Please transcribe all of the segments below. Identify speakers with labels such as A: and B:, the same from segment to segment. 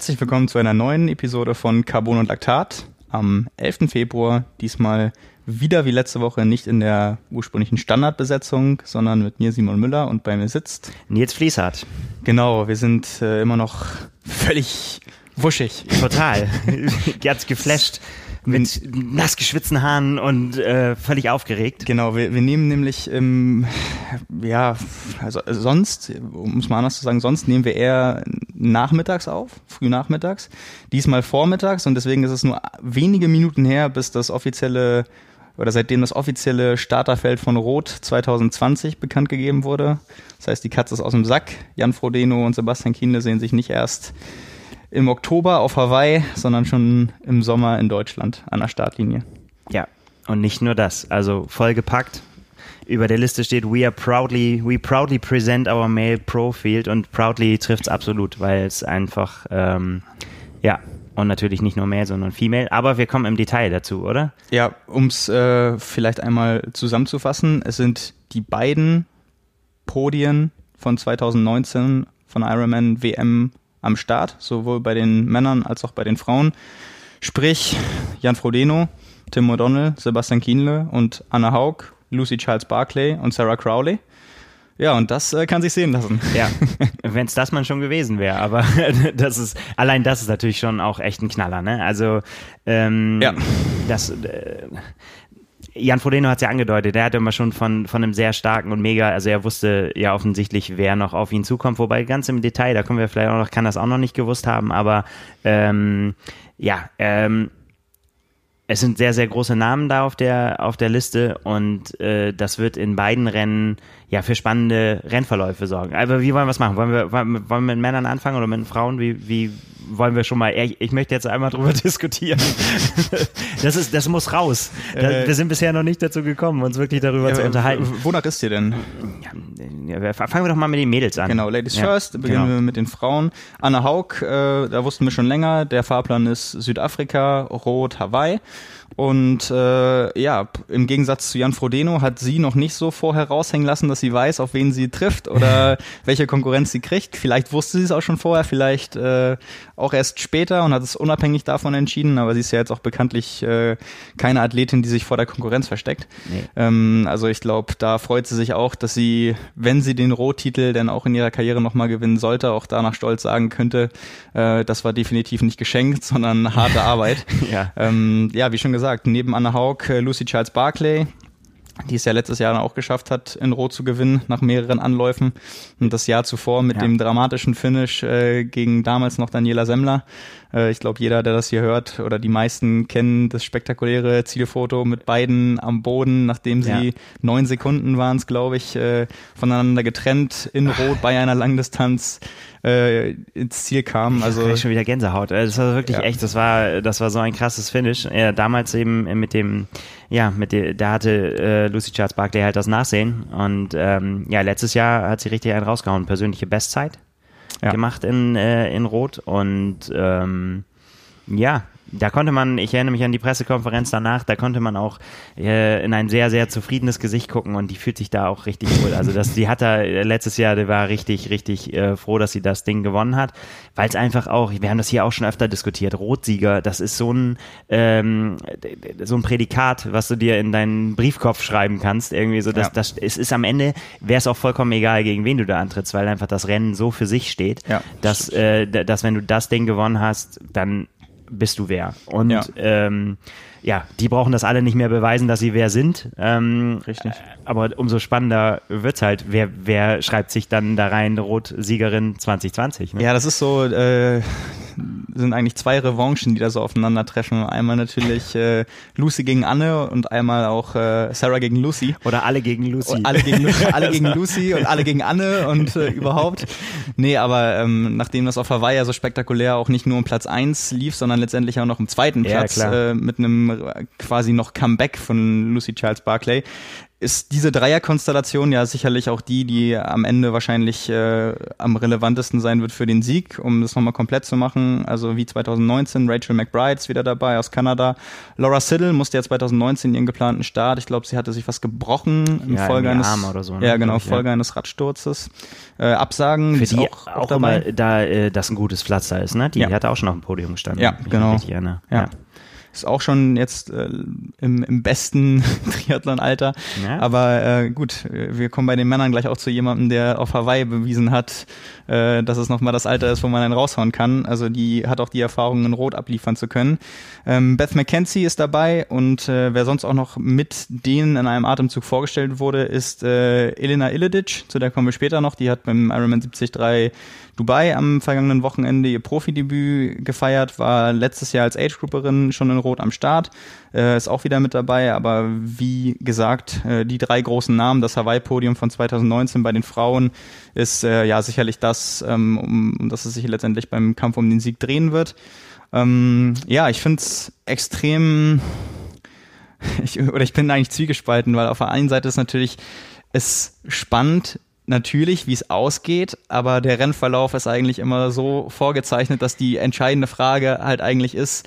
A: Herzlich willkommen zu einer neuen Episode von Carbon und Laktat am 11. Februar. Diesmal wieder wie letzte Woche nicht in der ursprünglichen Standardbesetzung, sondern mit mir Simon Müller und bei mir sitzt
B: Nils Fließhardt.
A: Genau, wir sind äh, immer noch völlig wuschig.
B: Total. Ganz geflasht mit nass geschwitzten Haaren und äh, völlig aufgeregt.
A: Genau, wir, wir nehmen nämlich, ähm, ja, also sonst, um es mal anders zu sagen, sonst nehmen wir eher nachmittags auf, früh nachmittags, diesmal vormittags und deswegen ist es nur wenige Minuten her, bis das offizielle oder seitdem das offizielle Starterfeld von Rot 2020 bekannt gegeben wurde. Das heißt, die Katze ist aus dem Sack. Jan Frodeno und Sebastian Kienle sehen sich nicht erst im Oktober auf Hawaii, sondern schon im Sommer in Deutschland an der Startlinie.
B: Ja, und nicht nur das, also vollgepackt. Über der Liste steht We are proudly, we proudly present our male pro field und proudly trifft es absolut, weil es einfach, ähm, ja, und natürlich nicht nur Male, sondern Female. Aber wir kommen im Detail dazu, oder?
A: Ja, um es äh, vielleicht einmal zusammenzufassen, es sind die beiden Podien von 2019 von Ironman WM am Start, sowohl bei den Männern als auch bei den Frauen. Sprich, Jan Frodeno, Tim O'Donnell, Sebastian Kienle und Anna Haug, Lucy Charles Barclay und Sarah Crowley. Ja, und das äh, kann sich sehen lassen.
B: Ja, wenn es das man schon gewesen wäre, aber das ist allein das ist natürlich schon auch echt ein Knaller, ne? Also ähm, ja. das äh, Jan Frodeno hat es ja angedeutet, er hatte immer schon von, von einem sehr starken und mega, also er wusste ja offensichtlich, wer noch auf ihn zukommt, wobei ganz im Detail, da kommen wir vielleicht auch noch, kann das auch noch nicht gewusst haben, aber ähm, ja, ähm, es sind sehr, sehr große Namen da auf der, auf der Liste und äh, das wird in beiden Rennen ja für spannende Rennverläufe sorgen. Aber wie wollen wir es machen? Wollen wir, wollen wir mit Männern anfangen oder mit Frauen? Wie, wie wollen wir schon mal? Ich, möchte jetzt einmal drüber diskutieren. das ist, das muss raus. Äh, wir sind bisher noch nicht dazu gekommen, uns wirklich darüber ja, zu unterhalten.
A: Wonach ist ihr denn?
B: Ja, fangen wir doch mal mit den Mädels an.
A: Genau, Ladies ja, First, beginnen genau. wir mit den Frauen. Anna Haug, äh, da wussten wir schon länger, der Fahrplan ist Südafrika, Rot, Hawaii. Und äh, ja, im Gegensatz zu Jan Frodeno hat sie noch nicht so vorher raushängen lassen, dass sie weiß, auf wen sie trifft oder welche Konkurrenz sie kriegt. Vielleicht wusste sie es auch schon vorher, vielleicht äh, auch erst später und hat es unabhängig davon entschieden, aber sie ist ja jetzt auch bekanntlich äh, keine Athletin, die sich vor der Konkurrenz versteckt. Nee. Ähm, also ich glaube, da freut sie sich auch, dass sie, wenn sie den Rohtitel denn auch in ihrer Karriere nochmal gewinnen sollte, auch danach stolz sagen könnte, äh, das war definitiv nicht geschenkt, sondern harte Arbeit. ja. Ähm, ja, wie schon gesagt, gesagt, neben Anna Haug äh, Lucy Charles Barclay, die es ja letztes Jahr dann auch geschafft hat, in Rot zu gewinnen nach mehreren Anläufen. Und das Jahr zuvor mit ja. dem dramatischen Finish äh, gegen damals noch Daniela Semmler. Äh, ich glaube, jeder, der das hier hört oder die meisten kennen das spektakuläre Zielfoto mit beiden am Boden, nachdem sie ja. neun Sekunden waren es, glaube ich, äh, voneinander getrennt in Rot bei einer Langdistanz äh, ins Ziel kam. Also
B: ich schon wieder Gänsehaut. Äh, das war wirklich ja. echt. Das war, das war so ein krasses Finish. Ja, damals eben mit dem, ja, mit der, da hatte äh, Lucy Charles Barkley halt das Nachsehen und ähm, ja, letztes Jahr hat sie richtig einen rausgehauen. Persönliche Bestzeit ja. gemacht in äh, in Rot und ähm, ja, da konnte man, ich erinnere mich an die Pressekonferenz danach, da konnte man auch äh, in ein sehr, sehr zufriedenes Gesicht gucken und die fühlt sich da auch richtig wohl. Also das, die hat da äh, letztes Jahr, die war richtig, richtig äh, froh, dass sie das Ding gewonnen hat, weil es einfach auch, wir haben das hier auch schon öfter diskutiert, Rotsieger, das ist so ein, ähm, so ein Prädikat, was du dir in deinen Briefkopf schreiben kannst, irgendwie so, dass ja. das, es ist am Ende, wäre es auch vollkommen egal, gegen wen du da antrittst, weil einfach das Rennen so für sich steht, ja. dass, äh, dass wenn du das Ding gewonnen hast, dann bist du wer. Und ja. Ähm, ja, die brauchen das alle nicht mehr beweisen, dass sie wer sind. Ähm, Richtig. Aber umso spannender wird's halt, wer, wer schreibt sich dann da rein, Rot-Siegerin 2020. Ne?
A: Ja, das ist so, äh, sind eigentlich zwei Revanchen, die da so aufeinandertreffen. Einmal natürlich äh, Lucy gegen Anne und einmal auch äh, Sarah gegen Lucy.
B: Oder alle gegen Lucy. Und
A: alle gegen, alle gegen Lucy und alle gegen Anne und äh, überhaupt. Nee, aber ähm, nachdem das auf Hawaii ja so spektakulär auch nicht nur um Platz eins lief, sondern letztendlich auch noch im zweiten Platz ja, äh, mit einem quasi noch Comeback von Lucy Charles Barclay, ist diese Dreierkonstellation ja sicherlich auch die, die am Ende wahrscheinlich äh, am relevantesten sein wird für den Sieg, um das nochmal komplett zu machen. Also wie 2019, Rachel McBride ist wieder dabei aus Kanada. Laura Siddle musste ja 2019 ihren geplanten Start, ich glaube, sie hatte sich was gebrochen
B: im ja, Folge eines, so,
A: ne? ja genau, Folge ja. eines Radsturzes. Äh, Absagen,
B: für die, auch, auch, auch immer da äh, das ein gutes Pflaster ist, ne? Die, ja. die hatte auch schon auf dem Podium gestanden.
A: Ja, genau. ja. ja ist auch schon jetzt äh, im, im besten Triathlon-Alter. Ja. Aber äh, gut, wir kommen bei den Männern gleich auch zu jemandem, der auf Hawaii bewiesen hat, äh, dass es nochmal das Alter ist, wo man einen raushauen kann. Also die hat auch die Erfahrung, in Rot abliefern zu können. Ähm, Beth McKenzie ist dabei und äh, wer sonst auch noch mit denen in einem Atemzug vorgestellt wurde, ist äh, Elena Illedic, zu der kommen wir später noch. Die hat beim Ironman 73 Dubai am vergangenen Wochenende ihr Profidebüt gefeiert, war letztes Jahr als Age-Grouperin schon in Rot am Start, äh, ist auch wieder mit dabei, aber wie gesagt, äh, die drei großen Namen, das Hawaii-Podium von 2019 bei den Frauen ist äh, ja sicherlich das, ähm, um, das es sich letztendlich beim Kampf um den Sieg drehen wird. Ähm, ja, ich finde es extrem, ich, oder ich bin eigentlich zwiegespalten, weil auf der einen Seite ist natürlich es spannend, natürlich, wie es ausgeht, aber der Rennverlauf ist eigentlich immer so vorgezeichnet, dass die entscheidende Frage halt eigentlich ist,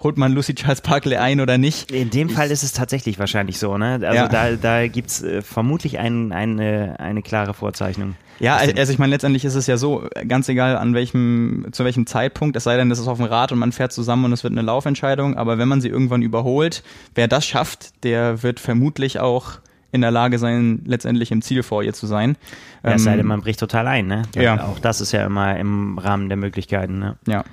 A: holt man Lucy Charles Barkley ein oder nicht?
B: In dem Fall ist es tatsächlich wahrscheinlich so, ne? Also ja. da, da gibt's äh, vermutlich ein, eine, eine klare Vorzeichnung.
A: Ja, also ich meine, letztendlich ist es ja so, ganz egal an welchem, zu welchem Zeitpunkt, es sei denn, es ist auf dem Rad und man fährt zusammen und es wird eine Laufentscheidung, aber wenn man sie irgendwann überholt, wer das schafft, der wird vermutlich auch in der Lage sein, letztendlich im Ziel vor ihr zu sein.
B: Ja, es sei denn, ähm, man bricht total ein, ne? Ja. Auch das ist ja immer im Rahmen der Möglichkeiten, ne?
A: Ja.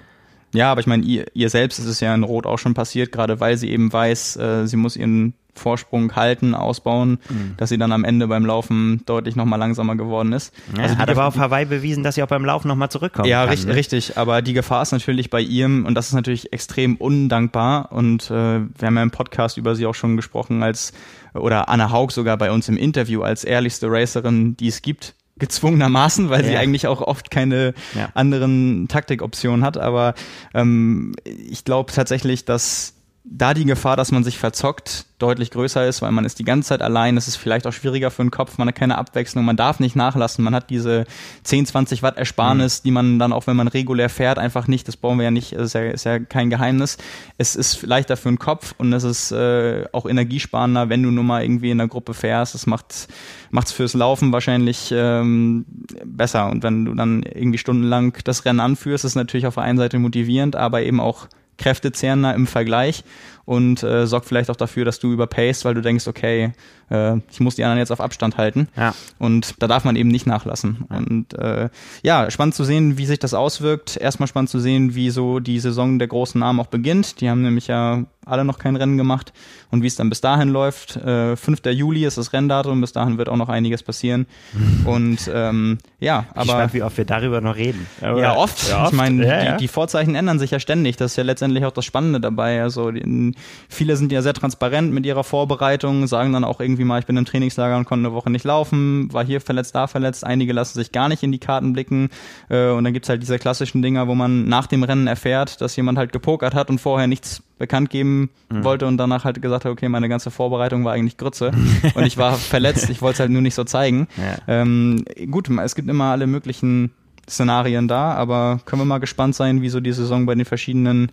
A: Ja, aber ich meine, ihr, ihr selbst ist es ja in Rot auch schon passiert, gerade weil sie eben weiß, äh, sie muss ihren Vorsprung halten, ausbauen, mhm. dass sie dann am Ende beim Laufen deutlich nochmal langsamer geworden ist.
B: Ja, also hat aber auf Hawaii bewiesen, dass sie auch beim Laufen nochmal zurückkommt.
A: Ja,
B: kann,
A: richtig, ne? richtig. Aber die Gefahr ist natürlich bei ihrem, und das ist natürlich extrem undankbar. Und äh, wir haben ja im Podcast über sie auch schon gesprochen, als oder Anna Haug sogar bei uns im Interview als ehrlichste Racerin, die es gibt, gezwungenermaßen, weil ja. sie eigentlich auch oft keine ja. anderen Taktikoptionen hat. Aber ähm, ich glaube tatsächlich, dass da die Gefahr, dass man sich verzockt, deutlich größer ist, weil man ist die ganze Zeit allein, es ist vielleicht auch schwieriger für den Kopf, man hat keine Abwechslung, man darf nicht nachlassen, man hat diese 10, 20 Watt Ersparnis, mhm. die man dann auch, wenn man regulär fährt, einfach nicht, das brauchen wir ja nicht, ist ja, ist ja kein Geheimnis. Es ist leichter für den Kopf und es ist äh, auch energiesparender, wenn du nur mal irgendwie in der Gruppe fährst, das macht macht's fürs Laufen wahrscheinlich ähm, besser. Und wenn du dann irgendwie stundenlang das Rennen anführst, ist natürlich auf der einen Seite motivierend, aber eben auch kräftezehrender im Vergleich und äh, sorgt vielleicht auch dafür, dass du überpaced, weil du denkst, okay, äh, ich muss die anderen jetzt auf Abstand halten. Ja. Und da darf man eben nicht nachlassen. Ja. Und äh, ja, spannend zu sehen, wie sich das auswirkt. Erstmal spannend zu sehen, wie so die Saison der großen Namen auch beginnt. Die haben nämlich ja alle noch kein Rennen gemacht und wie es dann bis dahin läuft. Äh, 5. Juli ist das Renndatum, bis dahin wird auch noch einiges passieren. und ähm, ja, aber. Ich
B: weiß, wie oft wir darüber noch reden.
A: Aber ja, oft. Ja, oft. Ich meine, ja, die, die, Vorzeichen ändern sich ja ständig. Das ist ja letztendlich auch das Spannende dabei. Also die, viele sind ja sehr transparent mit ihrer Vorbereitung, sagen dann auch irgendwie mal, ich bin im Trainingslager und konnte eine Woche nicht laufen, war hier verletzt, da verletzt. Einige lassen sich gar nicht in die Karten blicken. Äh, und dann gibt's halt diese klassischen Dinger, wo man nach dem Rennen erfährt, dass jemand halt gepokert hat und vorher nichts bekannt geben mhm. wollte und danach halt gesagt hat, okay, meine ganze Vorbereitung war eigentlich Grütze und ich war verletzt, ich wollte es halt nur nicht so zeigen. Ja. Ähm, gut, es gibt immer alle möglichen Szenarien da, aber können wir mal gespannt sein, wie so die Saison bei den verschiedenen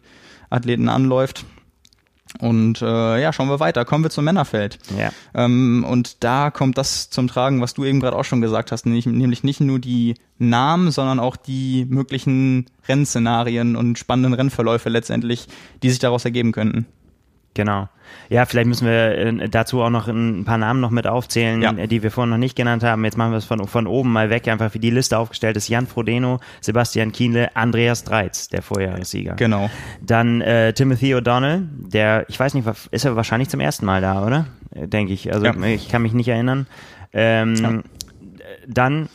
A: Athleten anläuft. Und äh, ja, schauen wir weiter. Kommen wir zum Männerfeld. Ja. Ähm, und da kommt das zum Tragen, was du eben gerade auch schon gesagt hast, nämlich, nämlich nicht nur die Namen, sondern auch die möglichen Rennszenarien und spannenden Rennverläufe letztendlich, die sich daraus ergeben könnten.
B: Genau. Ja, vielleicht müssen wir äh, dazu auch noch ein paar Namen noch mit aufzählen, ja. die wir vorhin noch nicht genannt haben. Jetzt machen wir es von, von oben mal weg, einfach wie die Liste aufgestellt ist. Jan Frodeno, Sebastian Kienle, Andreas Dreiz, der Vorjahressieger.
A: Genau.
B: Dann äh, Timothy O'Donnell, der, ich weiß nicht, ist er wahrscheinlich zum ersten Mal da, oder? Äh, denke ich. Also ja. ich kann mich nicht erinnern. Ähm, ja. Dann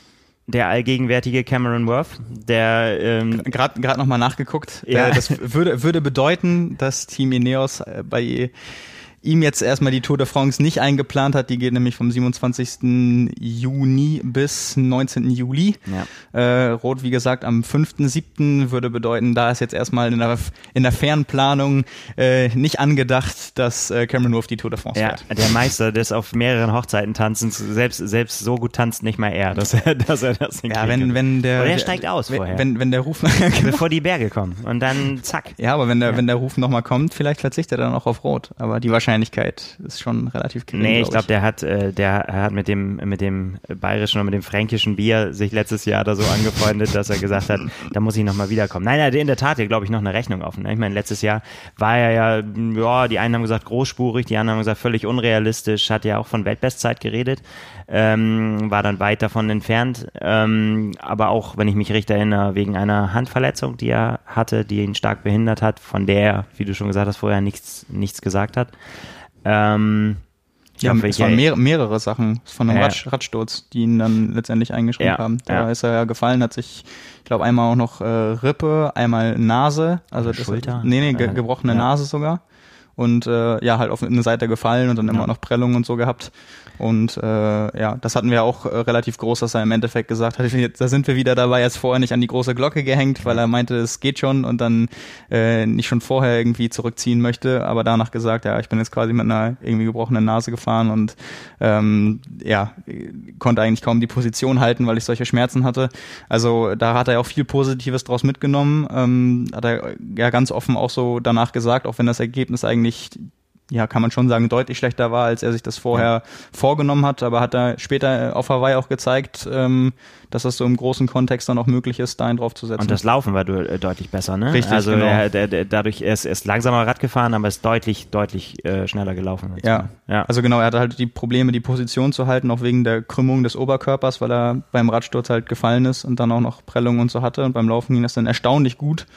B: der allgegenwärtige Cameron Worth, der ähm,
A: gerade gerade noch mal nachgeguckt. Ja. Äh, das würde würde bedeuten, dass Team Ineos äh, bei ihm jetzt erstmal die Tour de France nicht eingeplant hat. Die geht nämlich vom 27. Juni bis 19. Juli. Ja. Äh, Rot, wie gesagt, am 5.7. würde bedeuten, da ist jetzt erstmal in der, in der Fernplanung äh, nicht angedacht, dass äh, Cameron Wolf die Tour de France
B: ja,
A: fährt.
B: Der Meister des auf mehreren Hochzeiten tanzens, selbst, selbst so gut tanzt nicht mal er, dass er, dass er das
A: nicht Ja, wenn, wenn der.
B: Oder er steigt aus
A: wenn,
B: vorher.
A: Wenn, wenn der Ruf.
B: Bevor die Berge kommen. Und dann zack.
A: Ja, aber wenn der, ja. wenn der Ruf nochmal kommt, vielleicht verzichtet er dann auch auf Rot. Aber die Wahrscheinlichkeit ist schon relativ
B: gering. Nee, ich glaube, glaub, der hat, äh, der hat mit dem, mit dem bayerischen und mit dem fränkischen Bier sich letztes Jahr da so angefreundet, dass er gesagt hat, da muss ich nochmal wiederkommen. Nein, er hatte in der Tat hier, glaube ich, noch eine Rechnung offen. Ne? Ich meine, letztes Jahr war er ja, ja, die einen haben gesagt großspurig, die anderen haben gesagt völlig unrealistisch, hat ja auch von Weltbestzeit geredet, ähm, war dann weit davon entfernt. Ähm, aber auch, wenn ich mich recht erinnere, wegen einer Handverletzung, die er hatte, die ihn stark behindert hat, von der er, wie du schon gesagt hast, vorher nichts, nichts gesagt hat. Ähm,
A: ja, hoffe, es waren mehr, mehrere Sachen von einem ja. Rad, Radsturz, die ihn dann letztendlich eingeschränkt ja, haben. Da ja. ist er ja gefallen, hat sich, ich glaube, einmal auch noch äh, Rippe, einmal Nase, also das,
B: Schulter.
A: nee, nee, ge gebrochene Nase sogar. Und äh, ja, halt auf eine Seite gefallen und dann immer noch Prellungen und so gehabt. Und äh, ja, das hatten wir auch äh, relativ groß, dass er im Endeffekt gesagt hat, da sind wir wieder dabei, jetzt vorher nicht an die große Glocke gehängt, weil er meinte, es geht schon und dann äh, nicht schon vorher irgendwie zurückziehen möchte, aber danach gesagt, ja, ich bin jetzt quasi mit einer irgendwie gebrochenen Nase gefahren und ähm, ja, konnte eigentlich kaum die Position halten, weil ich solche Schmerzen hatte. Also da hat er auch viel Positives draus mitgenommen, ähm, hat er ja ganz offen auch so danach gesagt, auch wenn das Ergebnis eigentlich ja, kann man schon sagen, deutlich schlechter war, als er sich das vorher ja. vorgenommen hat, aber hat er später auf Hawaii auch gezeigt, ähm, dass das so im großen Kontext dann auch möglich ist, da einen draufzusetzen.
B: Und das Laufen war äh, deutlich besser, ne?
A: Richtig,
B: also
A: genau.
B: er, der, dadurch, er ist, er ist langsamer Rad gefahren, aber ist deutlich, deutlich äh, schneller gelaufen.
A: Ja. ja, also genau, er hatte halt die Probleme, die Position zu halten, auch wegen der Krümmung des Oberkörpers, weil er beim Radsturz halt gefallen ist und dann auch noch Prellungen und so hatte und beim Laufen ging das dann erstaunlich gut.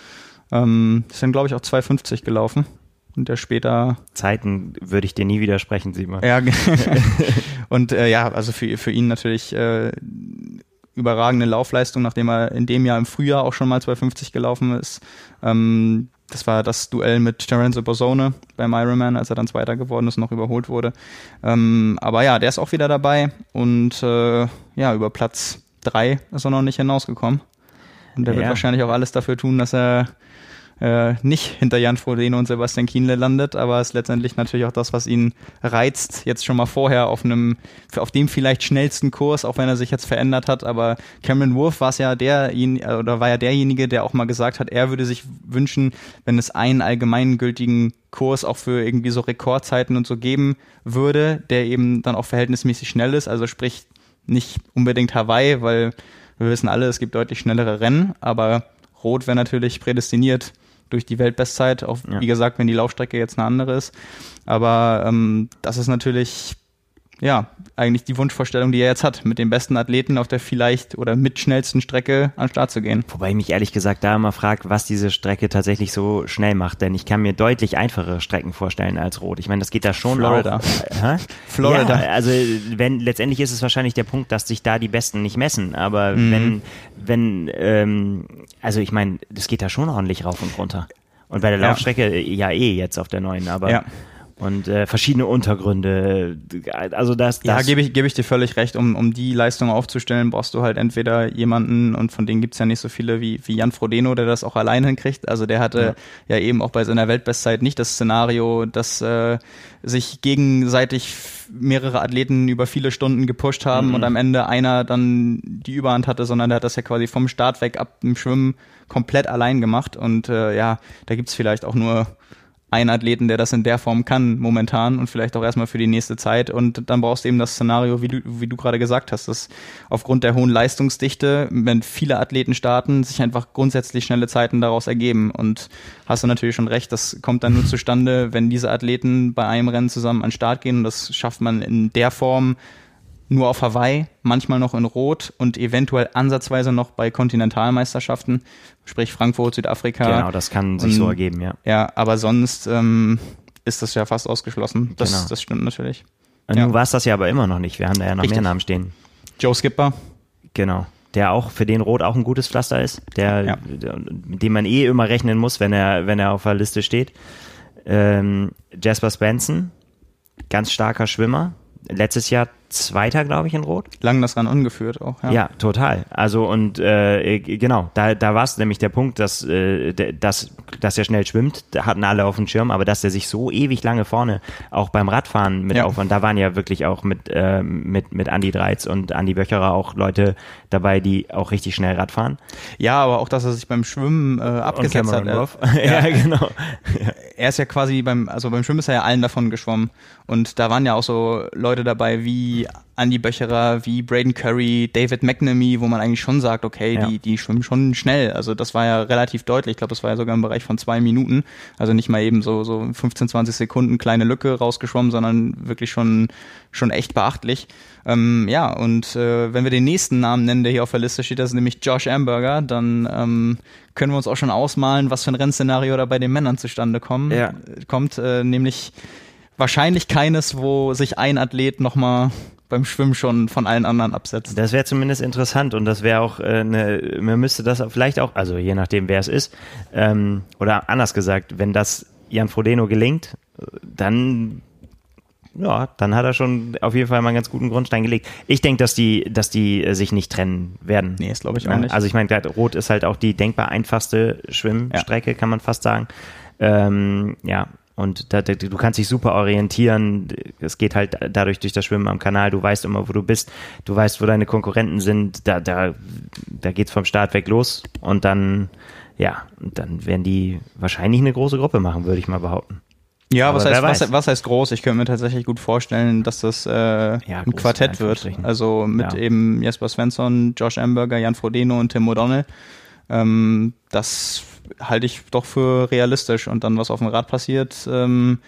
A: Ähm, ist dann, glaube ich, auch 2,50 gelaufen und der später.
B: Zeiten würde ich dir nie widersprechen, Simon.
A: Ja, und äh, ja, also für, für ihn natürlich äh, überragende Laufleistung, nachdem er in dem Jahr im Frühjahr auch schon mal 250 gelaufen ist. Ähm, das war das Duell mit Terenzo Bozzone beim Ironman, als er dann Zweiter geworden ist und noch überholt wurde. Ähm, aber ja, der ist auch wieder dabei und äh, ja, über Platz drei ist er noch nicht hinausgekommen. Und der ja. wird wahrscheinlich auch alles dafür tun, dass er äh, nicht hinter Jan Frodeno und Sebastian Kienle landet, aber es ist letztendlich natürlich auch das, was ihn reizt, jetzt schon mal vorher auf einem, auf dem vielleicht schnellsten Kurs, auch wenn er sich jetzt verändert hat, aber Cameron Wolf war es ja der, oder war ja derjenige, der auch mal gesagt hat, er würde sich wünschen, wenn es einen allgemeingültigen Kurs auch für irgendwie so Rekordzeiten und so geben würde, der eben dann auch verhältnismäßig schnell ist, also sprich nicht unbedingt Hawaii, weil wir wissen alle, es gibt deutlich schnellere Rennen, aber Rot wäre natürlich prädestiniert durch die Weltbestzeit, auch ja. wie gesagt, wenn die Laufstrecke jetzt eine andere ist. Aber ähm, das ist natürlich ja, eigentlich die Wunschvorstellung, die er jetzt hat, mit den besten Athleten auf der vielleicht oder mit schnellsten Strecke an den Start zu gehen.
B: Wobei ich mich ehrlich gesagt da immer frage, was diese Strecke tatsächlich so schnell macht, denn ich kann mir deutlich einfachere Strecken vorstellen als Rot. Ich meine, das geht da schon
A: Florida.
B: auch. Äh, Florida. Ja, also wenn letztendlich ist es wahrscheinlich der Punkt, dass sich da die Besten nicht messen, aber mhm. wenn wenn ähm, also ich meine, das geht da schon ordentlich rauf und runter. Und bei der Laufstrecke ja, ja eh jetzt auf der neuen, aber
A: ja
B: und äh, verschiedene Untergründe. Also das, das
A: ja, gebe ich, gebe ich dir völlig recht. Um, um die Leistung aufzustellen, brauchst du halt entweder jemanden, und von denen gibt's ja nicht so viele wie, wie Jan Frodeno, der das auch allein hinkriegt. Also der hatte ja, ja eben auch bei seiner Weltbestzeit nicht das Szenario, dass äh, sich gegenseitig mehrere Athleten über viele Stunden gepusht haben mhm. und am Ende einer dann die Überhand hatte, sondern der hat das ja quasi vom Start weg ab dem Schwimmen komplett allein gemacht. Und äh, ja, da gibt's vielleicht auch nur einen Athleten, der das in der Form kann momentan und vielleicht auch erstmal für die nächste Zeit. Und dann brauchst du eben das Szenario, wie du, wie du gerade gesagt hast, dass aufgrund der hohen Leistungsdichte, wenn viele Athleten starten, sich einfach grundsätzlich schnelle Zeiten daraus ergeben. Und hast du natürlich schon recht, das kommt dann nur zustande, wenn diese Athleten bei einem Rennen zusammen an den Start gehen. Und das schafft man in der Form nur auf Hawaii, manchmal noch in Rot und eventuell ansatzweise noch bei Kontinentalmeisterschaften, sprich Frankfurt, Südafrika.
B: Genau, das kann sich und, so ergeben, ja.
A: Ja, aber sonst ähm, ist das ja fast ausgeschlossen. Das, genau. das stimmt natürlich.
B: Und ja. nun war es das ja aber immer noch nicht. Wir haben da ja noch Richtig. mehr Namen stehen.
A: Joe Skipper.
B: Genau. Der auch, für den Rot auch ein gutes Pflaster ist, der, ja. mit dem man eh immer rechnen muss, wenn er, wenn er auf der Liste steht. Ähm, Jasper Spencer, ganz starker Schwimmer. Letztes Jahr Zweiter, glaube ich, in Rot.
A: Lang das Rennen angeführt auch.
B: Ja, ja total. Also und äh, genau, da, da war es nämlich der Punkt, dass, äh, dass, dass er schnell schwimmt, da hatten alle auf dem Schirm, aber dass er sich so ewig lange vorne auch beim Radfahren mit ja. aufwand, da waren ja wirklich auch mit, äh, mit, mit Andi Dreiz und Andi Böcherer auch Leute dabei, die auch richtig schnell Radfahren.
A: Ja, aber auch, dass er sich beim Schwimmen äh, abgesetzt hat. ja, ja, genau. Er ist ja quasi beim, also beim Schwimmen ist er ja allen davon geschwommen. Und da waren ja auch so Leute dabei wie Andy Böcherer, wie Braden Curry, David McNamee, wo man eigentlich schon sagt, okay, ja. die, die schwimmen schon schnell. Also das war ja relativ deutlich. Ich glaube, das war ja sogar im Bereich von zwei Minuten. Also nicht mal eben so, so 15, 20 Sekunden kleine Lücke rausgeschwommen, sondern wirklich schon, schon echt beachtlich. Ähm, ja, und äh, wenn wir den nächsten Namen nennen, der hier auf der Liste steht, das ist nämlich Josh Amberger, dann ähm, können wir uns auch schon ausmalen, was für ein Rennszenario da bei den Männern zustande kommen, ja. kommt. Äh, nämlich wahrscheinlich keines, wo sich ein Athlet nochmal beim Schwimmen schon von allen anderen absetzt.
B: Das wäre zumindest interessant und das wäre auch äh, eine, man müsste das vielleicht auch, also je nachdem wer es ist, ähm, oder anders gesagt, wenn das Jan Frodeno gelingt, dann ja, dann hat er schon auf jeden Fall mal einen ganz guten Grundstein gelegt. Ich denke, dass die, dass die äh, sich nicht trennen werden.
A: Nee, das glaube ich auch nicht.
B: Also ich meine, Rot ist halt auch die denkbar einfachste Schwimmstrecke, ja. kann man fast sagen. Ähm, ja, und da, da, du kannst dich super orientieren. Es geht halt dadurch durch das Schwimmen am Kanal. Du weißt immer, wo du bist. Du weißt, wo deine Konkurrenten sind. Da, da, da geht's vom Start weg los. Und dann, ja, dann werden die wahrscheinlich eine große Gruppe machen, würde ich mal behaupten.
A: Ja, was heißt, was, was, heißt groß? Ich könnte mir tatsächlich gut vorstellen, dass das äh, ja, ein Quartett wird. Also mit ja. eben Jesper Svensson, Josh Amberger, Jan Frodeno und Tim O'Donnell. Ähm, das halte ich doch für realistisch. Und dann, was auf dem Rad passiert, ähm,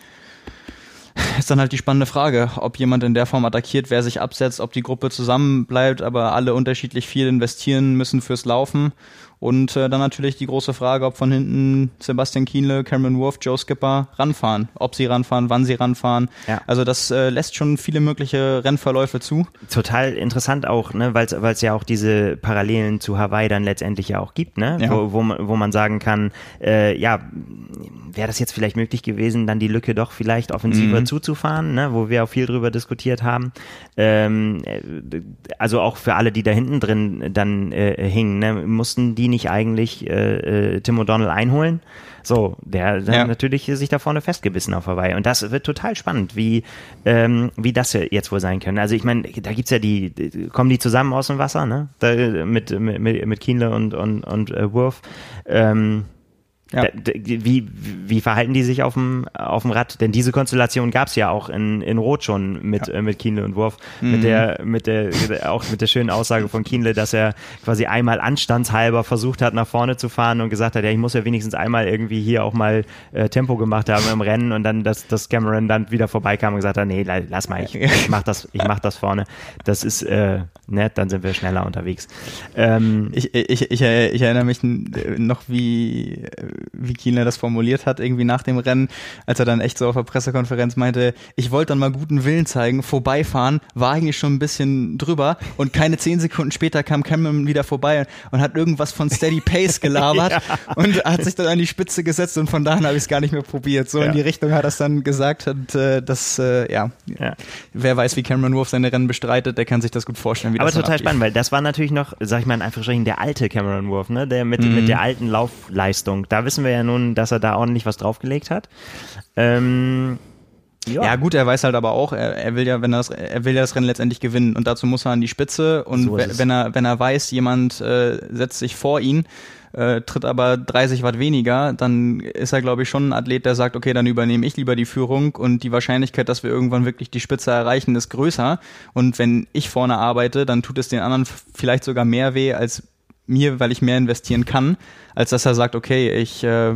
A: ist dann halt die spannende Frage, ob jemand in der Form attackiert, wer sich absetzt, ob die Gruppe zusammenbleibt, aber alle unterschiedlich viel investieren müssen fürs Laufen und äh, dann natürlich die große Frage, ob von hinten Sebastian Kienle, Cameron Wolf, Joe Skipper ranfahren. Ob sie ranfahren, wann sie ranfahren. Ja. Also das äh, lässt schon viele mögliche Rennverläufe zu.
B: Total interessant auch, ne, weil es ja auch diese Parallelen zu Hawaii dann letztendlich ja auch gibt, ne? Ja. Wo, wo, wo man sagen kann, äh, ja, wäre das jetzt vielleicht möglich gewesen, dann die Lücke doch vielleicht offensiver mhm. zuzufahren, ne? wo wir auch viel drüber diskutiert haben. Ähm, äh, also auch für alle, die da hinten drin dann äh, hingen, ne? mussten die nicht eigentlich äh, äh, Tim O'Donnell einholen? So, der ja. hat natürlich sich da vorne festgebissen auf Hawaii. Und das wird total spannend, wie, ähm, wie das jetzt wohl sein können. Also ich meine, da gibt's ja die, kommen die zusammen aus dem Wasser, ne? Da, mit, mit, mit Kienle und, und, und äh, Wurf. Ähm, ja. Wie, wie verhalten die sich auf dem, auf dem Rad? Denn diese Konstellation gab es ja auch in, in Rot schon mit, ja. äh, mit Kienle und Wurf. Mhm. Mit der, mit der, auch mit der schönen Aussage von Kienle, dass er quasi einmal anstandshalber versucht hat, nach vorne zu fahren und gesagt hat, ja, ich muss ja wenigstens einmal irgendwie hier auch mal äh, Tempo gemacht haben im Rennen und dann, dass, dass Cameron dann wieder vorbeikam und gesagt hat, nee, lass mal, ich, ich mach das, ich mach das vorne. Das ist, äh, nett, dann sind wir schneller unterwegs.
A: Ähm, ich, ich, ich, ich erinnere mich noch, wie, wie Kienle das formuliert hat, irgendwie nach dem Rennen, als er dann echt so auf der Pressekonferenz meinte, ich wollte dann mal guten Willen zeigen, vorbeifahren, war eigentlich schon ein bisschen drüber und keine zehn Sekunden später kam Cameron wieder vorbei und hat irgendwas von Steady Pace gelabert ja. und hat sich dann an die Spitze gesetzt und von da an habe ich es gar nicht mehr probiert. So ja. in die Richtung hat er es dann gesagt und äh, das, äh, ja. ja, wer weiß, wie Cameron Wolf seine Rennen bestreitet, der kann sich das gut vorstellen.
B: Wie Aber total spannend, weil das war natürlich noch, sag ich mal in Anführungsstrichen, der alte Cameron Wolf, ne? der mit, mhm. mit der alten Laufleistung. Da wissen wir ja nun, dass er da ordentlich was draufgelegt hat. Ähm,
A: ja. ja. gut, er weiß halt aber auch, er, er will ja, wenn er das, er will ja das Rennen letztendlich gewinnen und dazu muss er an die Spitze und so wenn er, wenn er weiß, jemand äh, setzt sich vor ihn, äh, tritt aber 30 Watt weniger, dann ist er, glaube ich, schon ein Athlet, der sagt, okay, dann übernehme ich lieber die Führung und die Wahrscheinlichkeit, dass wir irgendwann wirklich die Spitze erreichen, ist größer. Und wenn ich vorne arbeite, dann tut es den anderen vielleicht sogar mehr weh als mir, weil ich mehr investieren kann, als dass er sagt, okay, ich äh,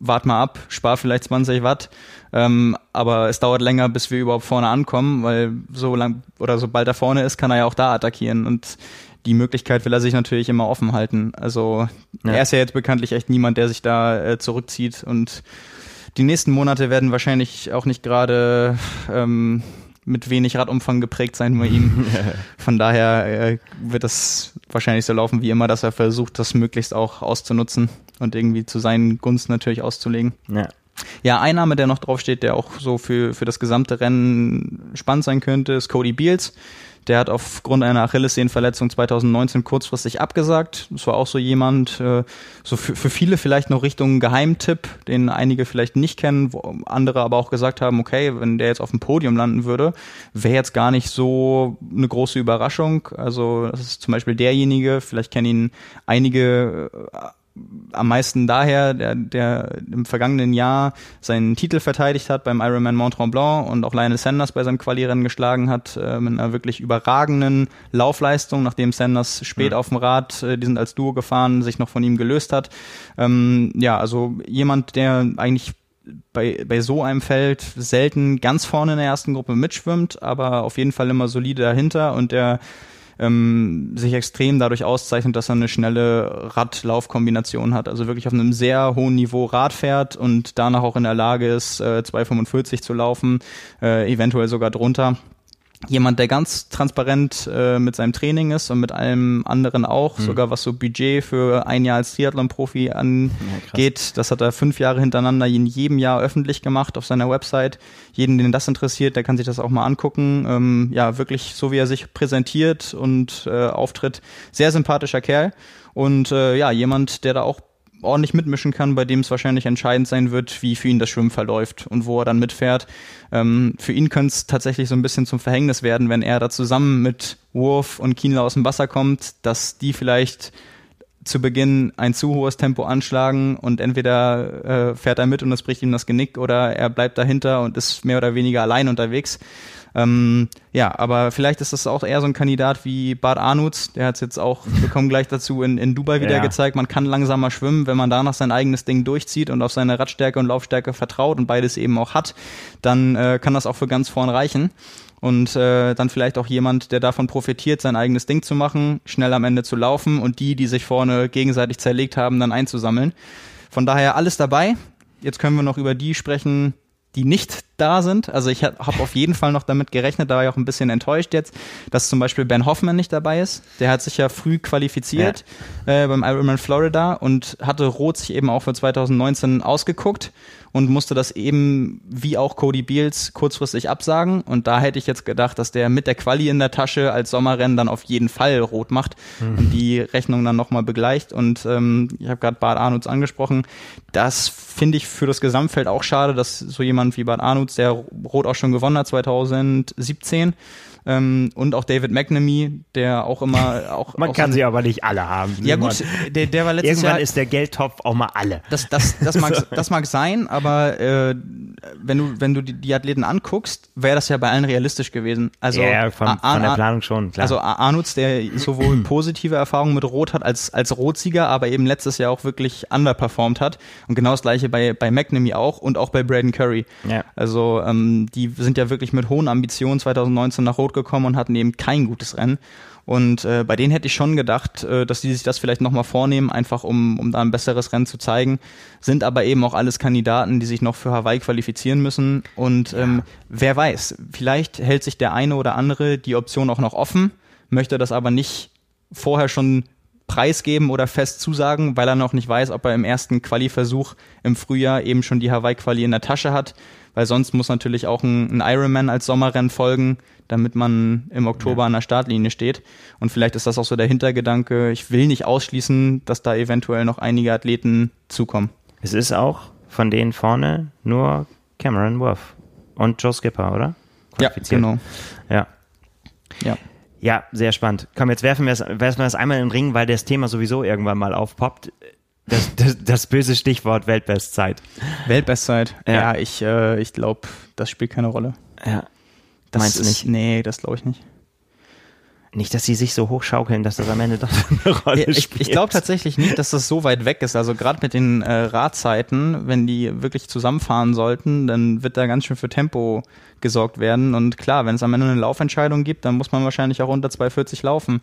A: warte mal ab, spare vielleicht 20 Watt, ähm, aber es dauert länger, bis wir überhaupt vorne ankommen, weil so lang oder sobald er vorne ist, kann er ja auch da attackieren und die Möglichkeit will er sich natürlich immer offen halten. Also ja. er ist ja jetzt bekanntlich echt niemand, der sich da äh, zurückzieht und die nächsten Monate werden wahrscheinlich auch nicht gerade ähm, mit wenig Radumfang geprägt sein bei ihm. Von daher äh, wird das wahrscheinlich so laufen wie immer, dass er versucht, das möglichst auch auszunutzen und irgendwie zu seinen Gunsten natürlich auszulegen.
B: Ja.
A: Ja, ein Name, der noch draufsteht, der auch so für, für das gesamte Rennen spannend sein könnte, ist Cody Beals. Der hat aufgrund einer Achillessehnenverletzung 2019 kurzfristig abgesagt. Das war auch so jemand, äh, so für, viele vielleicht noch Richtung Geheimtipp, den einige vielleicht nicht kennen, wo andere aber auch gesagt haben, okay, wenn der jetzt auf dem Podium landen würde, wäre jetzt gar nicht so eine große Überraschung. Also das ist zum Beispiel derjenige, vielleicht kennen ihn einige äh, am meisten daher, der, der im vergangenen Jahr seinen Titel verteidigt hat beim Ironman Mont Tremblant und auch Lionel Sanders bei seinem Qualirennen geschlagen hat, äh, mit einer wirklich überragenden Laufleistung, nachdem Sanders spät mhm. auf dem Rad, äh, die sind als Duo gefahren, sich noch von ihm gelöst hat. Ähm, ja, also jemand, der eigentlich bei, bei so einem Feld selten ganz vorne in der ersten Gruppe mitschwimmt, aber auf jeden Fall immer solide dahinter und der ähm, sich extrem dadurch auszeichnet, dass er eine schnelle Rad-Lauf-Kombination hat. Also wirklich auf einem sehr hohen Niveau Rad fährt und danach auch in der Lage ist, äh, 2,45 zu laufen, äh, eventuell sogar drunter jemand, der ganz transparent äh, mit seinem Training ist und mit allem anderen auch, mhm. sogar was so Budget für ein Jahr als Triathlon-Profi angeht. Ja, das hat er fünf Jahre hintereinander in jedem Jahr öffentlich gemacht auf seiner Website. Jeden, den das interessiert, der kann sich das auch mal angucken. Ähm, ja, wirklich so wie er sich präsentiert und äh, auftritt. Sehr sympathischer Kerl. Und äh, ja, jemand, der da auch ordentlich mitmischen kann, bei dem es wahrscheinlich entscheidend sein wird, wie für ihn das Schwimmen verläuft und wo er dann mitfährt. Ähm, für ihn könnte es tatsächlich so ein bisschen zum Verhängnis werden, wenn er da zusammen mit Wurf und Kienler aus dem Wasser kommt, dass die vielleicht zu Beginn ein zu hohes Tempo anschlagen und entweder äh, fährt er mit und es bricht ihm das Genick oder er bleibt dahinter und ist mehr oder weniger allein unterwegs. Ähm, ja, aber vielleicht ist das auch eher so ein Kandidat wie Bart Arnutz, der hat es jetzt auch, wir kommen gleich dazu, in, in Dubai wieder ja. gezeigt, man kann langsamer schwimmen, wenn man danach sein eigenes Ding durchzieht und auf seine Radstärke und Laufstärke vertraut und beides eben auch hat, dann äh, kann das auch für ganz vorn reichen und äh, dann vielleicht auch jemand, der davon profitiert, sein eigenes Ding zu machen, schnell am Ende zu laufen und die, die sich vorne gegenseitig zerlegt haben, dann einzusammeln. Von daher alles dabei. Jetzt können wir noch über die sprechen, die nicht da sind. Also ich habe auf jeden Fall noch damit gerechnet, da war ich auch ein bisschen enttäuscht jetzt, dass zum Beispiel Ben Hoffman nicht dabei ist. Der hat sich ja früh qualifiziert ja. äh, beim Ironman Florida und hatte Rot sich eben auch für 2019 ausgeguckt und musste das eben wie auch Cody Beals kurzfristig absagen. Und da hätte ich jetzt gedacht, dass der mit der Quali in der Tasche als Sommerrennen dann auf jeden Fall rot macht mhm. und die Rechnung dann nochmal begleicht. Und ähm, ich habe gerade Bart Arnutz angesprochen. Das finde ich für das Gesamtfeld auch schade, dass so jemand wie Bart Arnutz, der Rot auch schon gewonnen hat 2017, ähm, und auch David McNamee, der auch immer auch.
B: Man
A: auch
B: kann so, sie aber nicht alle haben.
A: Ja gut, der, der war letztes
B: Irgendwann
A: Jahr.
B: ist der Geldtopf auch mal alle.
A: Das, das, das, mag, das mag sein, aber äh, wenn du wenn du die, die Athleten anguckst, wäre das ja bei allen realistisch gewesen. Also
B: ja, von, Ar von der Planung schon.
A: Klar. Also Arnutz, der sowohl positive Erfahrungen mit Rot hat als als Rotsieger, aber eben letztes Jahr auch wirklich underperformed hat. Und genau das gleiche bei bei McNamee auch und auch bei Braden Curry. Ja. Also ähm, die sind ja wirklich mit hohen Ambitionen 2019 nach Rot gekommen und hatten eben kein gutes Rennen. Und äh, bei denen hätte ich schon gedacht, äh, dass die sich das vielleicht nochmal vornehmen, einfach um, um da ein besseres Rennen zu zeigen. Sind aber eben auch alles Kandidaten, die sich noch für Hawaii qualifizieren müssen. Und ähm, wer weiß, vielleicht hält sich der eine oder andere die Option auch noch offen, möchte das aber nicht vorher schon preisgeben oder fest zusagen, weil er noch nicht weiß, ob er im ersten Quali-Versuch im Frühjahr eben schon die Hawaii-Quali in der Tasche hat weil sonst muss natürlich auch ein, ein Ironman als Sommerrennen folgen, damit man im Oktober ja. an der Startlinie steht. Und vielleicht ist das auch so der Hintergedanke. Ich will nicht ausschließen, dass da eventuell noch einige Athleten zukommen.
B: Es ist auch von denen vorne nur Cameron Worth und Joe Skipper, oder?
A: Ja, genau.
B: Ja. Ja. Ja, sehr spannend. Komm, jetzt werfen wir es, werfen wir das einmal in den Ring, weil das Thema sowieso irgendwann mal aufpoppt. Das, das, das böse Stichwort Weltbestzeit.
A: Weltbestzeit. Ja, ja ich, äh, ich glaube, das spielt keine Rolle.
B: Ja.
A: Das Meinst du nicht? Nee, das glaube ich nicht.
B: Nicht, dass sie sich so hochschaukeln, dass das am Ende doch eine Rolle
A: ich, spielt. Ich glaube tatsächlich nicht, dass das so weit weg ist. Also gerade mit den äh, Radzeiten, wenn die wirklich zusammenfahren sollten, dann wird da ganz schön für Tempo gesorgt werden. Und klar, wenn es am Ende eine Laufentscheidung gibt, dann muss man wahrscheinlich auch unter 2,40 laufen,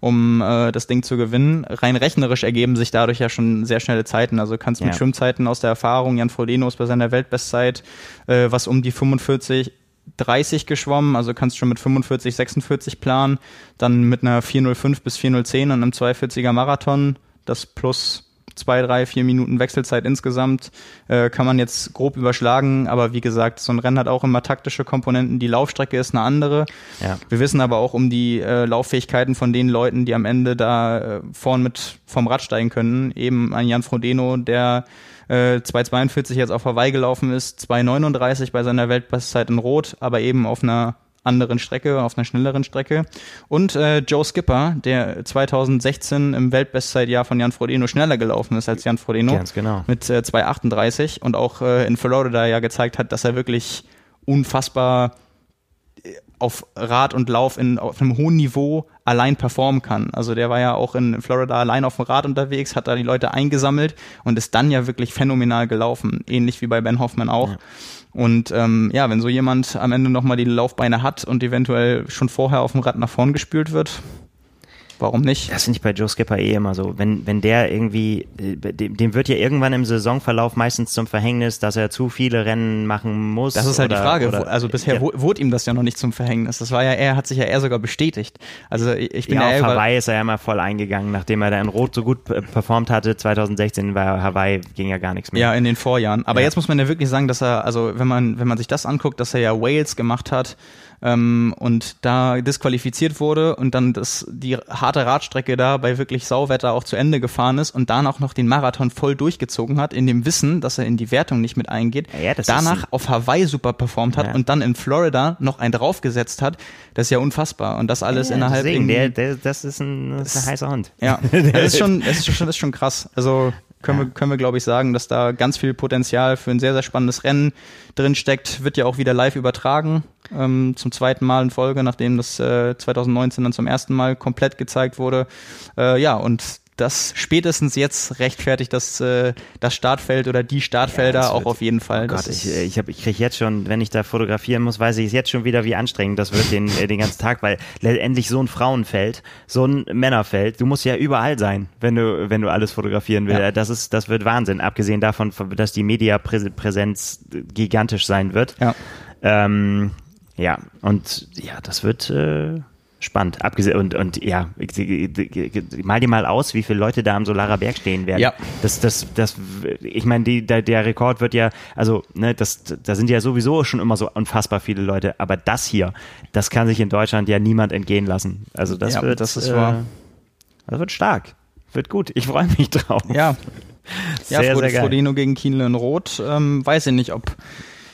A: um äh, das Ding zu gewinnen. Rein rechnerisch ergeben sich dadurch ja schon sehr schnelle Zeiten. Also kannst du mit Schwimmzeiten aus der Erfahrung, Jan Frodeno ist bei seiner Weltbestzeit äh, was um die 45 30 geschwommen, also kannst schon mit 45, 46 planen, dann mit einer 405 bis 405 und einem 240er Marathon, das plus zwei, drei, vier Minuten Wechselzeit insgesamt äh, kann man jetzt grob überschlagen. Aber wie gesagt, so ein Rennen hat auch immer taktische Komponenten. Die Laufstrecke ist eine andere. Ja. Wir wissen aber auch um die äh, Lauffähigkeiten von den Leuten, die am Ende da äh, vorn mit vom Rad steigen können. Eben ein Jan Frodeno, der äh, 2,42 jetzt auf Hawaii gelaufen ist, 2,39 bei seiner Weltbestzeit in Rot, aber eben auf einer anderen Strecke, auf einer schnelleren Strecke. Und äh, Joe Skipper, der 2016 im Weltbestzeitjahr von Jan Frodeno schneller gelaufen ist als Jan Frodeno.
B: Ganz genau.
A: Mit äh, 2,38 und auch äh, in Florida ja gezeigt hat, dass er wirklich unfassbar äh, auf Rad und Lauf in, auf einem hohen Niveau allein performen kann. Also der war ja auch in Florida allein auf dem Rad unterwegs, hat da die Leute eingesammelt und ist dann ja wirklich phänomenal gelaufen. Ähnlich wie bei Ben Hoffman auch. Ja. Und ähm, ja, wenn so jemand am Ende nochmal die Laufbeine hat und eventuell schon vorher auf dem Rad nach vorn gespült wird, Warum nicht?
B: Das finde ich bei Joe Skipper eh immer so. Wenn, wenn der irgendwie, äh, dem, dem wird ja irgendwann im Saisonverlauf meistens zum Verhängnis, dass er zu viele Rennen machen muss.
A: Das ist halt oder, die Frage. Oder, also bisher ja. wurde ihm das ja noch nicht zum Verhängnis. Das war ja, er hat sich ja eher sogar bestätigt. Also ich bin
B: ja,
A: ja
B: auf Hawaii ist er ja immer voll eingegangen, nachdem er da in Rot so gut performt hatte. 2016 war Hawaii ging ja gar nichts mehr.
A: Ja, in den Vorjahren. Aber ja. jetzt muss man ja wirklich sagen, dass er, also wenn man, wenn man sich das anguckt, dass er ja Wales gemacht hat, ähm, und da disqualifiziert wurde und dann das, die harte Radstrecke da bei wirklich Sauwetter auch zu Ende gefahren ist und danach noch den Marathon voll durchgezogen hat, in dem Wissen, dass er in die Wertung nicht mit eingeht, ja, danach auf Hawaii super performt hat ja. und dann in Florida noch einen draufgesetzt hat, das ist ja unfassbar und das alles ja, innerhalb
B: deswegen, der, der, das ist ein, das ist ein heißer Hund.
A: Ja, das ist schon, das ist schon, das ist schon krass. Also können ja. wir, können wir glaube ich sagen, dass da ganz viel Potenzial für ein sehr, sehr spannendes Rennen drin steckt. Wird ja auch wieder live übertragen, ähm, zum zweiten Mal in Folge, nachdem das äh, 2019 dann zum ersten Mal komplett gezeigt wurde. Äh, ja, und das spätestens jetzt rechtfertigt das, äh, das Startfeld oder die Startfelder ja, auch auf jeden Fall.
B: Oh Gott, ich, ich, hab, ich kriege jetzt schon, wenn ich da fotografieren muss, weiß ich jetzt schon wieder, wie anstrengend das wird den, äh, den ganzen Tag, weil letztendlich so ein Frauenfeld, so ein Männerfeld, du musst ja überall sein, wenn du, wenn du alles fotografieren willst. Ja. Das ist, das wird Wahnsinn, abgesehen davon, dass die Mediapräsenz gigantisch sein wird. Ja. Ähm, ja, und ja, das wird, äh, spannend. Abgesehen und, und ja, mal dir mal aus, wie viele Leute da am Solarer Berg stehen werden. Ja. Das, das, das, ich meine, die, der, der Rekord wird ja, also, ne, das, da sind ja sowieso schon immer so unfassbar viele Leute, aber das hier, das kann sich in Deutschland ja niemand entgehen lassen. Also das ja, wird,
A: das ist äh, wahr.
B: Das wird stark. Wird gut. Ich freue mich drauf.
A: Ja. Sehr, ja, Frod Frodeno gegen Kienle in Rot. Ähm, weiß ich nicht, ob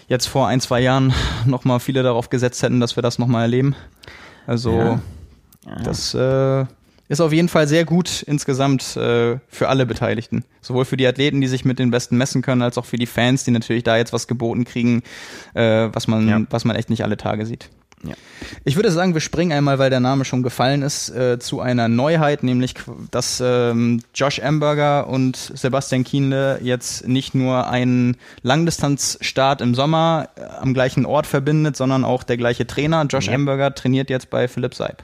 A: jetzt vor ein, zwei Jahren nochmal viele darauf gesetzt hätten, dass wir das nochmal erleben. Also ja. Ja. das äh, ist auf jeden Fall sehr gut insgesamt äh, für alle Beteiligten. Sowohl für die Athleten, die sich mit den Besten messen können, als auch für die Fans, die natürlich da jetzt was geboten kriegen, äh, was man, ja. was man echt nicht alle Tage sieht. Ja. Ich würde sagen, wir springen einmal, weil der Name schon gefallen ist, äh, zu einer Neuheit, nämlich dass ähm, Josh Amberger und Sebastian Kienle jetzt nicht nur einen Langdistanzstart im Sommer äh, am gleichen Ort verbindet, sondern auch der gleiche Trainer. Josh ja. Amberger trainiert jetzt bei Philipp Seib.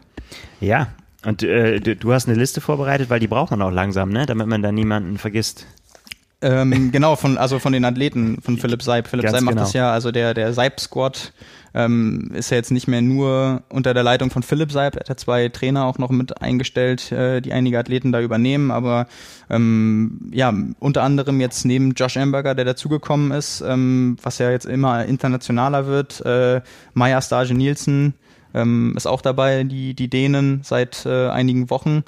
B: Ja, und äh, du hast eine Liste vorbereitet, weil die braucht man auch langsam, ne? damit man da niemanden vergisst.
A: Ähm, genau, von, also von den Athleten von Philipp Seib. Philipp Seib macht genau. das ja, also der, der Seib-Squad ähm, ist ja jetzt nicht mehr nur unter der Leitung von Philipp Seib, er hat zwei Trainer auch noch mit eingestellt, äh, die einige Athleten da übernehmen, aber ähm, ja, unter anderem jetzt neben Josh Amberger, der dazugekommen ist, ähm, was ja jetzt immer internationaler wird, äh, Maya Stage Nielsen ähm, ist auch dabei, die, die Dänen seit äh, einigen Wochen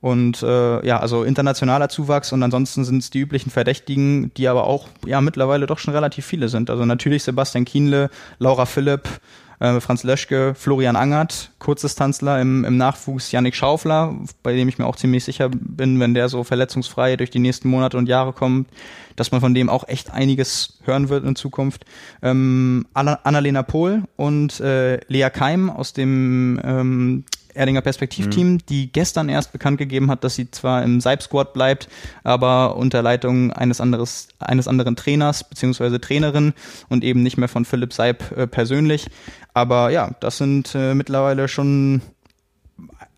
A: und äh, ja, also internationaler Zuwachs und ansonsten sind es die üblichen Verdächtigen, die aber auch ja mittlerweile doch schon relativ viele sind. Also natürlich Sebastian Kienle, Laura Philipp, äh, Franz Löschke, Florian Angert, Kurzdistanzler im, im Nachwuchs Yannick Schaufler, bei dem ich mir auch ziemlich sicher bin, wenn der so verletzungsfrei durch die nächsten Monate und Jahre kommt, dass man von dem auch echt einiges hören wird in Zukunft. Ähm, Annalena Pohl und äh, Lea Keim aus dem ähm, Erdinger Perspektivteam, mhm. die gestern erst bekannt gegeben hat, dass sie zwar im Seib-Squad bleibt, aber unter Leitung eines, anderes, eines anderen Trainers bzw. Trainerin und eben nicht mehr von Philipp Seib äh, persönlich. Aber ja, das sind äh, mittlerweile schon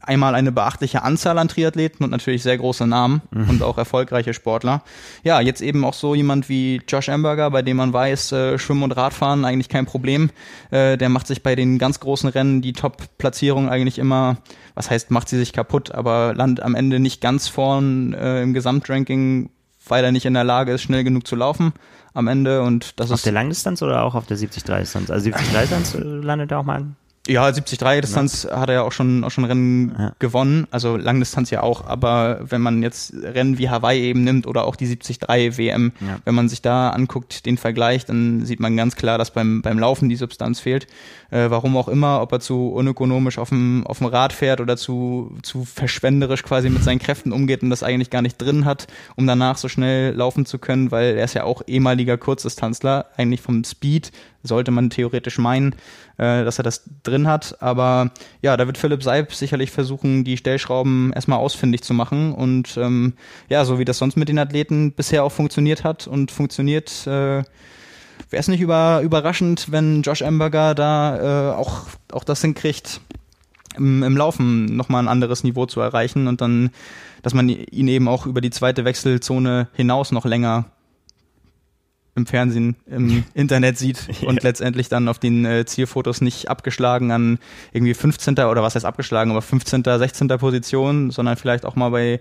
A: einmal eine beachtliche Anzahl an Triathleten und natürlich sehr große Namen mhm. und auch erfolgreiche Sportler. Ja, jetzt eben auch so jemand wie Josh Amberger, bei dem man weiß, äh, Schwimmen und Radfahren eigentlich kein Problem. Äh, der macht sich bei den ganz großen Rennen die Top-Platzierung eigentlich immer, was heißt, macht sie sich kaputt, aber landet am Ende nicht ganz vorn äh, im Gesamtranking weil er nicht in der Lage ist, schnell genug zu laufen am Ende. Und das
B: auf
A: ist
B: der Langdistanz oder auch auf der 70-3-Distanz? Also 70-3-Distanz landet er auch mal
A: ja, 73-Distanz ja. hat er ja auch schon, auch schon Rennen ja. gewonnen, also Langdistanz ja auch, aber wenn man jetzt Rennen wie Hawaii eben nimmt oder auch die 73 WM, ja. wenn man sich da anguckt, den Vergleich, dann sieht man ganz klar, dass beim, beim Laufen die Substanz fehlt. Äh, warum auch immer, ob er zu unökonomisch auf dem, auf dem Rad fährt oder zu, zu verschwenderisch quasi mit seinen Kräften umgeht und das eigentlich gar nicht drin hat, um danach so schnell laufen zu können, weil er ist ja auch ehemaliger Kurzdistanzler, eigentlich vom Speed sollte man theoretisch meinen, äh, dass er das drin hat. Aber ja, da wird Philipp Seib sicherlich versuchen, die Stellschrauben erstmal ausfindig zu machen. Und ähm, ja, so wie das sonst mit den Athleten bisher auch funktioniert hat und funktioniert, äh, wäre es nicht über, überraschend, wenn Josh Amberger da äh, auch, auch das hinkriegt, im, im Laufen nochmal ein anderes Niveau zu erreichen und dann, dass man ihn eben auch über die zweite Wechselzone hinaus noch länger im Fernsehen, im Internet sieht und letztendlich dann auf den äh, Zielfotos nicht abgeschlagen an irgendwie 15. oder was heißt abgeschlagen, aber 15., 16. Position, sondern vielleicht auch mal bei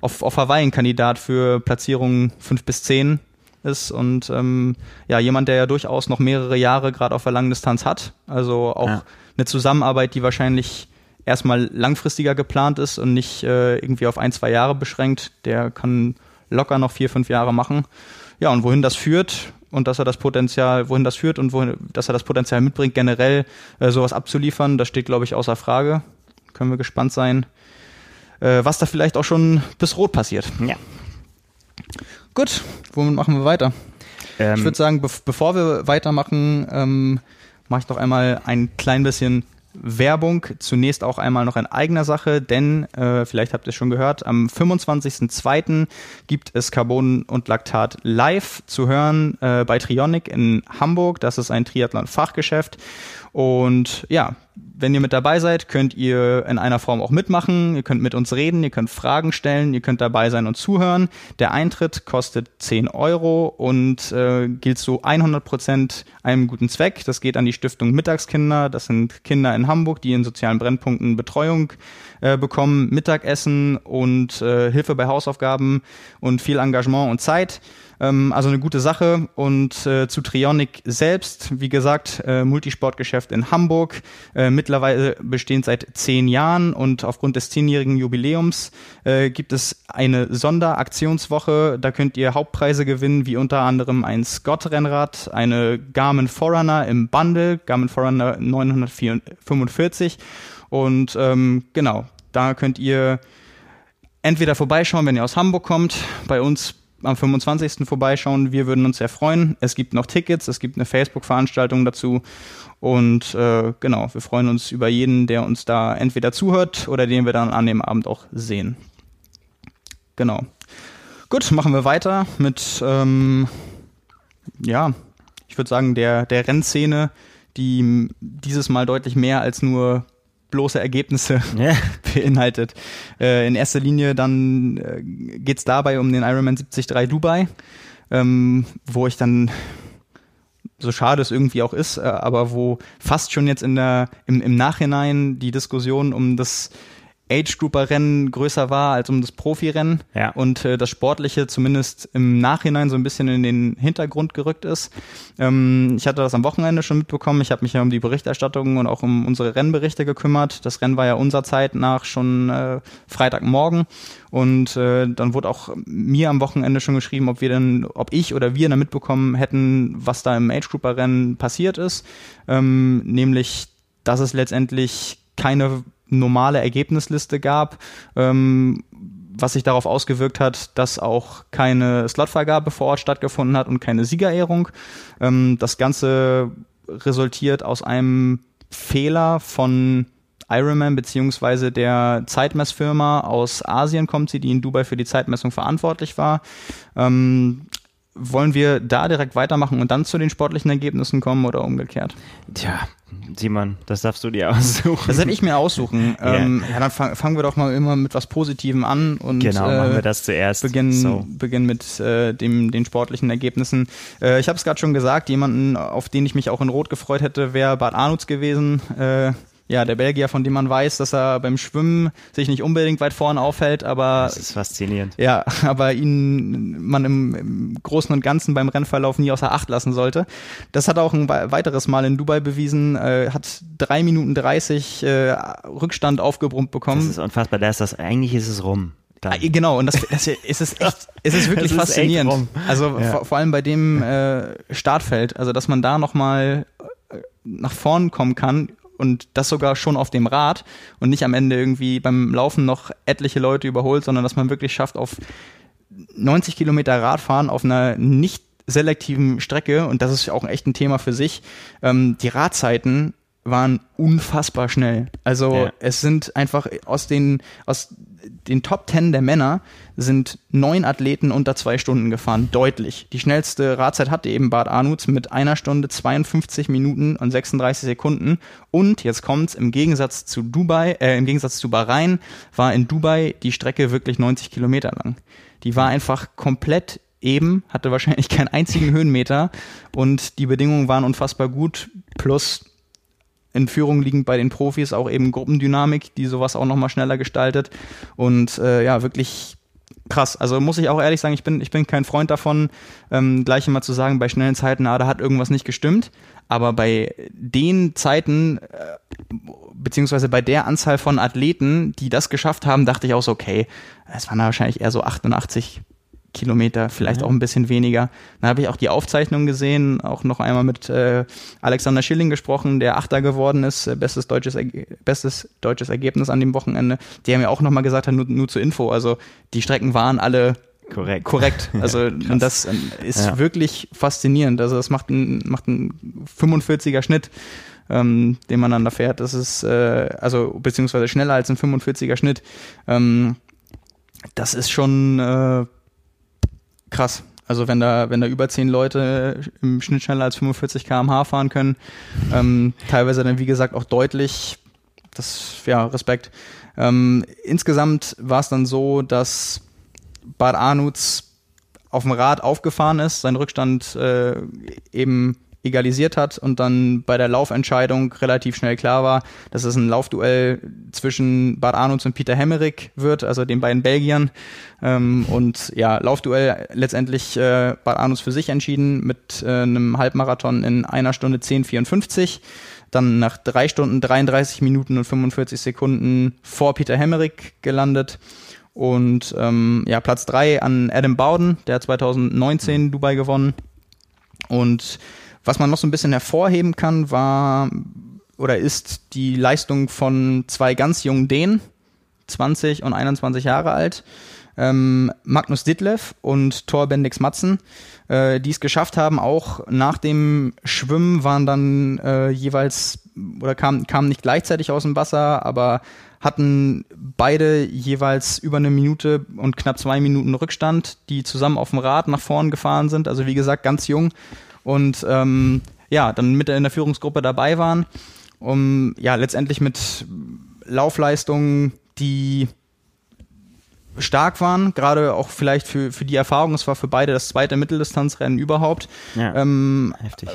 A: auf, auf Hawaii ein Kandidat für Platzierungen 5 bis 10 ist und ähm, ja, jemand, der ja durchaus noch mehrere Jahre gerade auf der langen Distanz hat. Also auch ja. eine Zusammenarbeit, die wahrscheinlich erstmal langfristiger geplant ist und nicht äh, irgendwie auf ein, zwei Jahre beschränkt. Der kann locker noch vier, fünf Jahre machen. Ja, und wohin das führt und dass er das Potenzial, wohin das führt und wohin, dass er das Potenzial mitbringt, generell äh, sowas abzuliefern, das steht, glaube ich, außer Frage. Können wir gespannt sein, äh, was da vielleicht auch schon bis Rot passiert.
B: Ja.
A: Gut, womit machen wir weiter? Ähm, ich würde sagen, be bevor wir weitermachen, ähm, mache ich doch einmal ein klein bisschen Werbung. Zunächst auch einmal noch in eigener Sache, denn äh, vielleicht habt ihr es schon gehört, am 25.02. gibt es Carbon und Laktat live zu hören äh, bei Trionic in Hamburg. Das ist ein Triathlon-Fachgeschäft. Und ja, wenn ihr mit dabei seid, könnt ihr in einer Form auch mitmachen. Ihr könnt mit uns reden, ihr könnt Fragen stellen, ihr könnt dabei sein und zuhören. Der Eintritt kostet 10 Euro und äh, gilt zu 100 Prozent einem guten Zweck. Das geht an die Stiftung Mittagskinder. Das sind Kinder in Hamburg, die in sozialen Brennpunkten Betreuung äh, bekommen, Mittagessen und äh, Hilfe bei Hausaufgaben und viel Engagement und Zeit. Ähm, also eine gute Sache. Und äh, zu Trionic selbst, wie gesagt, äh, Multisportgeschäft in Hamburg, äh, mittlerweile bestehend seit zehn Jahren und aufgrund des zehnjährigen Jubiläums äh, gibt es eine Sonderaktionswoche. Da könnt ihr Hauptpreise gewinnen, wie unter anderem ein Scott-Rennrad, eine Garmin Forerunner im Bundle, Garmin Forerunner 945 und ähm, genau, da könnt ihr entweder vorbeischauen, wenn ihr aus Hamburg kommt, bei uns am 25. vorbeischauen. Wir würden uns sehr freuen. Es gibt noch Tickets, es gibt eine Facebook-Veranstaltung dazu. Und äh, genau, wir freuen uns über jeden, der uns da entweder zuhört oder den wir dann an dem Abend auch sehen. Genau. Gut, machen wir weiter mit, ähm, ja, ich würde sagen, der, der Rennszene, die dieses Mal deutlich mehr als nur bloße Ergebnisse ja. beinhaltet. Äh, in erster Linie dann äh, geht es dabei um den Ironman 73 Dubai, ähm, wo ich dann so schade es irgendwie auch ist, äh, aber wo fast schon jetzt in der im, im Nachhinein die Diskussion um das Age-Grouper-Rennen größer war als um das Profirennen
B: ja.
A: und äh, das Sportliche zumindest im Nachhinein so ein bisschen in den Hintergrund gerückt ist. Ähm, ich hatte das am Wochenende schon mitbekommen. Ich habe mich ja um die Berichterstattung und auch um unsere Rennberichte gekümmert. Das Rennen war ja unserer Zeit nach schon äh, Freitagmorgen und äh, dann wurde auch mir am Wochenende schon geschrieben, ob wir denn, ob ich oder wir dann mitbekommen hätten, was da im Age-Grouper-Rennen passiert ist. Ähm, nämlich, dass es letztendlich keine normale Ergebnisliste gab, ähm, was sich darauf ausgewirkt hat, dass auch keine Slotvergabe vor Ort stattgefunden hat und keine Siegerehrung. Ähm, das Ganze resultiert aus einem Fehler von Ironman beziehungsweise der Zeitmessfirma aus Asien kommt sie, die in Dubai für die Zeitmessung verantwortlich war. Ähm, wollen wir da direkt weitermachen und dann zu den sportlichen Ergebnissen kommen oder umgekehrt?
B: Tja, Simon, das darfst du dir aussuchen.
A: Das hätte ich mir aussuchen. yeah. ähm, ja, dann fang, fangen wir doch mal immer mit was Positivem an und
B: genau, äh, machen wir das zuerst.
A: Beginnen, so. beginnen mit äh, dem, den sportlichen Ergebnissen. Äh, ich habe es gerade schon gesagt, jemanden, auf den ich mich auch in Rot gefreut hätte, wäre Bart Arnutz gewesen. Ja, der Belgier, von dem man weiß, dass er beim Schwimmen sich nicht unbedingt weit vorne aufhält, aber.
B: Das ist faszinierend.
A: Ja, aber ihn man im, im Großen und Ganzen beim Rennverlauf nie außer Acht lassen sollte. Das hat er auch ein weiteres Mal in Dubai bewiesen, äh, hat drei Minuten dreißig äh, Rückstand aufgebrummt bekommen. Das
B: ist unfassbar, da ist das, eigentlich ist es rum.
A: Ah, genau, und das, das ist es echt, ist es wirklich faszinierend. Also ja. vor, vor, allem bei dem äh, Startfeld, also dass man da nochmal äh, nach vorn kommen kann und das sogar schon auf dem Rad und nicht am Ende irgendwie beim Laufen noch etliche Leute überholt, sondern dass man wirklich schafft, auf 90 Kilometer Radfahren auf einer nicht selektiven Strecke, und das ist auch echt ein Thema für sich, ähm, die Radzeiten waren unfassbar schnell. Also ja. es sind einfach aus den, aus den Top Ten der Männer sind neun Athleten unter zwei Stunden gefahren, deutlich. Die schnellste Radzeit hatte eben Bart Arnutz mit einer Stunde 52 Minuten und 36 Sekunden. Und jetzt kommt's, im Gegensatz zu Dubai, äh, im Gegensatz zu Bahrain, war in Dubai die Strecke wirklich 90 Kilometer lang. Die war einfach komplett eben, hatte wahrscheinlich keinen einzigen Höhenmeter und die Bedingungen waren unfassbar gut. Plus in Führung liegend bei den Profis auch eben Gruppendynamik, die sowas auch nochmal schneller gestaltet. Und äh, ja, wirklich krass. Also muss ich auch ehrlich sagen, ich bin, ich bin kein Freund davon, ähm, gleich immer zu sagen, bei schnellen Zeiten, ah, da hat irgendwas nicht gestimmt. Aber bei den Zeiten, äh, beziehungsweise bei der Anzahl von Athleten, die das geschafft haben, dachte ich auch so, okay, es waren wahrscheinlich eher so 88 Kilometer, vielleicht ja. auch ein bisschen weniger. Dann habe ich auch die Aufzeichnung gesehen, auch noch einmal mit äh, Alexander Schilling gesprochen, der Achter geworden ist, äh, bestes deutsches, bestes deutsches Ergebnis an dem Wochenende. Die haben ja auch nochmal gesagt, nur, nur zur Info, also die Strecken waren alle korrekt. korrekt. Also ja, das ähm, ist ja. wirklich faszinierend. Also das macht ein, macht ein 45er Schnitt. Ähm, den man dann da fährt. Das ist, äh, also, beziehungsweise schneller als ein 45er Schnitt. Ähm, das ist schon, äh, krass. Also wenn da, wenn da über zehn Leute im Schnitt schneller als 45 km/h fahren können, ähm, teilweise dann wie gesagt auch deutlich, das ja Respekt. Ähm, insgesamt war es dann so, dass Bad Arnutz auf dem Rad aufgefahren ist, sein Rückstand äh, eben egalisiert hat und dann bei der Laufentscheidung relativ schnell klar war, dass es ein Laufduell zwischen Bad Arnolds und Peter Hemmerich wird, also den beiden Belgiern. Ähm, und ja, Laufduell letztendlich äh, Bad Arnolds für sich entschieden mit äh, einem Halbmarathon in einer Stunde 10,54 dann nach drei Stunden 33 Minuten und 45 Sekunden vor Peter Hemmerich gelandet. Und ähm, ja, Platz drei an Adam Bowden, der hat 2019 Dubai gewonnen. Und was man noch so ein bisschen hervorheben kann, war oder ist die Leistung von zwei ganz jungen Dänen, 20 und 21 Jahre alt, ähm, Magnus Ditlev und Thor Bendix Matzen, äh, die es geschafft haben, auch nach dem Schwimmen waren dann äh, jeweils oder kamen kamen nicht gleichzeitig aus dem Wasser, aber hatten beide jeweils über eine Minute und knapp zwei Minuten Rückstand, die zusammen auf dem Rad nach vorn gefahren sind. Also wie gesagt, ganz jung und ähm, ja, dann mit in der Führungsgruppe dabei waren, um ja letztendlich mit Laufleistungen, die stark waren, gerade auch vielleicht für, für die Erfahrung, es war für beide das zweite Mitteldistanzrennen überhaupt, ja, ähm, heftig.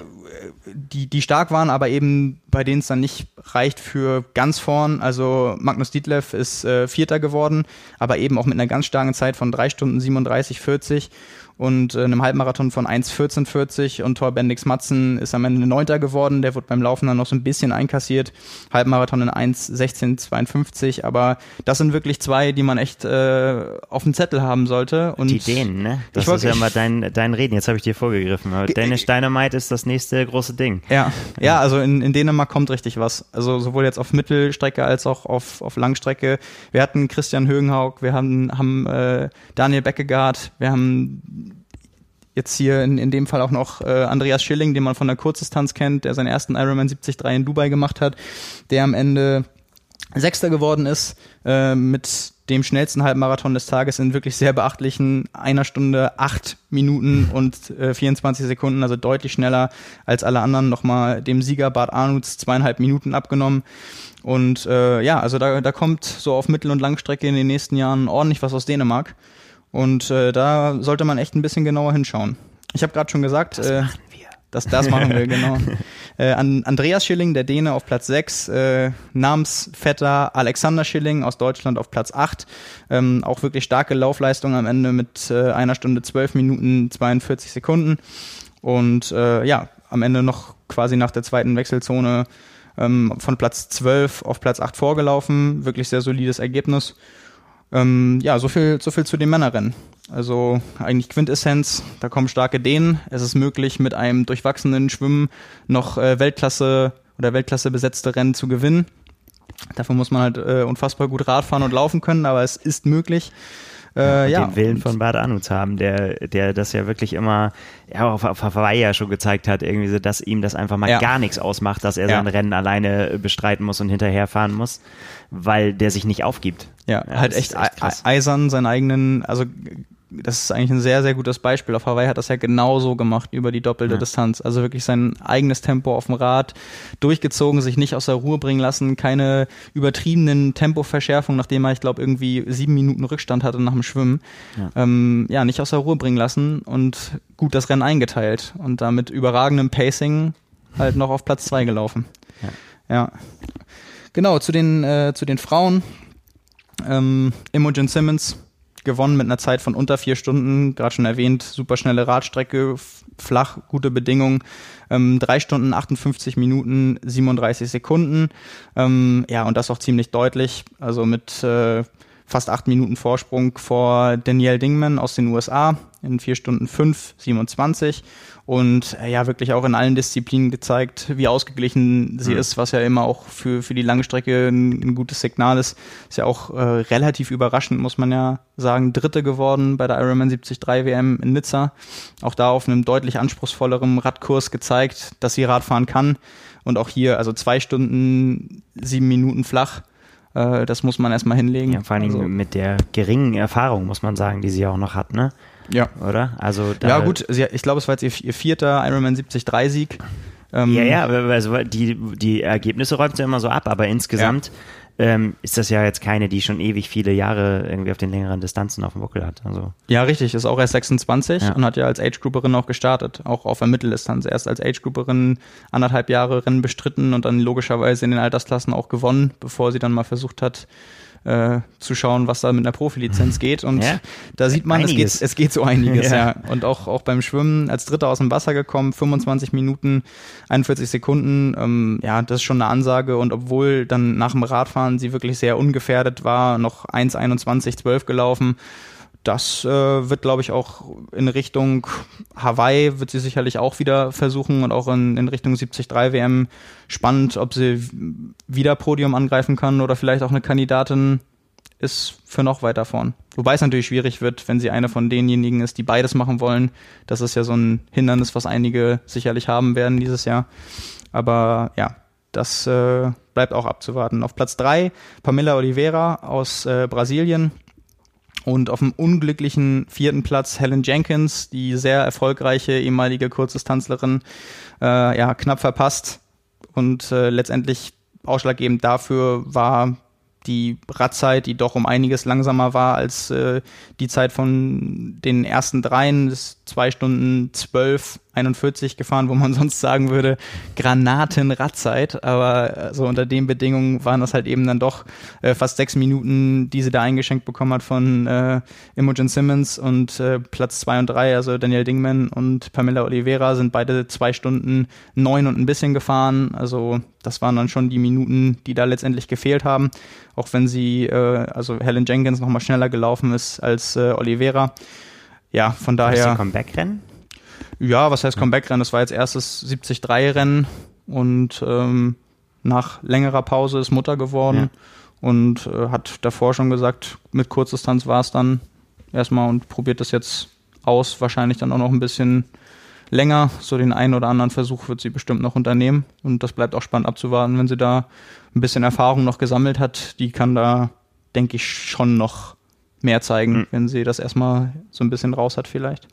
A: Die, die stark waren, aber eben bei denen es dann nicht reicht für ganz vorn. Also Magnus Dietlev ist äh, Vierter geworden, aber eben auch mit einer ganz starken Zeit von drei Stunden 37, 40 und äh, einem Halbmarathon von 1,1440 und Thor Bendix Matzen ist am Ende Neunter geworden. Der wird beim Laufen dann noch so ein bisschen einkassiert. Halbmarathon in 1,1652, aber das sind wirklich zwei, die man echt äh, auf dem Zettel haben sollte. Und
B: die Dänen, ne? Das ist ja immer dein, dein Reden. Jetzt habe ich dir vorgegriffen. Aber Danish Dynamite ist das nächste große Ding.
A: Ja, ja, also in, in Dänemark kommt richtig was. Also sowohl jetzt auf Mittelstrecke als auch auf, auf Langstrecke. Wir hatten Christian Högenhaug, wir haben, haben äh, Daniel Beckegaard, wir haben jetzt hier in, in dem Fall auch noch äh, Andreas Schilling, den man von der Kurzdistanz kennt, der seinen ersten Ironman 73 in Dubai gemacht hat, der am Ende Sechster geworden ist, äh, mit dem schnellsten Halbmarathon des Tages in wirklich sehr beachtlichen einer Stunde acht Minuten und äh, 24 Sekunden, also deutlich schneller als alle anderen, nochmal dem Sieger Bart Arnutz zweieinhalb Minuten abgenommen. Und äh, ja, also da, da kommt so auf Mittel- und Langstrecke in den nächsten Jahren ordentlich was aus Dänemark. Und äh, da sollte man echt ein bisschen genauer hinschauen. Ich habe gerade schon gesagt,
B: das
A: äh,
B: machen wir.
A: dass das machen will, genau. Äh, Andreas Schilling, der Däne, auf Platz 6. Äh, Namensvetter Alexander Schilling aus Deutschland auf Platz 8. Ähm, auch wirklich starke Laufleistung am Ende mit äh, einer Stunde 12 Minuten 42 Sekunden. Und äh, ja, am Ende noch quasi nach der zweiten Wechselzone ähm, von Platz 12 auf Platz 8 vorgelaufen. Wirklich sehr solides Ergebnis. Ähm, ja, so viel, so viel zu den Männerrennen. Also eigentlich Quintessenz, da kommen starke Dänen. Es ist möglich, mit einem durchwachsenen Schwimmen noch äh, Weltklasse oder Weltklasse besetzte Rennen zu gewinnen. Dafür muss man halt äh, unfassbar gut Radfahren und laufen können, aber es ist möglich.
B: Äh, ja, den Willen von Bad Anuts haben, der, der das ja wirklich immer ja, auf, auf Hawaii ja schon gezeigt hat, irgendwie so, dass ihm das einfach mal ja. gar nichts ausmacht, dass er ja. sein Rennen alleine bestreiten muss und hinterherfahren muss, weil der sich nicht aufgibt.
A: Ja, ja halt echt, echt eisern seinen eigenen, also das ist eigentlich ein sehr, sehr gutes Beispiel. Auf Hawaii hat das ja genauso gemacht über die doppelte ja. Distanz. Also wirklich sein eigenes Tempo auf dem Rad durchgezogen, sich nicht aus der Ruhe bringen lassen, keine übertriebenen Tempoverschärfungen, nachdem er, ich glaube, irgendwie sieben Minuten Rückstand hatte nach dem Schwimmen. Ja. Ähm, ja, nicht aus der Ruhe bringen lassen und gut das Rennen eingeteilt und damit überragendem Pacing halt noch auf Platz zwei gelaufen. Ja. ja. Genau, zu den, äh, zu den Frauen. Ähm, Imogen Simmons gewonnen mit einer Zeit von unter vier Stunden, gerade schon erwähnt, super schnelle Radstrecke, flach, gute Bedingungen, ähm, drei Stunden 58 Minuten 37 Sekunden, ähm, ja und das auch ziemlich deutlich, also mit äh, fast acht Minuten Vorsprung vor Danielle Dingman aus den USA in vier Stunden fünf 27 und äh, ja wirklich auch in allen Disziplinen gezeigt, wie ausgeglichen sie mhm. ist, was ja immer auch für, für die lange Strecke ein, ein gutes Signal ist. Ist ja auch äh, relativ überraschend, muss man ja sagen, Dritte geworden bei der Ironman 73 WM in Nizza. Auch da auf einem deutlich anspruchsvolleren Radkurs gezeigt, dass sie Radfahren kann. Und auch hier, also zwei Stunden, sieben Minuten flach. Äh, das muss man erstmal hinlegen. Ja,
B: vor allen Dingen also, mit der geringen Erfahrung, muss man sagen, die sie auch noch hat, ne?
A: Ja.
B: Oder? Also
A: ja, gut, ich glaube, es war jetzt ihr, ihr vierter Ironman 73-Sieg.
B: Ähm, ja, ja, also die, die Ergebnisse räumt sie immer so ab, aber insgesamt ja. ähm, ist das ja jetzt keine, die schon ewig viele Jahre irgendwie auf den längeren Distanzen auf dem Buckel hat. Also.
A: Ja, richtig, ist auch erst 26 ja. und hat ja als Age-Grouperin auch gestartet, auch auf der Mitteldistanz. Erst als Age-Grouperin anderthalb Jahre Rennen bestritten und dann logischerweise in den Altersklassen auch gewonnen, bevor sie dann mal versucht hat, äh, zu schauen, was da mit einer Profilizenz geht. Und ja? da sieht man, es geht, es geht so einiges, ja. ja. Und auch, auch beim Schwimmen als Dritter aus dem Wasser gekommen, 25 Minuten, 41 Sekunden. Ähm, ja, das ist schon eine Ansage. Und obwohl dann nach dem Radfahren sie wirklich sehr ungefährdet war, noch 1,21,12 gelaufen, das äh, wird, glaube ich, auch in Richtung Hawaii wird sie sicherlich auch wieder versuchen und auch in, in Richtung 73 WM spannend, ob sie wieder Podium angreifen kann oder vielleicht auch eine Kandidatin ist für noch weiter vorn. Wobei es natürlich schwierig wird, wenn sie eine von denjenigen ist, die beides machen wollen. Das ist ja so ein Hindernis, was einige sicherlich haben werden dieses Jahr. Aber ja, das äh, bleibt auch abzuwarten. Auf Platz drei Pamela Oliveira aus äh, Brasilien und auf dem unglücklichen vierten Platz Helen Jenkins, die sehr erfolgreiche ehemalige Kurzdistanzlerin, äh, ja, knapp verpasst. Und äh, letztendlich ausschlaggebend dafür war die Radzeit, die doch um einiges langsamer war als äh, die Zeit von den ersten dreien, das zwei Stunden zwölf 41 gefahren, wo man sonst sagen würde, Granatenradzeit. Aber also unter den Bedingungen waren das halt eben dann doch äh, fast sechs Minuten, die sie da eingeschenkt bekommen hat von äh, Imogen Simmons und äh, Platz zwei und drei, also Daniel Dingman und Pamela Oliveira sind beide zwei Stunden neun und ein bisschen gefahren. Also das waren dann schon die Minuten, die da letztendlich gefehlt haben. Auch wenn sie, äh, also Helen Jenkins nochmal schneller gelaufen ist als äh, Oliveira. Ja, von daher.
B: Comeback-Rennen?
A: Ja, was heißt Comeback-Rennen? Das war jetzt erstes 73-Rennen und ähm, nach längerer Pause ist Mutter geworden ja. und äh, hat davor schon gesagt, mit Kurzdistanz war es dann erstmal und probiert das jetzt aus, wahrscheinlich dann auch noch ein bisschen länger. So den einen oder anderen Versuch wird sie bestimmt noch unternehmen und das bleibt auch spannend abzuwarten, wenn sie da ein bisschen Erfahrung noch gesammelt hat. Die kann da, denke ich, schon noch mehr zeigen, mhm. wenn sie das erstmal so ein bisschen raus hat vielleicht.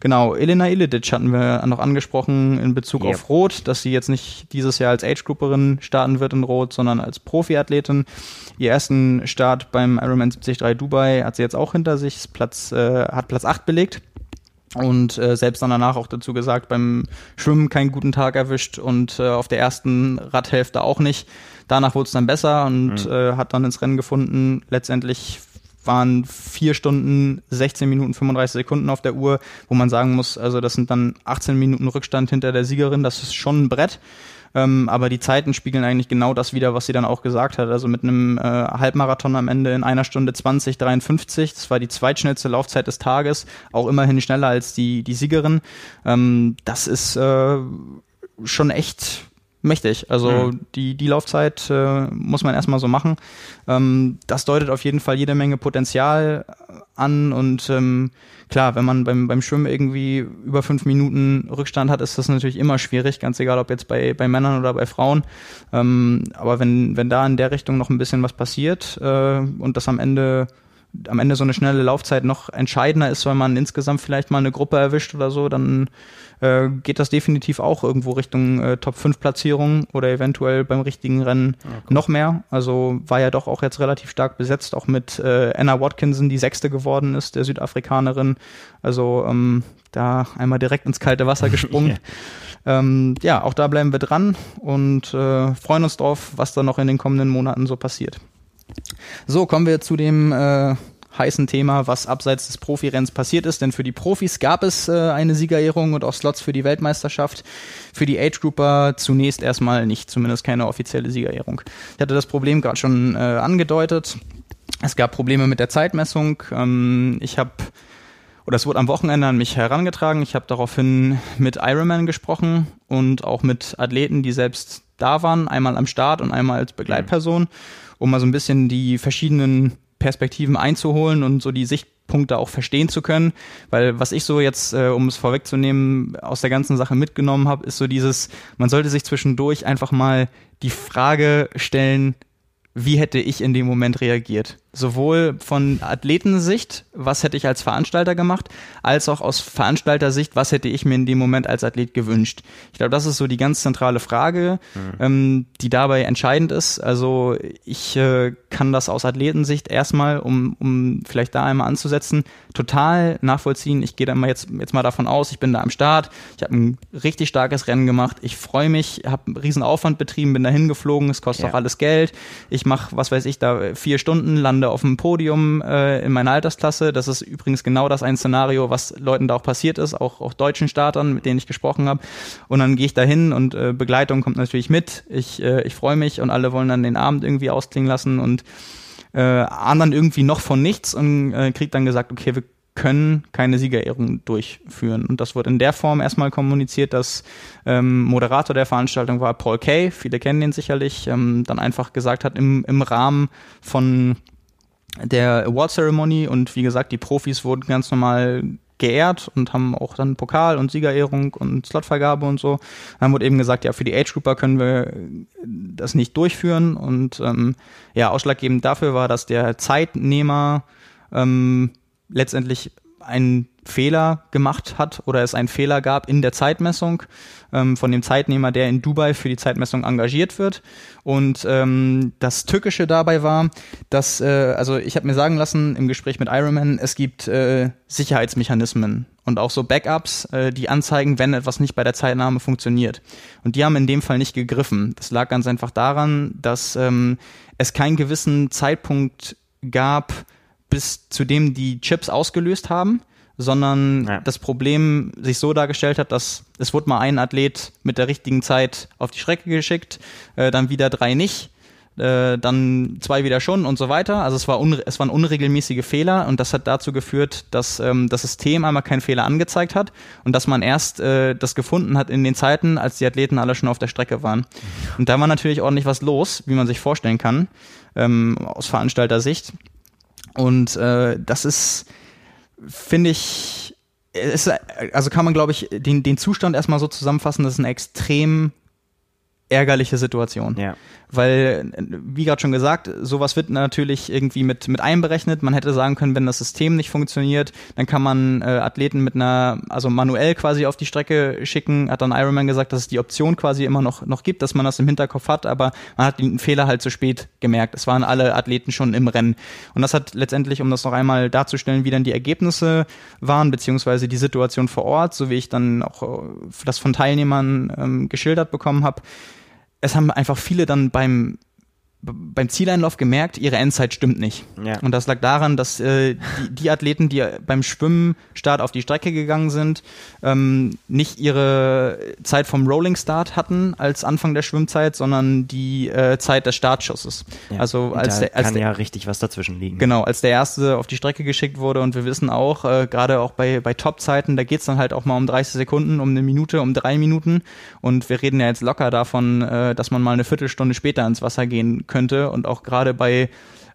A: Genau, Elena Iledic hatten wir noch angesprochen in Bezug yep. auf Rot, dass sie jetzt nicht dieses Jahr als Age-Grouperin starten wird in Rot, sondern als Profiathletin. Ihr ersten Start beim Ironman 73 Dubai hat sie jetzt auch hinter sich, Platz, äh, hat Platz 8 belegt. und äh, selbst dann danach auch dazu gesagt, beim Schwimmen keinen guten Tag erwischt und äh, auf der ersten Radhälfte auch nicht. Danach wurde es dann besser und mhm. äh, hat dann ins Rennen gefunden. Letztendlich waren vier Stunden, 16 Minuten, 35 Sekunden auf der Uhr, wo man sagen muss, also das sind dann 18 Minuten Rückstand hinter der Siegerin. Das ist schon ein Brett. Ähm, aber die Zeiten spiegeln eigentlich genau das wieder, was sie dann auch gesagt hat. Also mit einem äh, Halbmarathon am Ende in einer Stunde 20, 53. Das war die zweitschnellste Laufzeit des Tages. Auch immerhin schneller als die, die Siegerin. Ähm, das ist äh, schon echt mächtig. Also mhm. die, die Laufzeit äh, muss man erstmal so machen. Ähm, das deutet auf jeden Fall jede Menge Potenzial an und ähm, klar, wenn man beim, beim Schwimmen irgendwie über fünf Minuten Rückstand hat, ist das natürlich immer schwierig, ganz egal, ob jetzt bei, bei Männern oder bei Frauen. Ähm, aber wenn, wenn da in der Richtung noch ein bisschen was passiert äh, und das am Ende am Ende so eine schnelle Laufzeit noch entscheidender ist, weil man insgesamt vielleicht mal eine Gruppe erwischt oder so, dann äh, geht das definitiv auch irgendwo Richtung äh, Top 5 Platzierung oder eventuell beim richtigen Rennen ja, cool. noch mehr. Also war ja doch auch jetzt relativ stark besetzt, auch mit äh, Anna Watkinson, die sechste geworden ist, der Südafrikanerin. Also ähm, da einmal direkt ins kalte Wasser gesprungen. yeah. ähm, ja, auch da bleiben wir dran und äh, freuen uns drauf, was da noch in den kommenden Monaten so passiert. So, kommen wir zu dem äh, heißen Thema, was abseits des Profirenns passiert ist. Denn für die Profis gab es äh, eine Siegerehrung und auch Slots für die Weltmeisterschaft. Für die Age Grouper zunächst erstmal nicht, zumindest keine offizielle Siegerehrung. Ich hatte das Problem gerade schon äh, angedeutet. Es gab Probleme mit der Zeitmessung. Ähm, ich habe oder es wurde am Wochenende an mich herangetragen. Ich habe daraufhin mit Ironman gesprochen und auch mit Athleten, die selbst da waren, einmal am Start und einmal als Begleitperson, um mal so ein bisschen die verschiedenen Perspektiven einzuholen und so die Sichtpunkte auch verstehen zu können. Weil was ich so jetzt, äh, um es vorwegzunehmen, aus der ganzen Sache mitgenommen habe, ist so dieses, man sollte sich zwischendurch einfach mal die Frage stellen, wie hätte ich in dem Moment reagiert? Sowohl von Athletensicht, was hätte ich als Veranstalter gemacht, als auch aus Veranstaltersicht, was hätte ich mir in dem Moment als Athlet gewünscht. Ich glaube, das ist so die ganz zentrale Frage, mhm. ähm, die dabei entscheidend ist. Also ich äh, kann das aus Athletensicht erstmal, um, um vielleicht da einmal anzusetzen, total nachvollziehen. Ich gehe da mal jetzt, jetzt mal davon aus, ich bin da am Start, ich habe ein richtig starkes Rennen gemacht, ich freue mich, habe einen riesen Aufwand betrieben, bin da hingeflogen, es kostet ja. auch alles Geld. Ich mache, was weiß ich, da vier Stunden, lande lande auf dem Podium äh, in meiner Altersklasse. Das ist übrigens genau das ein Szenario, was Leuten da auch passiert ist, auch, auch deutschen Startern, mit denen ich gesprochen habe. Und dann gehe ich da hin und äh, Begleitung kommt natürlich mit. Ich, äh, ich freue mich und alle wollen dann den Abend irgendwie ausklingen lassen und äh, ahnen irgendwie noch von nichts und äh, kriegt dann gesagt, okay, wir können keine Siegerehrung durchführen. Und das wird in der Form erstmal kommuniziert, dass ähm, Moderator der Veranstaltung war Paul Kay, viele kennen ihn sicherlich, ähm, dann einfach gesagt hat, im, im Rahmen von der Award Ceremony und wie gesagt, die Profis wurden ganz normal geehrt und haben auch dann Pokal und Siegerehrung und Slotvergabe und so. Dann wurde eben gesagt, ja, für die Age Grouper können wir das nicht durchführen und ähm, ja, ausschlaggebend dafür war, dass der Zeitnehmer ähm, letztendlich einen Fehler gemacht hat oder es einen Fehler gab in der Zeitmessung ähm, von dem Zeitnehmer, der in Dubai für die Zeitmessung engagiert wird. Und ähm, das Tückische dabei war, dass, äh, also ich habe mir sagen lassen im Gespräch mit Ironman, es gibt äh, Sicherheitsmechanismen und auch so Backups, äh, die anzeigen, wenn etwas nicht bei der Zeitnahme funktioniert. Und die haben in dem Fall nicht gegriffen. Das lag ganz einfach daran, dass ähm, es keinen gewissen Zeitpunkt gab, bis zu dem die Chips ausgelöst haben sondern ja. das Problem sich so dargestellt hat, dass es wurde mal ein Athlet mit der richtigen Zeit auf die Strecke geschickt, äh, dann wieder drei nicht, äh, dann zwei wieder schon und so weiter. Also es, war es waren unregelmäßige Fehler und das hat dazu geführt, dass ähm, das System einmal keinen Fehler angezeigt hat und dass man erst äh, das gefunden hat in den Zeiten, als die Athleten alle schon auf der Strecke waren. Und da war natürlich ordentlich was los, wie man sich vorstellen kann, ähm, aus Veranstalter-Sicht. Und äh, das ist finde ich, ist, also kann man, glaube ich, den, den Zustand erstmal so zusammenfassen, das ist ein extrem ärgerliche Situation.
B: Ja.
A: Weil, wie gerade schon gesagt, sowas wird natürlich irgendwie mit, mit einberechnet. Man hätte sagen können, wenn das System nicht funktioniert, dann kann man äh, Athleten mit einer, also manuell quasi auf die Strecke schicken. Hat dann Ironman gesagt, dass es die Option quasi immer noch, noch gibt, dass man das im Hinterkopf hat, aber man hat den Fehler halt zu spät gemerkt. Es waren alle Athleten schon im Rennen. Und das hat letztendlich, um das noch einmal darzustellen, wie dann die Ergebnisse waren, beziehungsweise die Situation vor Ort, so wie ich dann auch äh, das von Teilnehmern ähm, geschildert bekommen habe, es haben einfach viele dann beim beim Zieleinlauf gemerkt, ihre Endzeit stimmt nicht.
B: Ja.
A: Und das lag daran, dass äh, die, die Athleten, die beim Schwimmen Start auf die Strecke gegangen sind, ähm, nicht ihre Zeit vom Rolling Start hatten als Anfang der Schwimmzeit, sondern die äh, Zeit des Startschusses.
B: Ja.
A: Also als
B: da
A: der, als
B: kann
A: der,
B: ja richtig was dazwischen liegen.
A: Genau, als der erste auf die Strecke geschickt wurde und wir wissen auch, äh, gerade auch bei, bei Top-Zeiten, da geht's dann halt auch mal um 30 Sekunden, um eine Minute, um drei Minuten und wir reden ja jetzt locker davon, äh, dass man mal eine Viertelstunde später ins Wasser gehen könnte und auch gerade bei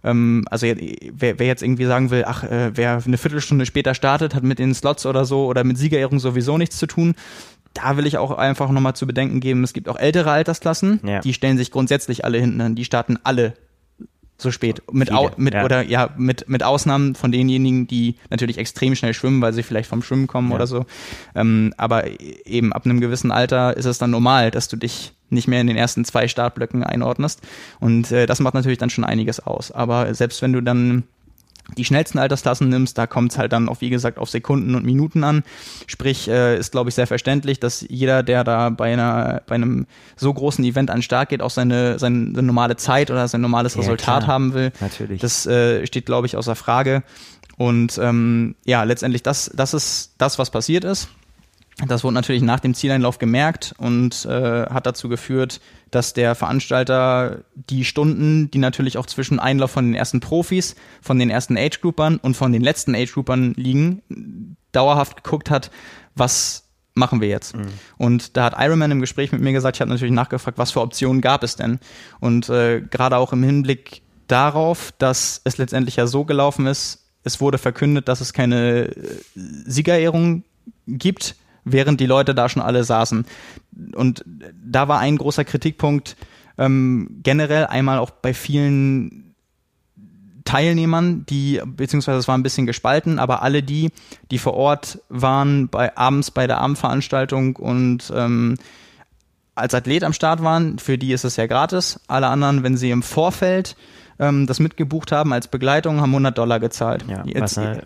A: ähm, also wer, wer jetzt irgendwie sagen will, ach, äh, wer eine Viertelstunde später startet, hat mit den Slots oder so oder mit Siegerehrung sowieso nichts zu tun. Da will ich auch einfach nochmal zu bedenken geben, es gibt auch ältere Altersklassen,
B: Ja.
A: die stellen sich grundsätzlich alle hinten an, die starten alle so spät. Mit,
B: Viele,
A: au, mit
B: ja.
A: oder ja, mit, mit Ausnahmen von denjenigen, die natürlich extrem schnell schwimmen, weil sie vielleicht vom Schwimmen kommen
B: Ja.
A: oder so. Ähm, aber eben ab einem gewissen Alter ist es dann normal, dass du dich nicht mehr in den ersten zwei Startblöcken einordnest. Und äh, das macht natürlich dann schon einiges aus. Aber selbst wenn du dann die schnellsten Altersklassen nimmst, da kommt es halt dann auch, wie gesagt, auf Sekunden und Minuten an. Sprich, äh, ist, glaube ich, sehr verständlich, dass jeder, der da bei, einer, bei einem so großen Event an den Start geht, auch seine, seine, seine normale Zeit oder sein normales
B: Ja,
A: Resultat
B: klar.
A: haben will.
B: Natürlich.
A: Das äh, steht, glaube ich, außer Frage. Und ähm, ja, letztendlich, das, das ist das, was passiert ist. Das wurde natürlich nach dem Zieleinlauf gemerkt und äh, hat dazu geführt, dass der Veranstalter die Stunden, die natürlich auch zwischen Einlauf von den ersten Profis, von den ersten Age-Groupern und von den letzten Age-Groupern liegen, dauerhaft geguckt hat, was machen wir jetzt? Und da hat Ironman im Gespräch mit mir gesagt, ich habe natürlich nachgefragt, was für Optionen gab es denn? Und äh, gerade auch im Hinblick darauf, dass es letztendlich ja so gelaufen ist, es wurde verkündet, dass es keine äh, Siegerehrung gibt, während die Leute da schon alle saßen. Und da war ein großer Kritikpunkt ähm, generell einmal auch bei vielen Teilnehmern, die, beziehungsweise es war ein bisschen gespalten, aber alle die, die vor Ort waren, bei abends bei der Abendveranstaltung und ähm, als Athlet am Start waren, für die ist es ja gratis. Alle anderen, wenn sie im Vorfeld ähm, das mitgebucht haben als Begleitung, haben 100 Dollar gezahlt.
B: ja,
A: Jetzt-
B: was halt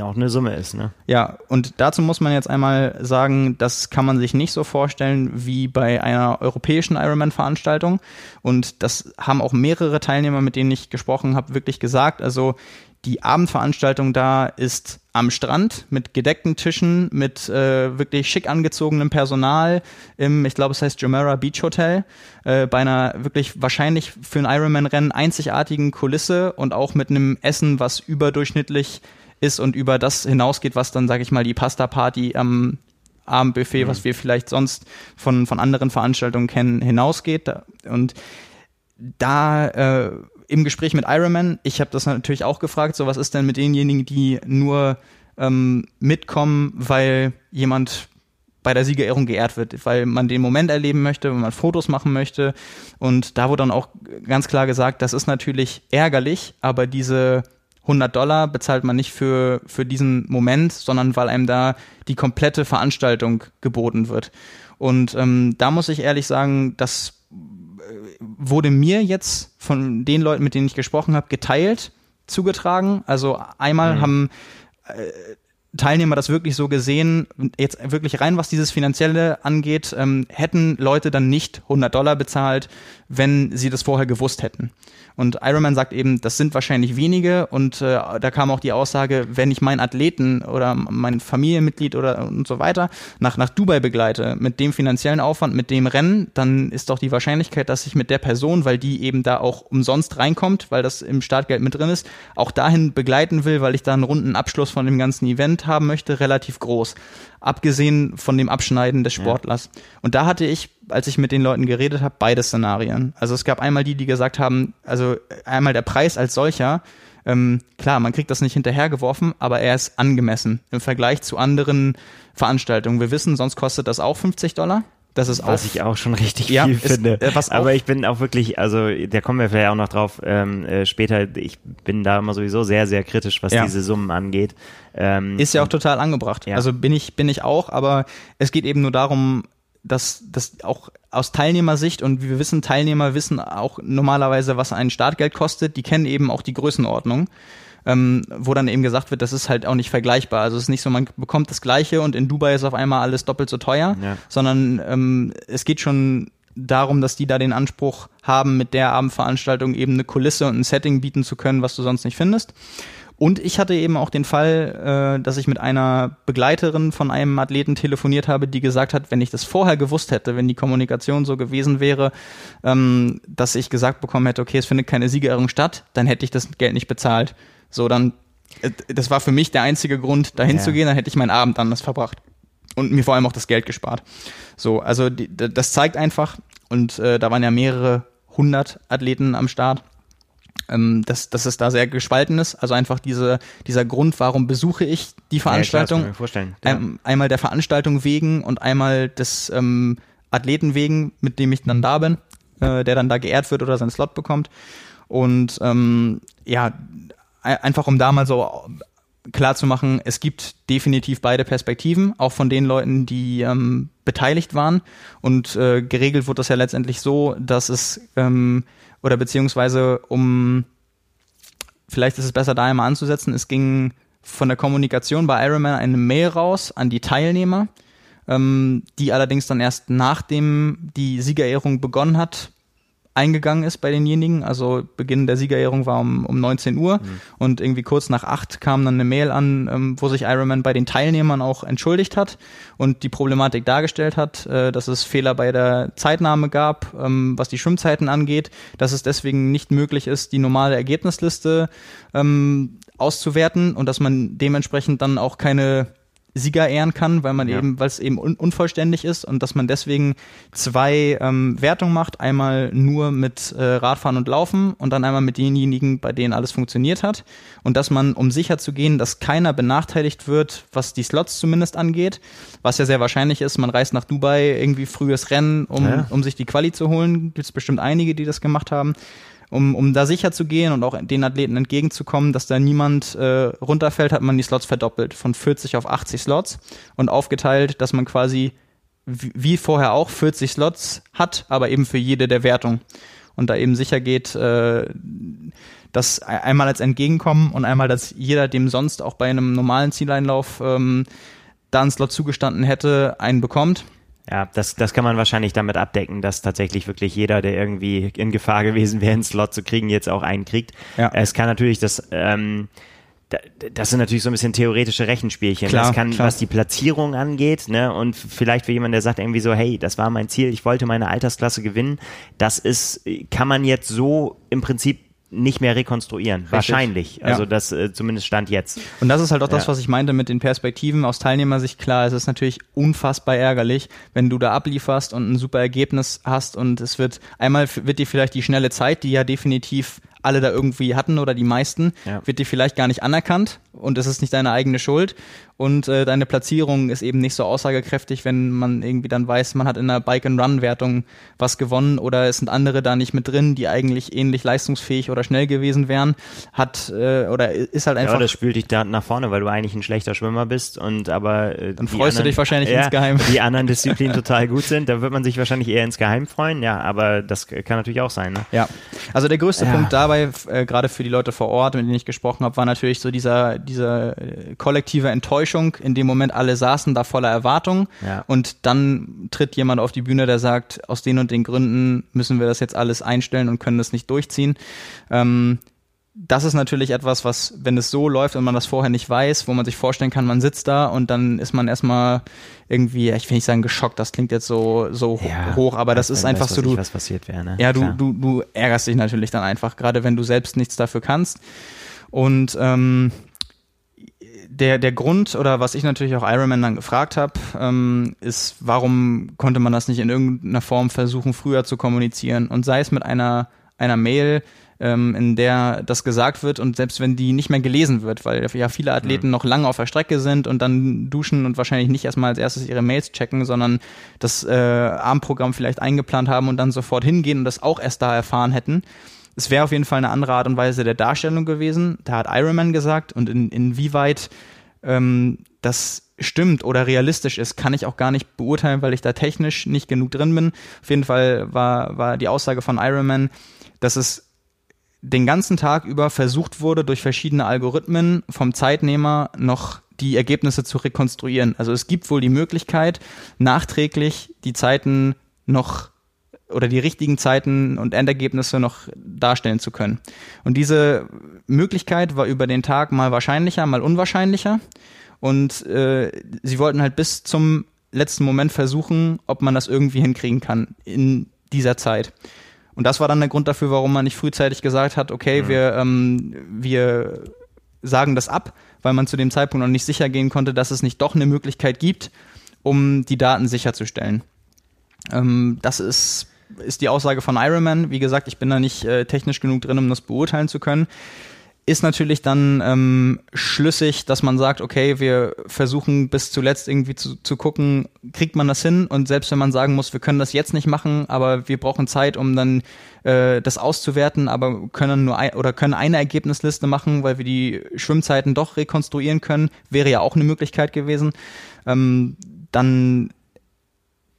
B: auch eine Summe ist, ne?
A: ja, und dazu muss man jetzt einmal sagen, das kann man sich nicht so vorstellen wie bei einer europäischen Ironman-Veranstaltung. Und das haben auch mehrere Teilnehmer, mit denen ich gesprochen habe, wirklich gesagt. Also die Abendveranstaltung da ist am Strand mit gedeckten Tischen, mit äh, wirklich schick angezogenem Personal im, ich glaube, es heißt Jumeirah Beach Hotel, äh, bei einer wirklich wahrscheinlich für ein Ironman-Rennen einzigartigen Kulisse und auch mit einem Essen, was überdurchschnittlich ist und über das hinausgeht, was dann, sage ich mal, die Pasta-Party am Abendbuffet, was wir vielleicht sonst von, von anderen Veranstaltungen kennen, hinausgeht. Und da äh, im Gespräch mit Ironman, ich habe das natürlich auch gefragt, so was ist denn mit denjenigen, die nur ähm, mitkommen, weil jemand bei der Siegerehrung geehrt wird, weil man den Moment erleben möchte, wenn man Fotos machen möchte. Und da wurde dann auch ganz klar gesagt, das ist natürlich ärgerlich, aber diese 100 Dollar bezahlt man nicht für, für diesen Moment, sondern weil einem da die komplette Veranstaltung geboten wird. Und ähm, da muss ich ehrlich sagen, das wurde mir jetzt von den Leuten, mit denen ich gesprochen habe, geteilt zugetragen. Also einmal haben äh, Teilnehmer das wirklich so gesehen, jetzt wirklich rein, was dieses Finanzielle angeht, ähm, hätten Leute dann nicht 100 Dollar bezahlt, wenn sie das vorher gewusst hätten. Und Ironman sagt eben, das sind wahrscheinlich wenige und äh, da kam auch die Aussage, wenn ich meinen Athleten oder mein Familienmitglied oder und so weiter nach, nach Dubai begleite, mit dem finanziellen Aufwand, mit dem Rennen, dann ist doch die Wahrscheinlichkeit, dass ich mit der Person, weil die eben da auch umsonst reinkommt, weil das im Startgeld mit drin ist, auch dahin begleiten will, weil ich da einen runden Abschluss von dem ganzen Event haben möchte, relativ groß. Abgesehen von dem Abschneiden des Sportlers. Und da hatte ich, als ich mit den Leuten geredet habe, beide Szenarien. Also es gab einmal die, die gesagt haben, also einmal der Preis als solcher, ähm, klar, man kriegt das nicht hinterhergeworfen, aber er ist angemessen im Vergleich zu anderen Veranstaltungen. Wir wissen, sonst kostet das auch 50 Dollar Das ist
B: was
A: auch,
B: ich auch schon richtig
A: Ja,
B: viel
A: ist-
B: finde.
A: äh, was
B: Aber ich bin auch wirklich, also da kommen wir vielleicht auch noch drauf ähm, äh, später. Ich bin da immer sowieso sehr, sehr kritisch, was
A: Ja.
B: diese Summen angeht. Ähm,
A: Ist ja auch total angebracht.
B: Ja.
A: Also bin ich, bin ich auch, aber es geht eben nur darum, dass das auch aus Teilnehmersicht und wie wir wissen, Teilnehmer wissen auch normalerweise, was ein Startgeld kostet. Die kennen eben auch die Größenordnung. Ähm, wo dann eben gesagt wird, das ist halt auch nicht vergleichbar. Also es ist nicht so, man bekommt das Gleiche und in Dubai ist auf einmal alles doppelt so teuer,
B: Ja.
A: sondern ähm, es geht schon darum, dass die da den Anspruch haben, mit der Abendveranstaltung eben eine Kulisse und ein Setting bieten zu können, was du sonst nicht findest. Und ich hatte eben auch den Fall, äh, dass ich mit einer Begleiterin von einem Athleten telefoniert habe, die gesagt hat, wenn ich das vorher gewusst hätte, wenn die Kommunikation so gewesen wäre, ähm, dass ich gesagt bekommen hätte, okay, es findet keine Siegerehrung statt, dann hätte ich das Geld nicht bezahlt. So, dann, äh, das war für mich der einzige Grund, dahin
B: Ja.
A: zu gehen, dann hätte ich meinen Abend anders verbracht. Und mir vor allem auch das Geld gespart. So, also das zeigt einfach, und äh, da waren ja mehrere hundert Athleten am Start, ähm, dass, dass es da sehr gespalten ist. Also einfach diese, dieser Grund, warum besuche ich die
B: ja, klar,
A: Veranstaltung,
B: ich mir vorstellen. Ja.
A: ähm, einmal der Veranstaltung wegen und einmal des ähm, Athleten wegen, mit dem ich dann da bin, äh, der dann da geehrt wird oder seinen Slot bekommt. Und ähm, ja, ein- einfach um da mal so klar zu machen, es gibt definitiv beide Perspektiven, auch von den Leuten, die ähm, beteiligt waren. Und äh, geregelt wurde das ja letztendlich so, dass es ähm, oder beziehungsweise um vielleicht ist es besser da einmal anzusetzen. Es ging von der Kommunikation bei Ironman eine Mail raus an die Teilnehmer, ähm, die allerdings dann erst nachdem die Siegerehrung begonnen hat, eingegangen ist bei denjenigen. Also Beginn der Siegerehrung war um, um 19 Uhr und irgendwie kurz nach 8 kam dann eine Mail an, ähm, wo sich Ironman bei den Teilnehmern auch entschuldigt hat und die Problematik dargestellt hat, äh, dass es Fehler bei der Zeitnahme gab, ähm, was die Schwimmzeiten angeht, dass es deswegen nicht möglich ist, die normale Ergebnisliste ähm, auszuwerten und dass man dementsprechend dann auch keine Sieger ehren kann, weil man
B: Ja.
A: eben, weil es eben un unvollständig ist und dass man deswegen zwei ähm, Wertungen macht, einmal nur mit äh, Radfahren und Laufen und dann einmal mit denjenigen, bei denen alles funktioniert hat. Und dass man, um sicher zu gehen, dass keiner benachteiligt wird, was die Slots zumindest angeht, was ja sehr wahrscheinlich ist, man reist nach Dubai, irgendwie frühes Rennen, um,
B: Ja.
A: um sich die Quali zu holen, gibt es bestimmt einige, die das gemacht haben um, um da sicher zu gehen und auch den Athleten entgegenzukommen, dass da niemand äh, runterfällt, hat man die Slots verdoppelt, von 40 auf 80 Slots und aufgeteilt, dass man quasi wie vorher auch 40 Slots hat, aber eben für jede der Wertung. Und da eben sicher geht, äh, dass e- einmal als Entgegenkommen und einmal, dass jeder, dem sonst auch bei einem normalen Zieleinlauf ähm, da einen Slot zugestanden hätte, einen bekommt.
B: Ja, das, das kann man wahrscheinlich damit abdecken, dass tatsächlich wirklich jeder, der irgendwie in Gefahr gewesen wäre, einen Slot zu kriegen, jetzt auch einen kriegt.
A: Ja.
B: Es kann natürlich das, ähm, da- das sind natürlich so ein bisschen theoretische Rechenspielchen.
A: Klar,
B: das kann,
A: klar.
B: was die Platzierung angeht, ne, und vielleicht für jemanden, der sagt irgendwie so, hey, das war mein Ziel, ich wollte meine Altersklasse gewinnen, das ist, kann man jetzt so im Prinzip nicht mehr rekonstruieren. Wahrscheinlich.
A: Ja.
B: Also das äh, zumindest stand jetzt.
A: Und das ist halt auch das,
B: Ja.
A: was ich meinte mit den Perspektiven aus Teilnehmersicht. Klar, es ist natürlich unfassbar ärgerlich, wenn du da ablieferst und ein super Ergebnis hast und es wird, einmal wird dir vielleicht die schnelle Zeit, die ja definitiv alle da irgendwie hatten oder die meisten,
B: Ja.
A: wird dir vielleicht gar nicht anerkannt und es ist nicht deine eigene Schuld und äh, deine Platzierung ist eben nicht so aussagekräftig, wenn man irgendwie dann weiß, man hat in der Bike-and-Run-Wertung was gewonnen oder es sind andere da nicht mit drin, die eigentlich ähnlich leistungsfähig oder schnell gewesen wären, hat äh, oder ist halt
B: Ja,
A: einfach
B: das spült dich da nach vorne, weil du eigentlich ein schlechter Schwimmer bist und aber äh,
A: Dann freust du dich wahrscheinlich
B: ja,
A: insgeheim.
B: Die anderen Disziplinen total gut sind, da wird man sich wahrscheinlich eher insgeheim freuen, ja, aber das kann natürlich auch sein, ne?
A: Ja, also der größte
B: Ja.
A: Punkt dabei, äh, gerade für die Leute vor Ort, mit denen ich gesprochen habe, war natürlich so dieser, diese äh, kollektive Enttäuschung. In dem Moment alle saßen da voller Erwartung
B: Ja.
A: und dann tritt jemand auf die Bühne, der sagt, aus den und den Gründen müssen wir das jetzt alles einstellen und können das nicht durchziehen. Ähm, das ist natürlich etwas, was, wenn es so läuft und man das vorher nicht weiß, wo man sich vorstellen kann, man sitzt da und dann ist man erstmal irgendwie, ich will nicht sagen geschockt, das klingt jetzt so, so ho- hoch, aber das ist einfach
B: weiß,
A: so, du,
B: was passiert wäre, ne?
A: ja, du, du, du ärgerst dich natürlich dann einfach, gerade wenn du selbst nichts dafür kannst. Und ähm, der, der Grund oder was ich natürlich auch Ironman dann gefragt habe, ähm, ist, warum konnte man das nicht in irgendeiner Form versuchen, früher zu kommunizieren und sei es mit einer, einer Mail, ähm, in der das gesagt wird und selbst wenn die nicht mehr gelesen wird, weil ja viele Athleten mhm. noch lange auf der Strecke sind und dann duschen und wahrscheinlich nicht erstmal als erstes ihre Mails checken, sondern das äh, Abendprogramm vielleicht eingeplant haben und dann sofort hingehen und das auch erst da erfahren hätten. Es wäre auf jeden Fall eine andere Art und Weise der Darstellung gewesen. Da hat Ironman gesagt und in, inwieweit ähm, das stimmt oder realistisch ist, kann ich auch gar nicht beurteilen, weil ich da technisch nicht genug drin bin. Auf jeden Fall war, war die Aussage von Ironman, dass es den ganzen Tag über versucht wurde, durch verschiedene Algorithmen vom Zeitnehmer noch die Ergebnisse zu rekonstruieren. Also es gibt wohl die Möglichkeit, nachträglich die Zeiten noch oder die richtigen Zeiten und Endergebnisse noch darstellen zu können. Und diese Möglichkeit war über den Tag mal wahrscheinlicher, mal unwahrscheinlicher. Und äh, sie wollten halt bis zum letzten Moment versuchen, ob man das irgendwie hinkriegen kann in dieser Zeit. Und das war dann der Grund dafür, warum man nicht frühzeitig gesagt hat, okay, mhm. wir, ähm, wir sagen das ab, weil man zu dem Zeitpunkt noch nicht sicher gehen konnte, dass es nicht doch eine Möglichkeit gibt, um die Daten sicherzustellen. Ähm, das ist ist die Aussage von Ironman. Wie gesagt, ich bin da nicht äh, technisch genug drin, um das beurteilen zu können. Ist natürlich dann ähm, schlüssig, dass man sagt, okay, wir versuchen bis zuletzt irgendwie zu, zu gucken, kriegt man das hin? Und selbst wenn man sagen muss, wir können das jetzt nicht machen, aber wir brauchen Zeit, um dann äh, das auszuwerten, aber können nur ein, oder können eine Ergebnisliste machen, weil wir die Schwimmzeiten doch rekonstruieren können, wäre ja auch eine Möglichkeit gewesen. Ähm, dann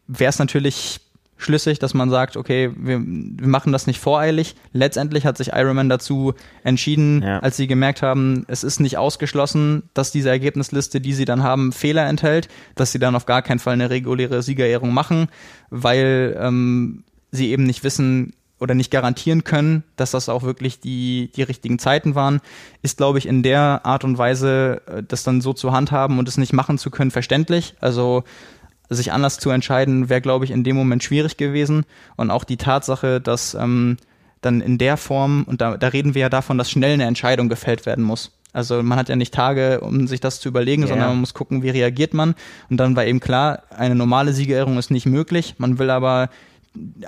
A: wäre es natürlich schlüssig, dass man sagt, okay, wir, wir machen das nicht voreilig. Letztendlich hat sich Ironman dazu entschieden, ja. als sie gemerkt haben, es ist nicht ausgeschlossen, dass diese Ergebnisliste, die sie dann haben, Fehler enthält, dass sie dann auf gar keinen Fall eine reguläre Siegerehrung machen, weil ähm, sie eben nicht wissen oder nicht garantieren können, dass das auch wirklich die, die richtigen Zeiten waren, ist, glaube ich, in der Art und Weise, äh, das dann so zu handhaben und es nicht machen zu können, verständlich. Also sich anders zu entscheiden, wäre, glaube ich, in dem Moment schwierig gewesen. Und auch die Tatsache, dass ähm, dann in der Form, und da, da reden wir ja davon, dass schnell eine Entscheidung gefällt werden muss. Also man hat ja nicht Tage, um sich das zu überlegen, yeah. sondern man muss gucken, wie reagiert man. Und dann war eben klar, eine normale Siegerehrung ist nicht möglich. Man will aber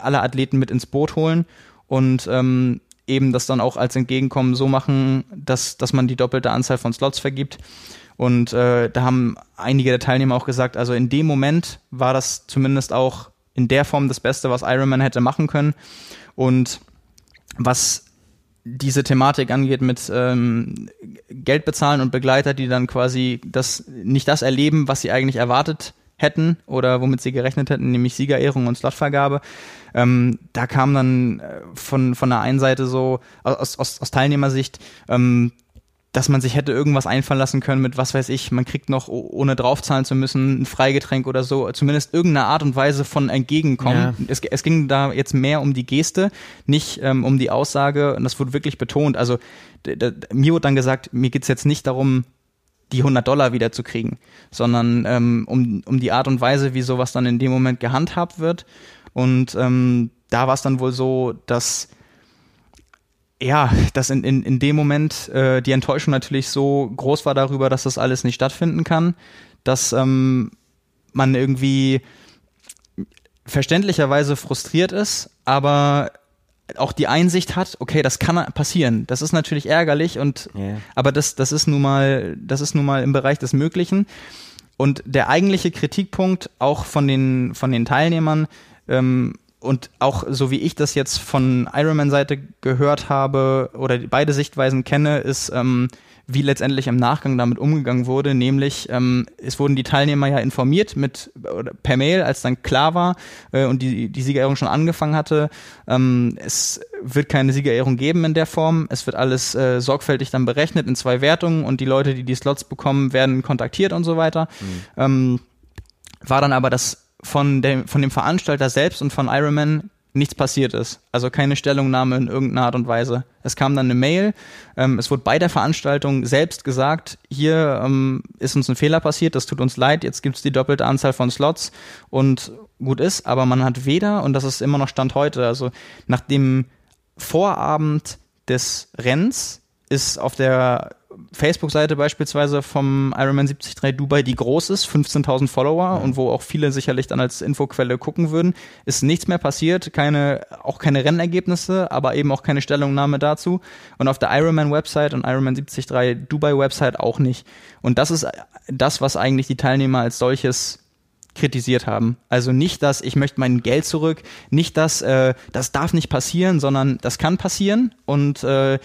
A: alle Athleten mit ins Boot holen und ähm, eben das dann auch als Entgegenkommen so machen, dass, dass man die doppelte Anzahl von Slots vergibt. Und äh, da haben einige der Teilnehmer auch gesagt, also in dem Moment war das zumindest auch in der Form das Beste, was Ironman hätte machen können. Und was diese Thematik angeht mit ähm, Geld bezahlen und Begleiter, die dann quasi das nicht das erleben, was sie eigentlich erwartet hätten oder womit sie gerechnet hätten, nämlich Siegerehrung und Slotvergabe. Ähm, da kam dann äh, von, von der einen Seite so aus, aus, aus Teilnehmersicht, ähm, dass man sich hätte irgendwas einfallen lassen können mit, was weiß ich, man kriegt noch, ohne draufzahlen zu müssen, ein Freigetränk oder so, zumindest irgendeine Art und Weise von entgegenkommen. Ja. Es, es, ging da jetzt mehr um die Geste, nicht ähm, um die Aussage und das wurde wirklich betont. Also mir wurde dann gesagt, mir geht's jetzt nicht darum, die 100 Dollar wieder zu kriegen, sondern ähm, um, um die Art und Weise, wie sowas dann in dem Moment gehandhabt wird. Und ähm, da war es dann wohl so, dass ja, dass in, in, in dem Moment äh, die Enttäuschung natürlich so groß war darüber, dass das alles nicht stattfinden kann, dass ähm, man irgendwie verständlicherweise frustriert ist, aber auch die Einsicht hat, okay, das kann passieren. Das ist natürlich ärgerlich und yeah. aber das, das ist nun mal, das ist nun mal im Bereich des Möglichen. Und der eigentliche Kritikpunkt auch von den, von den Teilnehmern ähm, und auch so wie ich das jetzt von Ironman-Seite gehört habe oder beide Sichtweisen kenne, ist, ähm, wie letztendlich im Nachgang damit umgegangen wurde, nämlich ähm, es wurden die Teilnehmer ja informiert mit per Mail, als dann klar war äh, und die, die Siegerehrung schon angefangen hatte, ähm, es wird keine Siegerehrung geben in der Form, es wird alles äh, sorgfältig dann berechnet in zwei Wertungen und die Leute, die die Slots bekommen, werden kontaktiert und so weiter. Mhm. Ähm, war dann aber das von dem, von dem Veranstalter selbst und von Ironman nichts passiert ist. Also keine Stellungnahme in irgendeiner Art und Weise. Es kam dann eine Mail, ähm, es wurde bei der Veranstaltung selbst gesagt, hier ähm, ist uns ein Fehler passiert, das tut uns leid, jetzt gibt es die doppelte Anzahl von Slots und gut ist, aber man hat weder, und das ist immer noch Stand heute, also nach dem Vorabend des Rennens ist auf der Facebook-Seite beispielsweise vom Ironman 73 Dubai, die groß ist, 15.000 Follower und wo auch viele sicherlich dann als Infoquelle gucken würden, ist nichts mehr passiert, keine, auch keine Rennergebnisse, aber eben auch keine Stellungnahme dazu. Und auf der Ironman-Website und Ironman 73 Dubai-Website auch nicht. Und das ist das, was eigentlich die Teilnehmer als solches kritisiert haben. Also nicht, dass ich möchte mein Geld zurück, nicht, dass äh, das darf nicht passieren, sondern das kann passieren und äh,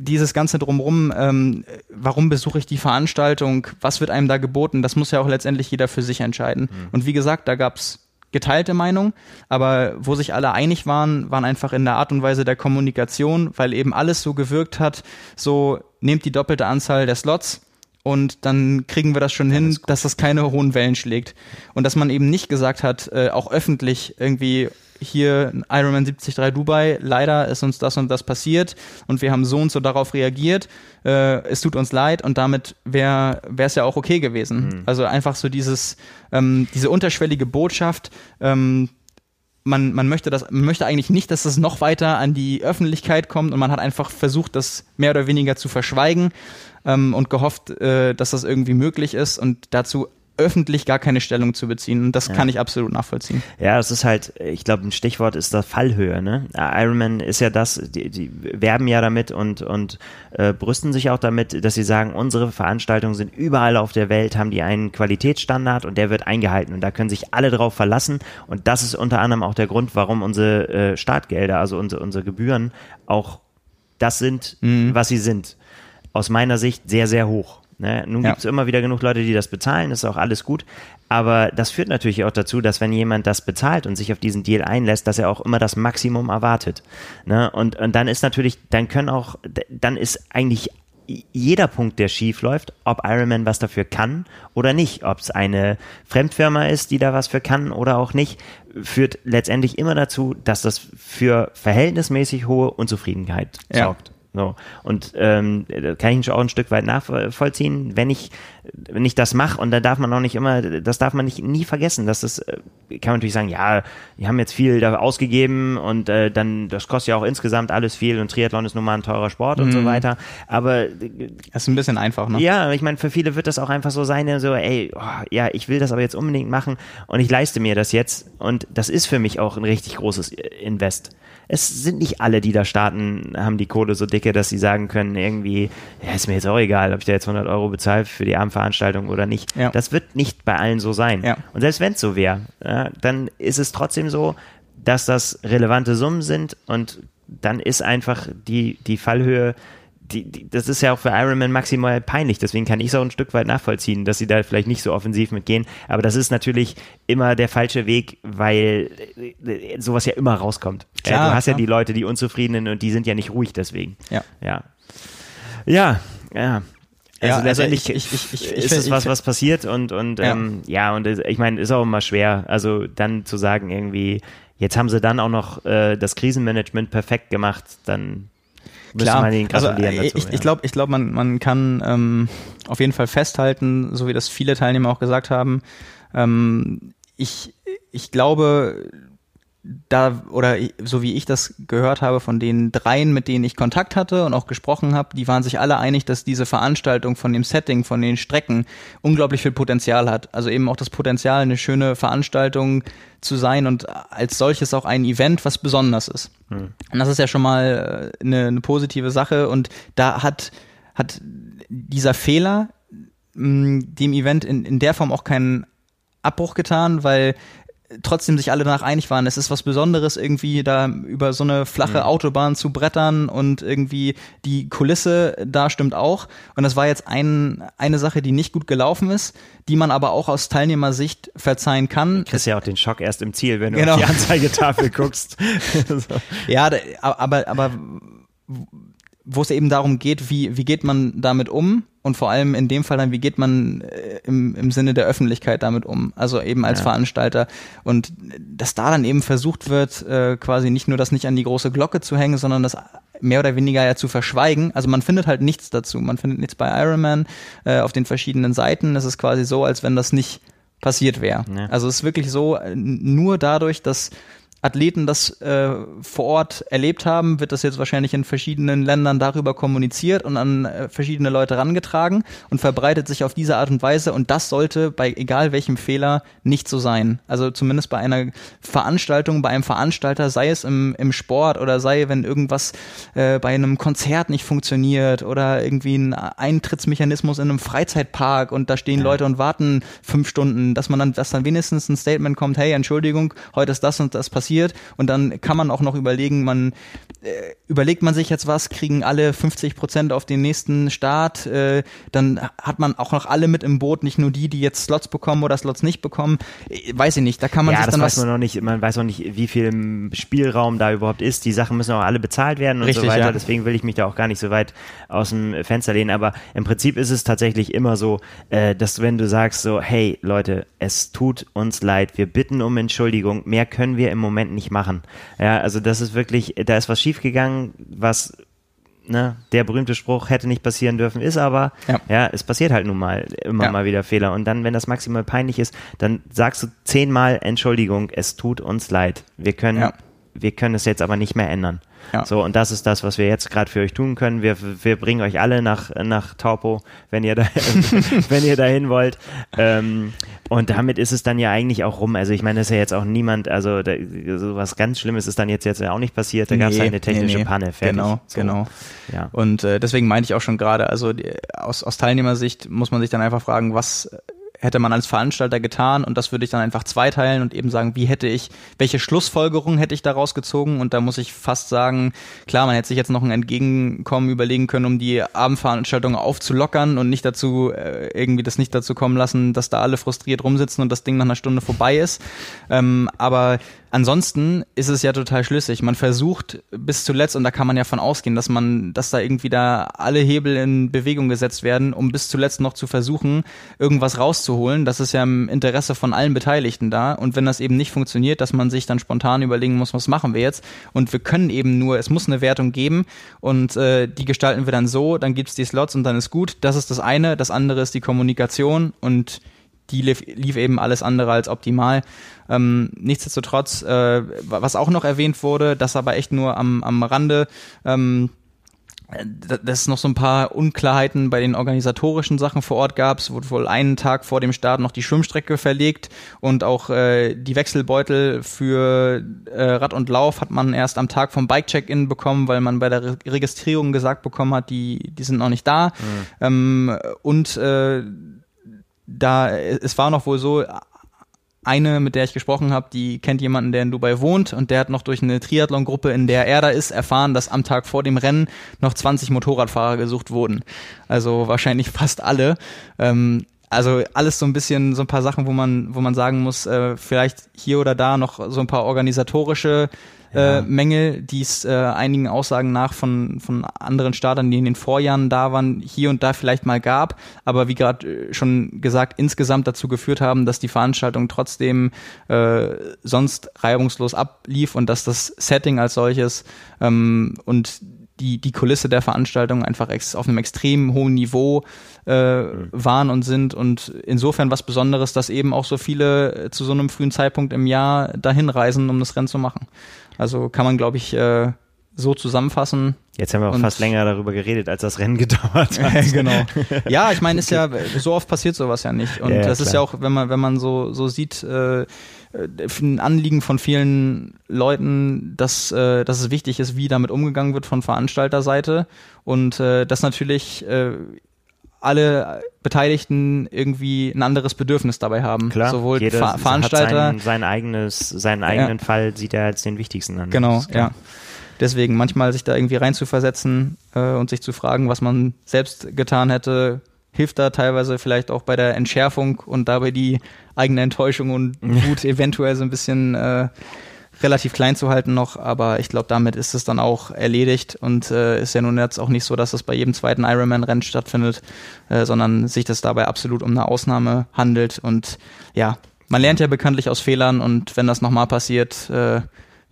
A: dieses ganze drumherum, ähm, warum besuche ich die Veranstaltung, was wird einem da geboten, das muss ja auch letztendlich jeder für sich entscheiden. Mhm. Und wie gesagt, da gab's geteilte Meinung, aber wo sich alle einig waren, waren einfach in der Art und Weise der Kommunikation, weil eben alles so gewirkt hat, so nehmt die doppelte Anzahl der Slots und dann kriegen wir das schon hin, dass das keine hohen Wellen schlägt. Und dass man eben nicht gesagt hat, äh, auch öffentlich irgendwie, hier Ironman 73 Dubai, leider ist uns das und das passiert und wir haben so und so darauf reagiert. Äh, es tut uns leid und damit wäre es ja auch okay gewesen. Mhm. Also einfach so dieses, ähm, diese unterschwellige Botschaft, ähm, man, man möchte das, man möchte eigentlich nicht, dass das noch weiter an die Öffentlichkeit kommt und man hat einfach versucht, das mehr oder weniger zu verschweigen ähm, und gehofft, äh, dass das irgendwie möglich ist und dazu öffentlich gar keine Stellung zu beziehen. Und das ja. kann ich absolut nachvollziehen.
B: Ja, es ist halt, ich glaube, ein Stichwort ist da Fallhöhe. Ne? Ironman ist ja das, die, die werben ja damit und, und äh, brüsten sich auch damit, dass sie sagen, unsere Veranstaltungen sind überall auf der Welt, haben die einen Qualitätsstandard und der wird eingehalten. Und da können sich alle drauf verlassen. Und das ist unter anderem auch der Grund, warum unsere äh, Startgelder, also unsere, unsere Gebühren, auch das sind, mhm. was sie sind. Aus meiner Sicht sehr, sehr hoch. Ne? Nun ja. gibt es immer wieder genug Leute, die das bezahlen, das ist auch alles gut. Aber das führt natürlich auch dazu, dass wenn jemand das bezahlt und sich auf diesen Deal einlässt, dass er auch immer das Maximum erwartet. Ne? Und, und dann ist natürlich, dann können auch, dann ist eigentlich jeder Punkt, der schief läuft, ob Ironman was dafür kann oder nicht, ob es eine Fremdfirma ist, die da was für kann oder auch nicht, führt letztendlich immer dazu, dass das für verhältnismäßig hohe Unzufriedenheit ja. So. Und ähm, da kann ich auch ein Stück weit nachvollziehen, wenn ich, wenn ich das mache und da darf man auch nicht immer, das darf man nicht nie vergessen, dass das, äh, kann man natürlich sagen, ja, die haben jetzt viel da ausgegeben und äh, dann, das kostet ja auch insgesamt alles viel und Triathlon ist nun mal ein teurer Sport mhm. und so mhm. weiter. Aber
A: das ist ein bisschen einfach, ne?
B: Ja, ich meine, für viele wird das auch einfach so sein, so, ey, oh, ja, ich will das aber jetzt unbedingt machen und ich leiste mir das jetzt und das ist für mich auch ein richtig großes Invest es sind nicht alle, die da starten, haben die Kohle so dicke, dass sie sagen können, irgendwie, ja, ist mir jetzt auch egal, ob ich da jetzt 100 Euro bezahle für die Abendveranstaltung oder nicht. Ja. Das wird nicht bei allen so sein. Ja. Und selbst wenn es so wäre, ja, dann ist es trotzdem so, dass das relevante Summen sind und dann ist einfach die, die Fallhöhe die, die, das ist ja auch für Ironman maximal peinlich. Deswegen kann ich es auch ein Stück weit nachvollziehen, dass sie da vielleicht nicht so offensiv mitgehen. Aber das ist natürlich immer der falsche Weg, weil äh, sowas ja immer rauskommt. Klar, du hast klar. ja die Leute, die Unzufriedenen und die sind ja nicht ruhig deswegen.
A: Ja.
B: Ja. Ja. ja. Also, ja, letztendlich ich, ich, ich, ist es was, was passiert und, und ja, ähm, ja und ich meine, ist auch immer schwer. Also dann zu sagen, irgendwie, jetzt haben sie dann auch noch äh, das Krisenmanagement perfekt gemacht, dann
A: Klar, also äh, ich, ich glaube, ich glaub, man, man kann ähm, auf jeden Fall festhalten, so wie das viele Teilnehmer auch gesagt haben. Ähm, ich, ich glaube, da oder so wie ich das gehört habe von den dreien, mit denen ich Kontakt hatte und auch gesprochen habe, die waren sich alle einig, dass diese Veranstaltung von dem Setting, von den Strecken unglaublich viel Potenzial hat. Also eben auch das Potenzial, eine schöne Veranstaltung zu sein und als solches auch ein Event, was besonders ist. Hm. Und das ist ja schon mal äh, eine, eine positive Sache und da hat hat dieser Fehler mh, dem Event in, in der Form auch keinen Abbruch getan, weil trotzdem sich alle danach einig waren, es ist was Besonderes, irgendwie da über so eine flache mhm. Autobahn zu brettern und irgendwie die Kulisse da stimmt auch. Und das war jetzt ein, eine Sache, die nicht gut gelaufen ist, die man aber auch aus Teilnehmersicht verzeihen kann.
B: Du kriegst ja auch den Schock erst im Ziel, wenn du genau. auf die Anzeigetafel guckst.
A: so. Ja, aber, aber wo es eben darum geht, wie, wie geht man damit um und vor allem in dem Fall dann, wie geht man äh, im, im Sinne der Öffentlichkeit damit um, also eben als ja. Veranstalter und dass da dann eben versucht wird, äh, quasi nicht nur das nicht an die große Glocke zu hängen, sondern das mehr oder weniger ja zu verschweigen. Also man findet halt nichts dazu. Man findet nichts bei Ironman äh, auf den verschiedenen Seiten. Es ist quasi so, als wenn das nicht passiert wäre. Ja. Also es ist wirklich so, nur dadurch, dass Athleten das äh, vor Ort erlebt haben, wird das jetzt wahrscheinlich in verschiedenen Ländern darüber kommuniziert und an äh, verschiedene Leute rangetragen und verbreitet sich auf diese Art und Weise. Und das sollte bei egal welchem Fehler nicht so sein. Also zumindest bei einer Veranstaltung, bei einem Veranstalter, sei es im, im Sport oder sei, wenn irgendwas äh, bei einem Konzert nicht funktioniert oder irgendwie ein Eintrittsmechanismus in einem Freizeitpark und da stehen ja. Leute und warten fünf Stunden, dass man dann, dass dann wenigstens ein Statement kommt, hey, Entschuldigung, heute ist das und das passiert passiert. Und dann kann man auch noch überlegen, man äh, überlegt man sich jetzt was, kriegen alle 50 Prozent auf den nächsten Start, äh, dann hat man auch noch alle mit im Boot, nicht nur die, die jetzt Slots bekommen oder Slots nicht bekommen, äh, weiß ich nicht, da kann man ja, sich dann
B: weiß was... man noch nicht, man weiß auch nicht, wie viel Spielraum da überhaupt ist, die Sachen müssen auch alle bezahlt werden und Richtig, so weiter, ja. deswegen will ich mich da auch gar nicht so weit aus dem Fenster lehnen, aber im Prinzip ist es tatsächlich immer so, äh, dass wenn du sagst so, hey Leute, es tut uns leid, wir bitten um Entschuldigung, mehr können wir im Moment Moment nicht machen. Ja, also das ist wirklich, da ist was schiefgegangen, was Ne, der berühmte Spruch hätte nicht passieren dürfen, ist aber, ja, ja es passiert halt nun mal immer ja. mal wieder Fehler. Und dann, wenn das maximal peinlich ist, dann sagst du zehnmal Entschuldigung, es tut uns leid. Wir können, ja. wir können es jetzt aber nicht mehr ändern. Ja. So, und das ist das, was wir jetzt gerade für euch tun können. Wir, wir bringen euch alle nach, nach Taupo, wenn ihr da, wenn ihr dahin wollt. Ähm, und damit ist es dann ja eigentlich auch rum. Also ich meine, das ist ja jetzt auch niemand, also da, so was ganz Schlimmes ist dann jetzt jetzt ja auch nicht passiert. Da nee, gab es halt eine technische nee, nee. Panne.
A: Fertig. Genau, so. genau. Ja. Und äh, deswegen meinte ich auch schon gerade, also die, aus, aus Teilnehmersicht muss man sich dann einfach fragen, was hätte man als Veranstalter getan und das würde ich dann einfach zweiteilen und eben sagen, wie hätte ich, welche Schlussfolgerung hätte ich daraus gezogen und da muss ich fast sagen, klar, man hätte sich jetzt noch ein Entgegenkommen überlegen können, um die Abendveranstaltung aufzulockern und nicht dazu, äh, irgendwie das nicht dazu kommen lassen, dass da alle frustriert rumsitzen und das Ding nach einer Stunde vorbei ist. Ähm, aber ansonsten ist es ja total schlüssig. Man versucht bis zuletzt, und da kann man ja von ausgehen, dass man, dass da irgendwie da alle Hebel in Bewegung gesetzt werden, um bis zuletzt noch zu versuchen, irgendwas rauszuholen. Das ist ja im Interesse von allen Beteiligten da. Und wenn das eben nicht funktioniert, dass man sich dann spontan überlegen muss, was machen wir jetzt? Und wir können eben nur, es muss eine Wertung geben und äh, die gestalten wir dann so, dann gibt's die Slots und dann ist gut. Das ist das eine. Das andere ist die Kommunikation und die lief, lief eben alles andere als optimal. Ähm, nichtsdestotrotz, äh, was auch noch erwähnt wurde, das aber echt nur am, am Rande, ähm, dass es noch so ein paar Unklarheiten bei den organisatorischen Sachen vor Ort gab. Es wurde wohl einen Tag vor dem Start noch die Schwimmstrecke verlegt und auch äh, die Wechselbeutel für äh, Rad und Lauf hat man erst am Tag vom Bike-Check-In bekommen, weil man bei der Re Registrierung gesagt bekommen hat, die, die sind noch nicht da. Mhm. Ähm, und äh, da, es war noch wohl so, eine, mit der ich gesprochen habe, die kennt jemanden, der in Dubai wohnt und der hat noch durch eine Triathlon-Gruppe, in der er da ist, erfahren, dass am Tag vor dem Rennen noch 20 Motorradfahrer gesucht wurden. Also wahrscheinlich fast alle. Ähm, also alles so ein bisschen so ein paar Sachen, wo man, wo man sagen muss, äh, vielleicht hier oder da noch so ein paar organisatorische ja. äh, Mängel, die es äh, einigen Aussagen nach von, von anderen Startern, die in den Vorjahren da waren, hier und da vielleicht mal gab, aber wie gerade äh, schon gesagt, insgesamt dazu geführt haben, dass die Veranstaltung trotzdem äh, sonst reibungslos ablief und dass das Setting als solches ähm, und die, die Kulisse der Veranstaltung einfach auf einem extrem hohen Niveau äh, mhm. waren und sind und insofern was Besonderes, dass eben auch so viele äh, zu so einem frühen Zeitpunkt im Jahr dahin reisen, um das Rennen zu machen. Also kann man, glaube ich, äh, so zusammenfassen.
B: Jetzt haben wir auch fast länger darüber geredet, als das Rennen gedauert hat.
A: genau. Ja, ich meine, ist ja so oft passiert sowas ja nicht. Und ja, ja, das klar. ist ja auch, wenn man wenn man so so sieht, äh, ein Anliegen von vielen Leuten, dass äh, dass es wichtig ist, wie damit umgegangen wird von Veranstalterseite und äh, das natürlich äh, alle Beteiligten irgendwie ein anderes Bedürfnis dabei haben.
B: Klar,
A: sowohl jeder Ver Veranstalter,
B: hat sein, sein eigenes, seinen eigenen ja. Fall sieht er als den wichtigsten an.
A: Genau, ja. Deswegen manchmal sich da irgendwie reinzuversetzen äh, und sich zu fragen, was man selbst getan hätte, hilft da teilweise vielleicht auch bei der Entschärfung und dabei die eigene Enttäuschung und Wut eventuell so ein bisschen äh, relativ klein zu halten noch, aber ich glaube, damit ist es dann auch erledigt und äh, ist ja nun jetzt auch nicht so, dass es bei jedem zweiten Ironman-Rennen stattfindet, äh, sondern sich das dabei absolut um eine Ausnahme handelt und ja, man lernt ja bekanntlich aus Fehlern und wenn das nochmal passiert, äh,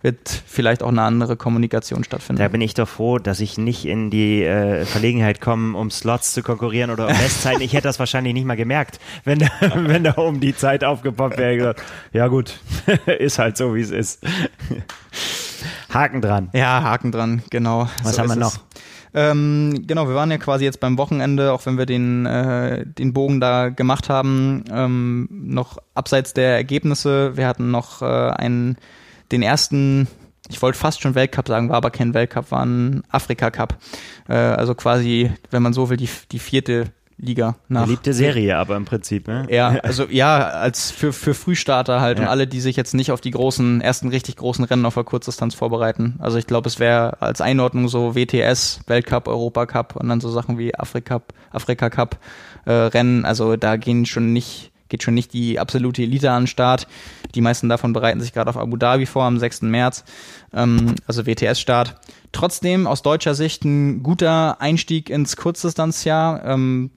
A: wird vielleicht auch eine andere Kommunikation stattfinden.
B: Da bin ich doch froh, dass ich nicht in die äh, Verlegenheit komme, um Slots zu konkurrieren oder um Bestzeiten. Ich hätte das wahrscheinlich nicht mal gemerkt, wenn, wenn da um die Zeit aufgepoppt wäre. Gesagt, ja gut, ist halt so, wie es ist. Haken dran.
A: Ja, Haken dran, genau.
B: Was so haben wir noch?
A: Ähm, genau, wir waren ja quasi jetzt beim Wochenende, auch wenn wir den, äh, den Bogen da gemacht haben, ähm, noch abseits der Ergebnisse. Wir hatten noch äh, einen, den ersten, ich wollte fast schon Weltcup sagen, war aber kein Weltcup, war ein Afrika-Cup. Äh, also quasi, wenn man so will, die, die vierte Liga
B: nach. Beliebte Serie, aber im Prinzip, ne?
A: Ja, also ja, als für, für Frühstarter halt ja. und alle, die sich jetzt nicht auf die großen, ersten richtig großen Rennen auf der Kurzdistanz vorbereiten. Also ich glaube, es wäre als Einordnung so WTS, Weltcup, Europacup und dann so Sachen wie Afrika, Afrika Cup äh, Rennen. Also da gehen schon nicht, geht schon nicht die absolute Elite an den Start. Die meisten davon bereiten sich gerade auf Abu Dhabi vor am 6. März, ähm, also WTS-Start. Trotzdem aus deutscher Sicht ein guter Einstieg ins Kurzdistanzjahr. Ähm,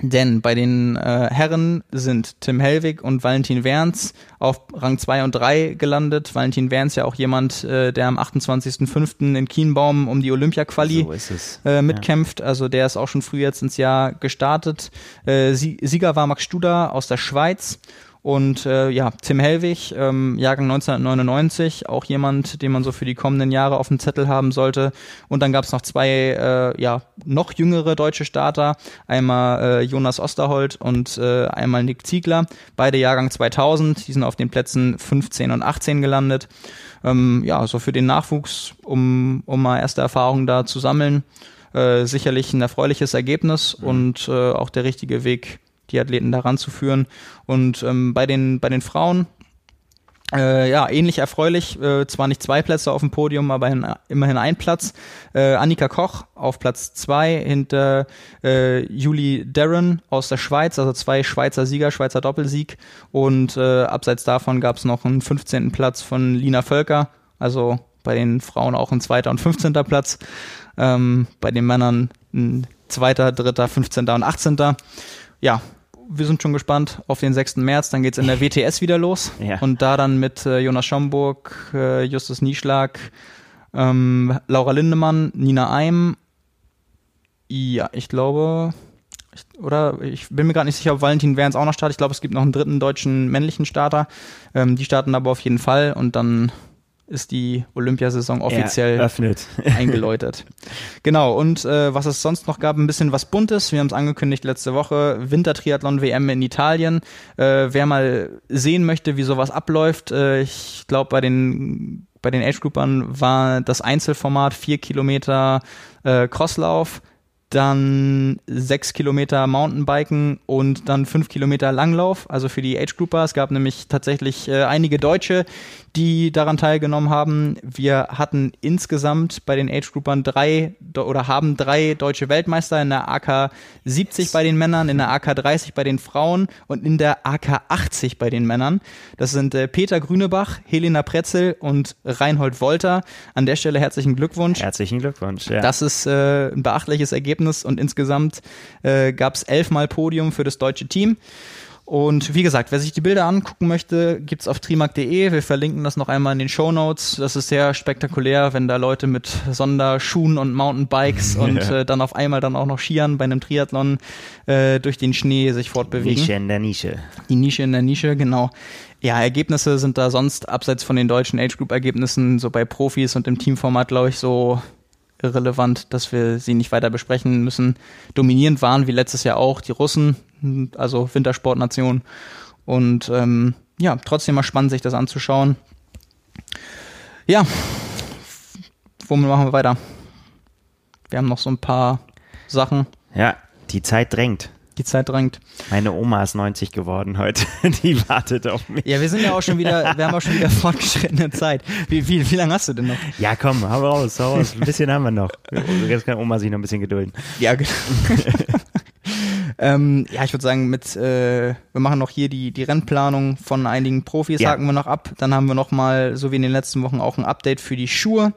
A: denn bei den äh, Herren sind Tim Hellwig und Valentin Werns auf Rang 2 und 3 gelandet. Valentin Werns ja auch jemand, äh, der am 28.05. in Kienbaum um die Olympia-Quali so äh, mitkämpft. Ja. Also der ist auch schon früh jetzt ins Jahr gestartet. Äh, Sieger war Max Studer aus der Schweiz und äh, ja, Tim Hellwig, ähm, Jahrgang 1999, auch jemand, den man so für die kommenden Jahre auf dem Zettel haben sollte. Und dann gab es noch zwei äh, ja, noch jüngere deutsche Starter, einmal äh, Jonas Osterholt und äh, einmal Nick Ziegler, beide Jahrgang 2000, die sind auf den Plätzen 15 und 18 gelandet. Ähm, ja, so für den Nachwuchs, um, um mal erste Erfahrungen da zu sammeln. Äh, sicherlich ein erfreuliches Ergebnis mhm. und äh, auch der richtige Weg die Athleten daran zu führen. Und ähm, bei, den, bei den Frauen äh, ja, ähnlich erfreulich, äh, zwar nicht zwei Plätze auf dem Podium, aber in, immerhin ein Platz. Äh, Annika Koch auf Platz zwei hinter äh, Julie Darren aus der Schweiz, also zwei Schweizer Sieger, Schweizer Doppelsieg. Und äh, abseits davon gab es noch einen 15. Platz von Lina Völker, also bei den Frauen auch ein zweiter und 15. Platz. Ähm, bei den Männern ein zweiter, dritter, 15. und 18. Ja, wir sind schon gespannt auf den 6. März. Dann geht es in der WTS wieder los. Ja. Und da dann mit äh, Jonas Schomburg, äh, Justus Nieschlag, ähm, Laura Lindemann, Nina Eim. Ja, ich glaube, ich, oder ich bin mir gerade nicht sicher, ob Valentin Werns auch noch startet. Ich glaube, es gibt noch einen dritten deutschen männlichen Starter. Ähm, die starten aber auf jeden Fall und dann ist die Olympiasaison offiziell eingeläutet. Genau, und äh, was es sonst noch gab, ein bisschen was Buntes. Wir haben es angekündigt letzte Woche, Wintertriathlon-WM in Italien. Äh, wer mal sehen möchte, wie sowas abläuft, äh, ich glaube, bei den bei den Age-Groupern war das Einzelformat vier Kilometer äh, Crosslauf, dann sechs Kilometer Mountainbiken und dann fünf Kilometer Langlauf, also für die Age Grouper. Es gab nämlich tatsächlich äh, einige Deutsche, die daran teilgenommen haben. Wir hatten insgesamt bei den Age Groupern drei oder haben drei deutsche Weltmeister in der AK 70 bei den Männern, in der AK 30 bei den Frauen und in der AK 80 bei den Männern. Das sind äh, Peter Grünebach, Helena Pretzel und Reinhold Wolter. An der Stelle herzlichen Glückwunsch.
B: Herzlichen Glückwunsch. Ja.
A: Das ist äh, ein beachtliches Ergebnis und insgesamt äh, gab es elfmal Podium für das deutsche Team. Und wie gesagt, wer sich die Bilder angucken möchte, gibt's auf trimark.de. Wir verlinken das noch einmal in den Show Notes. Das ist sehr spektakulär, wenn da Leute mit Sonderschuhen und Mountainbikes und äh, dann auf einmal dann auch noch Skiern bei einem Triathlon äh, durch den Schnee sich fortbewegen.
B: Nische in der Nische.
A: Die Nische in der Nische, genau. Ja, Ergebnisse sind da sonst abseits von den deutschen Age Group Ergebnissen so bei Profis und im Teamformat, glaube ich, so irrelevant, dass wir sie nicht weiter besprechen müssen. Dominierend waren wie letztes Jahr auch die Russen also Wintersportnation. Und ähm, ja, trotzdem mal spannend, sich das anzuschauen. Ja, womit machen wir weiter? Wir haben noch so ein paar Sachen.
B: Ja, die Zeit drängt.
A: Die Zeit drängt.
B: Meine Oma ist 90 geworden heute. Die wartet auf mich.
A: Ja, wir sind ja auch schon wieder, wir haben auch schon wieder fortgeschrittene Zeit. Wie, wie, wie lange hast du denn noch?
B: Ja, komm, hau raus, hau raus. Ein bisschen haben wir noch. Jetzt kann Oma sich noch ein bisschen gedulden.
A: Ja, genau. Ähm, ja, ich würde sagen, mit äh, wir machen noch hier die die Rennplanung von einigen Profis, ja. haken wir noch ab. Dann haben wir noch mal, so wie in den letzten Wochen, auch ein Update für die Schuhe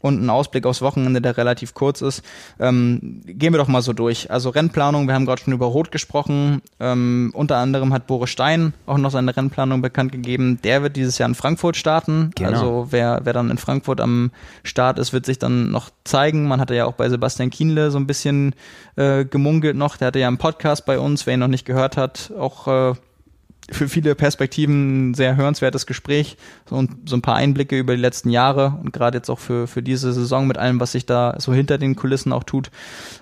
A: und einen Ausblick aufs Wochenende, der relativ kurz ist. Ähm, gehen wir doch mal so durch. Also Rennplanung, wir haben gerade schon über Rot gesprochen. Ähm, unter anderem hat Boris Stein auch noch seine Rennplanung bekannt gegeben. Der wird dieses Jahr in Frankfurt starten. Genau. Also wer, wer dann in Frankfurt am Start ist, wird sich dann noch zeigen. Man hatte ja auch bei Sebastian Kienle so ein bisschen äh, gemunkelt noch. Der hatte ja einen Podcast bei uns, wer ihn noch nicht gehört hat, auch äh, für viele Perspektiven ein sehr hörenswertes Gespräch so, so ein paar Einblicke über die letzten Jahre und gerade jetzt auch für, für diese Saison mit allem, was sich da so hinter den Kulissen auch tut.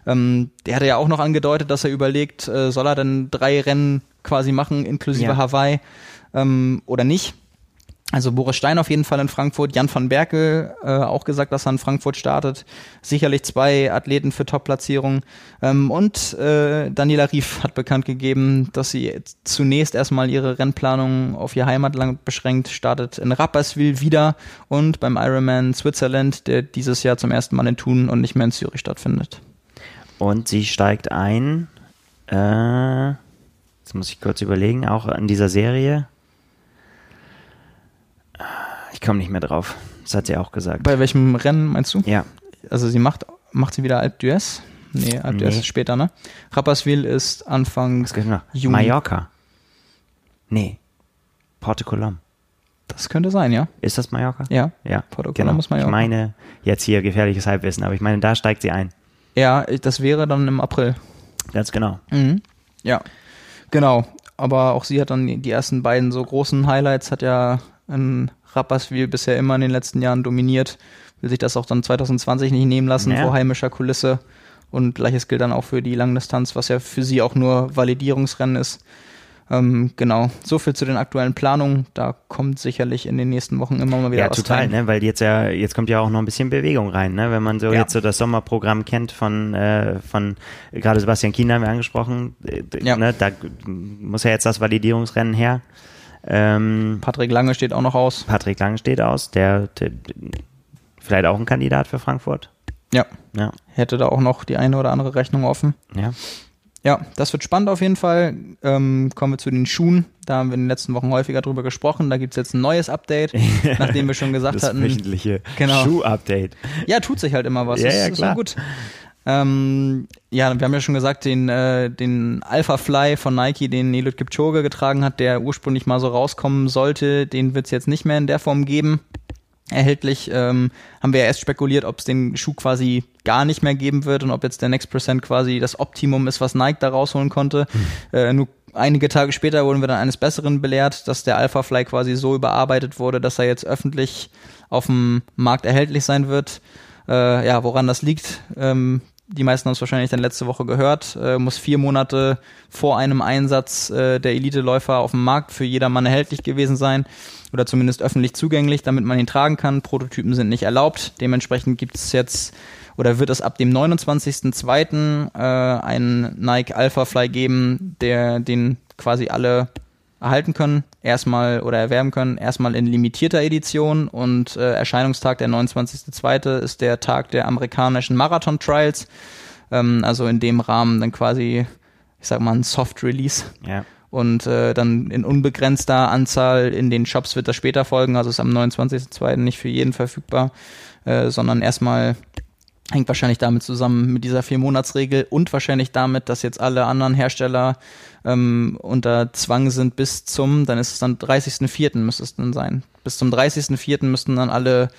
A: Ähm, der hatte ja auch noch angedeutet, dass er überlegt, äh, soll er denn drei Rennen quasi machen, inklusive ja. Hawaii ähm, oder nicht. Also Boris Stein auf jeden Fall in Frankfurt, Jan van Berkel äh, auch gesagt, dass er in Frankfurt startet. Sicherlich zwei Athleten für Top-Platzierungen. Ähm, und äh, Daniela Rief hat bekannt gegeben, dass sie zunächst erstmal ihre Rennplanung auf ihr Heimatland beschränkt, startet in Rapperswil wieder und beim Ironman Switzerland, der dieses Jahr zum ersten Mal in Thun und nicht mehr in Zürich stattfindet.
B: Und sie steigt ein, äh, jetzt muss ich kurz überlegen, auch in dieser Serie ich komme nicht mehr drauf. Das hat sie auch gesagt.
A: Bei welchem Rennen meinst du?
B: Ja.
A: Also sie macht, macht sie wieder Alpe d'Huez? Nee, Alpe d'Huez nee. ist später, ne? Rapperswil ist Anfang
B: Juni. Mallorca. Nee. Porto Colom.
A: Das könnte sein, ja.
B: Ist das Mallorca?
A: Ja.
B: Ja.
A: Porto genau. Ist Mallorca.
B: Ich meine, jetzt hier gefährliches Halbwissen, aber ich meine, da steigt sie ein.
A: Ja, das wäre dann im April.
B: Ganz genau.
A: Mhm. Ja. Genau. Aber auch sie hat dann die ersten beiden so großen Highlights, hat ja in Rapperswil bisher immer in den letzten Jahren dominiert, will sich das auch dann 2020 nicht nehmen lassen ja. vor heimischer Kulisse. Und gleiches gilt dann auch für die Langdistanz, was ja für sie auch nur Validierungsrennen ist. Ähm, genau, so viel zu den aktuellen Planungen. Da kommt sicherlich in den nächsten Wochen immer mal wieder
B: ja, was total, rein. ne? Weil jetzt ja, jetzt kommt ja auch noch ein bisschen Bewegung rein, ne? Wenn man so ja. jetzt so das Sommerprogramm kennt von, äh, von gerade Sebastian Kien haben wir angesprochen, äh, ja. ne? Da muss ja jetzt das Validierungsrennen her.
A: Ähm, Patrick Lange steht auch noch aus.
B: Patrick Lange steht aus, der, der vielleicht auch ein Kandidat für Frankfurt.
A: Ja. ja. Hätte da auch noch die eine oder andere Rechnung offen.
B: Ja.
A: Ja, das wird spannend auf jeden Fall. Ähm, kommen wir zu den Schuhen. Da haben wir in den letzten Wochen häufiger drüber gesprochen. Da gibt es jetzt ein neues Update, nachdem wir schon gesagt
B: das
A: hatten.
B: Das wöchentliche genau. Schuh-Update.
A: Ja, tut sich halt immer was.
B: Ja, ja, klar.
A: gut. Ähm, ja, wir haben ja schon gesagt, den, äh, den Alpha Fly von Nike, den Eliud Kipchoge getragen hat, der ursprünglich mal so rauskommen sollte, den wird es jetzt nicht mehr in der Form geben. Erhältlich ähm, haben wir ja erst spekuliert, ob es den Schuh quasi gar nicht mehr geben wird und ob jetzt der Next Percent quasi das Optimum ist, was Nike da rausholen konnte. Hm. Äh, nur einige Tage später wurden wir dann eines Besseren belehrt, dass der Alpha Fly quasi so überarbeitet wurde, dass er jetzt öffentlich auf dem Markt erhältlich sein wird. Äh, ja, woran das liegt, ähm, die meisten haben es wahrscheinlich dann letzte Woche gehört, äh, muss vier Monate vor einem Einsatz äh, der Elite-Läufer auf dem Markt für jedermann erhältlich gewesen sein oder zumindest öffentlich zugänglich, damit man ihn tragen kann. Prototypen sind nicht erlaubt. Dementsprechend gibt es jetzt oder wird es ab dem 29.02. Äh, einen Nike Alpha Fly geben, der den quasi alle erhalten können, erstmal oder erwerben können, erstmal in limitierter Edition und äh, Erscheinungstag der 29.02. ist der Tag der amerikanischen Marathon Trials. Ähm, also in dem Rahmen dann quasi, ich sag mal, ein Soft Release.
B: Ja.
A: Und äh, dann in unbegrenzter Anzahl in den Shops wird das später folgen. Also ist am 29.02. nicht für jeden verfügbar, äh, sondern erstmal hängt wahrscheinlich damit zusammen mit dieser Vier-Monats-Regel und wahrscheinlich damit, dass jetzt alle anderen Hersteller ähm, unter Zwang sind bis zum, dann ist es dann 30.04. müsste es dann sein. Bis zum 30.04. müssten dann alle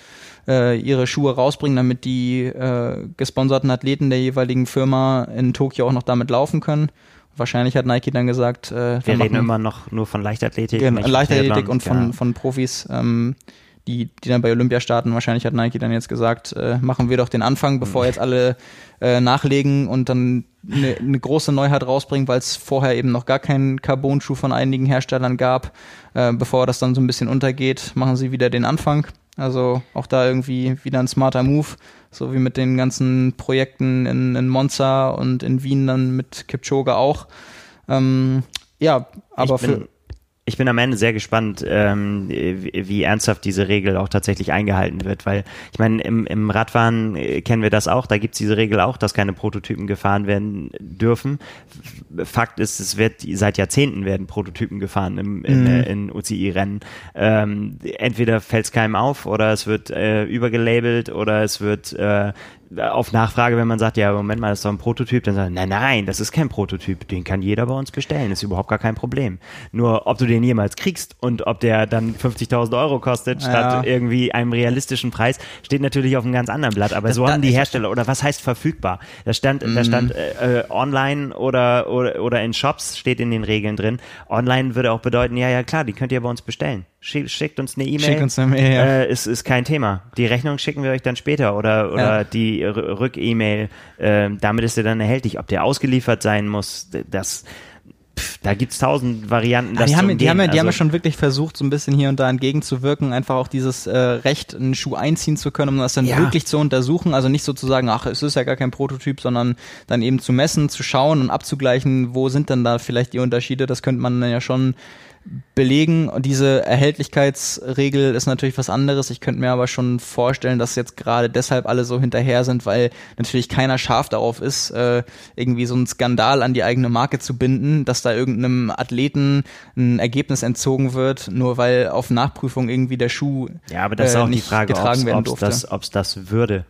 A: äh, ihre Schuhe rausbringen, damit die äh, gesponserten Athleten der jeweiligen Firma in Tokio auch noch damit laufen können. Wahrscheinlich hat Nike dann gesagt,
B: äh, wir reden immer noch nur von Leichtathletik.
A: Genau, Leichtathletik und von, genau. von Profis. Ähm, die, die dann bei Olympia starten. Wahrscheinlich hat Nike dann jetzt gesagt, äh, machen wir doch den Anfang, bevor jetzt alle äh, nachlegen und dann eine, eine große Neuheit rausbringen, weil es vorher eben noch gar keinen Carbon-Schuh von einigen Herstellern gab. Äh, bevor das dann so ein bisschen untergeht, machen sie wieder den Anfang. Also auch da irgendwie wieder ein smarter Move, so wie mit den ganzen Projekten in, in Monza und in Wien dann mit Kipchoge auch. Ähm, ja, aber für
B: ich bin am Ende sehr gespannt, ähm, wie, ernsthaft diese Regel auch tatsächlich eingehalten wird, weil ich meine, im, im Radfahren äh, kennen wir das auch, da gibt's diese Regel auch, dass keine Prototypen gefahren werden dürfen. Fakt ist, es wird seit Jahrzehnten werden Prototypen gefahren im, in, mhm. in UCI-Rennen. Ähm, entweder fällt's keinem auf oder es wird äh, übergelabelt oder es wird äh, auf Nachfrage, wenn man sagt, ja, Moment mal, das ist doch ein Prototyp, dann sagt nein, nein, das ist kein Prototyp, den kann jeder bei uns bestellen, ist überhaupt gar kein Problem. Nur, ob du den jemals kriegst und ob der dann 50.000 Euro kostet, statt ja. irgendwie einem realistischen Preis, steht natürlich auf einem ganz anderen Blatt, aber das, so haben die Hersteller, oder was heißt verfügbar? Da stand, mm. da mhm. stand äh, online oder, oder, oder in Shops, steht in den Regeln drin. Online würde auch bedeuten, ja, ja, klar, die könnt ihr bei uns bestellen. Schickt uns eine E-Mail. Schickt uns eine E-Mail, ja. Äh, ist, ist kein Thema. Die Rechnung schicken wir euch dann später oder, oder ja. die Rück-E-Mail. Äh, damit ist er dann erhältlich. Ob der ausgeliefert sein muss, das, pff, da gibt's tausend Varianten.
A: Ah, die, haben, die, haben, ja, die also, haben ja schon wirklich versucht, so ein bisschen hier und da entgegenzuwirken, einfach auch dieses äh, Recht, einen Schuh einziehen zu können, um das dann ja. wirklich zu untersuchen. Also nicht sozusagen, ach, es ist ja gar kein Prototyp, sondern dann eben zu messen, zu schauen und abzugleichen, wo sind denn da vielleicht die Unterschiede. Das könnte man dann ja schon belegen. Und diese Erhältlichkeitsregel ist natürlich was anderes. Ich könnte mir aber schon vorstellen, dass jetzt gerade deshalb alle so hinterher sind, weil natürlich keiner scharf darauf ist, äh, irgendwie so einen Skandal an die eigene Marke zu binden, dass da irgendeinem Athleten ein Ergebnis entzogen wird, nur weil auf Nachprüfung irgendwie der Schuh
B: ja, aber das ist äh, auch die Frage, getragen werden durfte. Das, ob's das würde.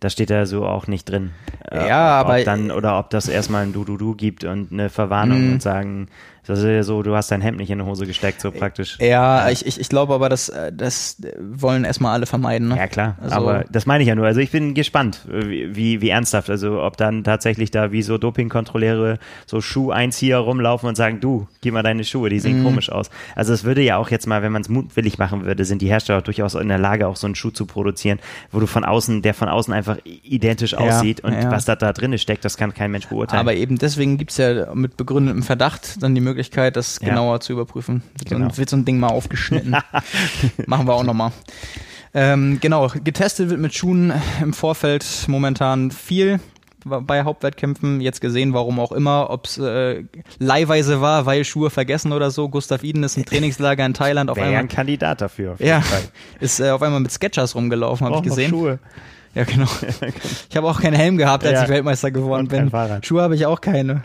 B: Da steht ja so auch nicht drin.
A: Äh, ja, ob, aber
B: dann oder ob das erstmal ein Du-Du-Du gibt und eine Verwarnung mhm. und sagen, das ist ja so, du hast dein Hemd nicht in die Hose gesteckt, so praktisch.
A: Ja, ich, ich, ich glaube aber, das, das wollen erstmal alle vermeiden. Ne?
B: Ja, klar. Also, aber das meine ich ja nur. Also ich bin gespannt, wie, wie ernsthaft. Also ob dann tatsächlich da wie so Dopingkontrolleure so Schuheinzieher rumlaufen und sagen, du, gib mal deine Schuhe, die sehen mhm. komisch aus. Also es würde ja auch jetzt mal, wenn man es mutwillig machen würde, sind die Hersteller durchaus in der Lage, auch so einen Schuh zu produzieren, wo du von außen, der von außen einfach identisch aussieht und ja. was da, da drin steckt, das kann kein Mensch beurteilen.
A: Aber eben deswegen gibt's ja mit begründetem Verdacht dann die Möglichkeit, Möglichkeit, das ja. genauer zu überprüfen. Wird, genau. so, wird so ein Ding mal aufgeschnitten. Machen wir auch nochmal. Ähm, genau, getestet wird mit Schuhen im Vorfeld momentan viel bei Hauptwettkämpfen. Jetzt gesehen, warum auch immer, ob es äh, leihweise war, weil Schuhe vergessen oder so. Gustav Iden ist im Trainingslager in Thailand auf
B: Wäre
A: einmal.
B: ein Kandidat dafür.
A: ja, ist äh, auf einmal mit Sketchers rumgelaufen, habe ich gesehen. Schuhe. Ja, genau. Ich habe auch keinen Helm gehabt, als ja. ich Weltmeister geworden bin. Schuhe habe ich auch keine.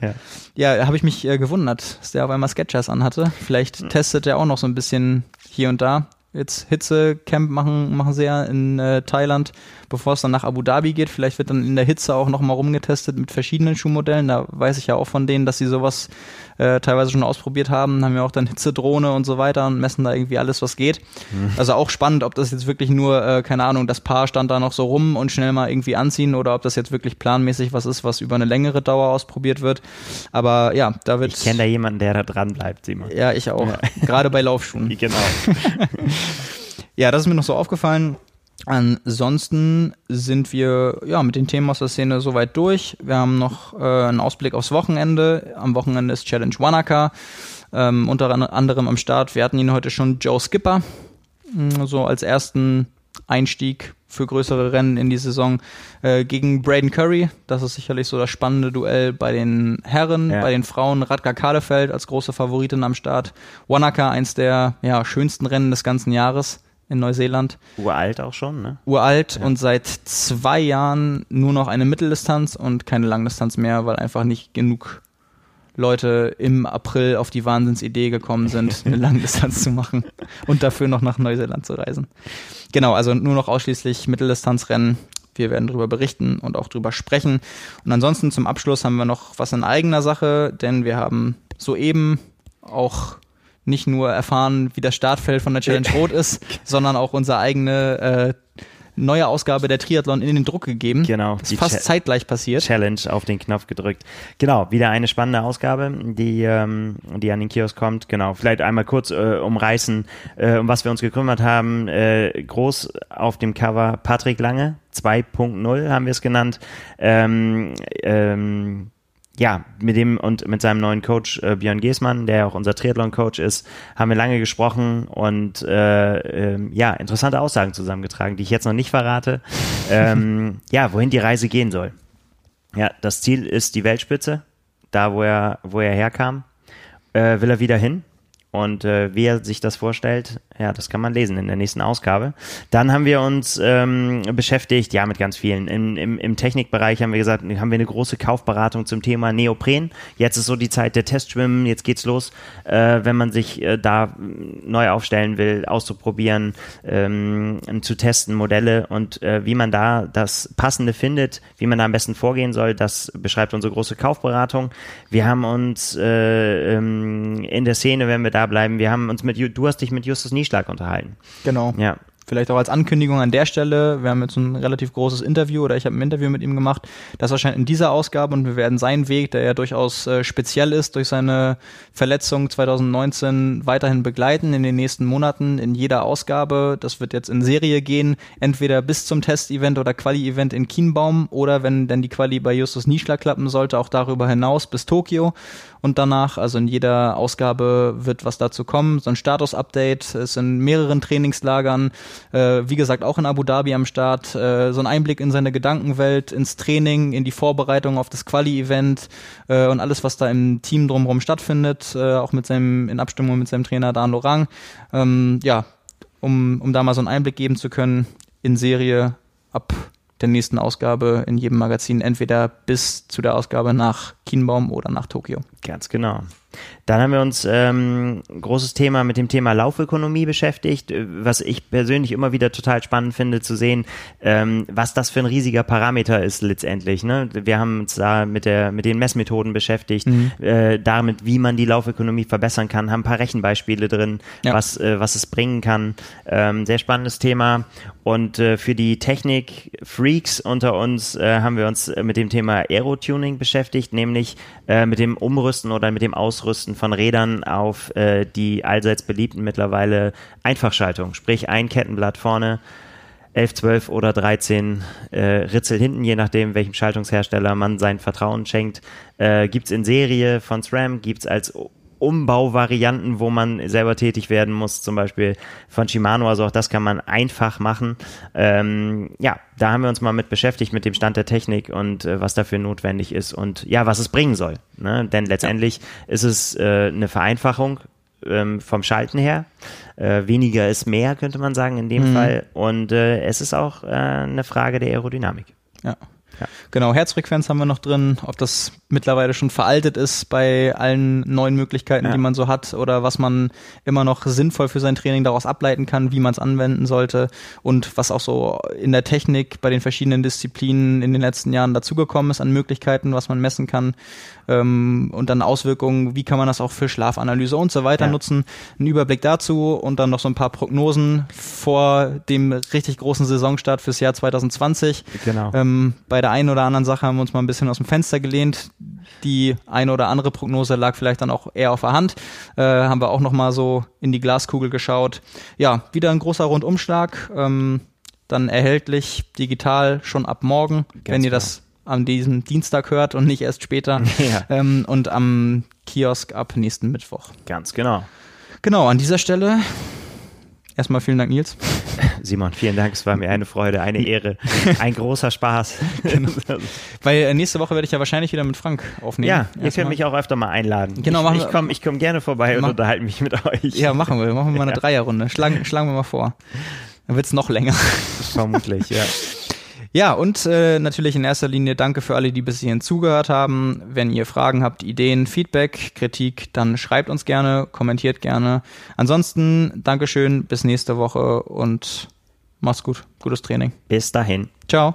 A: Ja, ja habe ich mich äh, gewundert, dass der auf einmal Sketchers anhatte. Vielleicht mhm. testet er auch noch so ein bisschen hier und da. Jetzt Hitzecamp machen, machen sie ja in äh, Thailand bevor es dann nach Abu Dhabi geht. Vielleicht wird dann in der Hitze auch nochmal rumgetestet mit verschiedenen Schuhmodellen. Da weiß ich ja auch von denen, dass sie sowas äh, teilweise schon ausprobiert haben. Haben wir auch dann Hitzedrohne und so weiter und messen da irgendwie alles, was geht. Mhm. Also auch spannend, ob das jetzt wirklich nur, äh, keine Ahnung, das Paar stand da noch so rum und schnell mal irgendwie anziehen oder ob das jetzt wirklich planmäßig was ist, was über eine längere Dauer ausprobiert wird. Aber ja, da wird.
B: Ich kenne da jemanden, der da dran bleibt, Simon.
A: Ja, ich auch. Ja. Gerade bei Laufschuhen.
B: genau.
A: ja, das ist mir noch so aufgefallen. Ansonsten sind wir ja mit den Themen aus der Szene soweit durch. Wir haben noch äh, einen Ausblick aufs Wochenende. Am Wochenende ist Challenge Wanaka. Ähm, unter anderem am Start. Wir hatten ihn heute schon Joe Skipper, mm, so als ersten Einstieg für größere Rennen in die Saison äh, gegen Braden Curry. Das ist sicherlich so das spannende Duell bei den Herren, ja. bei den Frauen. Radka Kahlefeld als große Favoritin am Start. Wanaka, eins der ja, schönsten Rennen des ganzen Jahres in Neuseeland.
B: Uralt auch schon, ne?
A: Uralt ja. und seit zwei Jahren nur noch eine Mitteldistanz und keine Langdistanz mehr, weil einfach nicht genug Leute im April auf die Wahnsinnsidee gekommen sind, eine Langdistanz zu machen und dafür noch nach Neuseeland zu reisen. Genau, also nur noch ausschließlich Mitteldistanzrennen. Wir werden darüber berichten und auch darüber sprechen. Und ansonsten zum Abschluss haben wir noch was in eigener Sache, denn wir haben soeben auch nicht nur erfahren, wie das Startfeld von der Challenge Rot ist, sondern auch unsere eigene äh, neue Ausgabe der Triathlon in den Druck gegeben.
B: Genau.
A: Ist fast Ch zeitgleich passiert.
B: Challenge auf den Knopf gedrückt. Genau, wieder eine spannende Ausgabe, die, ähm, die an den Kiosk kommt. Genau, vielleicht einmal kurz äh, umreißen, äh, um was wir uns gekümmert haben. Äh, groß auf dem Cover Patrick Lange, 2.0 haben wir es genannt. Ähm, ähm, ja, mit dem und mit seinem neuen Coach äh, Björn Geßmann, der auch unser Triathlon-Coach ist, haben wir lange gesprochen und äh, äh, ja, interessante Aussagen zusammengetragen, die ich jetzt noch nicht verrate. ähm, ja, wohin die Reise gehen soll. Ja, das Ziel ist die Weltspitze, da wo er, wo er herkam, äh, will er wieder hin. Und äh, wie er sich das vorstellt, ja, das kann man lesen in der nächsten Ausgabe. Dann haben wir uns ähm, beschäftigt, ja, mit ganz vielen. Im, im, Im Technikbereich haben wir gesagt, haben wir eine große Kaufberatung zum Thema Neopren. Jetzt ist so die Zeit der Testschwimmen, jetzt geht's los, äh, wenn man sich äh, da neu aufstellen will, auszuprobieren, ähm, zu testen, Modelle und äh, wie man da das Passende findet, wie man da am besten vorgehen soll, das beschreibt unsere große Kaufberatung. Wir haben uns äh, ähm, in der Szene, wenn wir da bleiben, wir haben uns mit, du hast dich mit Justus Nieschlag unterhalten.
A: Genau. Ja. Vielleicht auch als Ankündigung an der Stelle, wir haben jetzt ein relativ großes Interview oder ich habe ein Interview mit ihm gemacht. Das erscheint in dieser Ausgabe und wir werden seinen Weg, der ja durchaus äh, speziell ist durch seine Verletzung 2019, weiterhin begleiten in den nächsten Monaten in jeder Ausgabe. Das wird jetzt in Serie gehen, entweder bis zum Test-Event oder Quali-Event in Kienbaum oder wenn denn die Quali bei Justus Nieschlag klappen sollte, auch darüber hinaus bis Tokio und danach. Also in jeder Ausgabe wird was dazu kommen. So ein Status-Update ist in mehreren Trainingslagern äh, wie gesagt, auch in Abu Dhabi am Start. Äh, so ein Einblick in seine Gedankenwelt, ins Training, in die Vorbereitung auf das Quali-Event äh, und alles, was da im Team drumherum stattfindet, äh, auch mit seinem, in Abstimmung mit seinem Trainer Dan Lorang. Ähm, ja, um, um da mal so einen Einblick geben zu können in Serie ab der nächsten Ausgabe in jedem Magazin, entweder bis zu der Ausgabe nach Kienbaum oder nach Tokio.
B: Ganz genau. Dann haben wir uns ähm, großes Thema mit dem Thema Laufökonomie beschäftigt, äh, was ich persönlich immer wieder total spannend finde zu sehen, ähm, was das für ein riesiger Parameter ist letztendlich. Ne? Wir haben uns da mit der mit den Messmethoden beschäftigt, mhm. äh, damit, wie man die Laufökonomie verbessern kann, haben ein paar Rechenbeispiele drin, ja. was äh, was es bringen kann. Ähm, sehr spannendes Thema. Und äh, für die Technik-Freaks unter uns äh, haben wir uns mit dem Thema Aerotuning beschäftigt, nämlich äh, mit dem Umrüsten oder mit dem Ausrüsten von Rädern auf äh, die allseits beliebten mittlerweile Einfachschaltung, sprich ein Kettenblatt vorne, 11, 12 oder 13 äh, Ritzel hinten, je nachdem, welchem Schaltungshersteller man sein Vertrauen schenkt. Äh, gibt's in Serie von SRAM, gibt's als Umbauvarianten, wo man selber tätig werden muss, zum Beispiel von Shimano, also auch das kann man einfach machen. Ähm, ja, da haben wir uns mal mit beschäftigt, mit dem Stand der Technik und äh, was dafür notwendig ist und ja, was es bringen soll. Ne? Denn letztendlich ja. ist es äh, eine Vereinfachung ähm, vom Schalten her. Äh, weniger ist mehr, könnte man sagen in dem mhm. Fall. Und äh, es ist auch äh, eine Frage der Aerodynamik.
A: Ja. Ja. Genau, Herzfrequenz haben wir noch drin, ob das mittlerweile schon veraltet ist bei allen neuen Möglichkeiten, ja. die man so hat oder was man immer noch sinnvoll für sein Training daraus ableiten kann, wie man es anwenden sollte und was auch so in der Technik bei den verschiedenen Disziplinen in den letzten Jahren dazugekommen ist an Möglichkeiten, was man messen kann ähm, und dann Auswirkungen, wie kann man das auch für Schlafanalyse und so weiter ja. nutzen. Ein Überblick dazu und dann noch so ein paar Prognosen vor dem richtig großen Saisonstart fürs Jahr 2020.
B: Genau.
A: Ähm, bei der einen oder anderen Sache haben wir uns mal ein bisschen aus dem Fenster gelehnt. Die eine oder andere Prognose lag vielleicht dann auch eher auf der Hand. Äh, haben wir auch noch mal so in die Glaskugel geschaut. Ja, wieder ein großer Rundumschlag. Ähm, dann erhältlich digital schon ab morgen, Ganz wenn ihr das an diesem Dienstag hört und nicht erst später. Ja. Ähm, und am Kiosk ab nächsten Mittwoch.
B: Ganz genau.
A: Genau, an dieser Stelle erstmal vielen Dank, Nils.
B: Simon, vielen Dank. Es war mir eine Freude, eine Ehre, ein großer Spaß.
A: Genau. Weil äh, nächste Woche werde ich ja wahrscheinlich wieder mit Frank aufnehmen.
B: Ja, ihr könnt mich auch öfter mal einladen.
A: Genau, machen
B: ich, ich komme ich komm gerne vorbei und unterhalte mich mit euch.
A: Ja, machen wir. Machen wir mal eine ja. Dreierrunde. Schlagen, schlagen wir mal vor. Dann wird es noch länger.
B: Vermutlich, ja.
A: Ja, und äh, natürlich in erster Linie danke für alle, die bis hierhin zugehört haben. Wenn ihr Fragen habt, Ideen, Feedback, Kritik, dann schreibt uns gerne, kommentiert gerne. Ansonsten Dankeschön, bis nächste Woche und macht's gut. Gutes Training.
B: Bis dahin.
A: Ciao.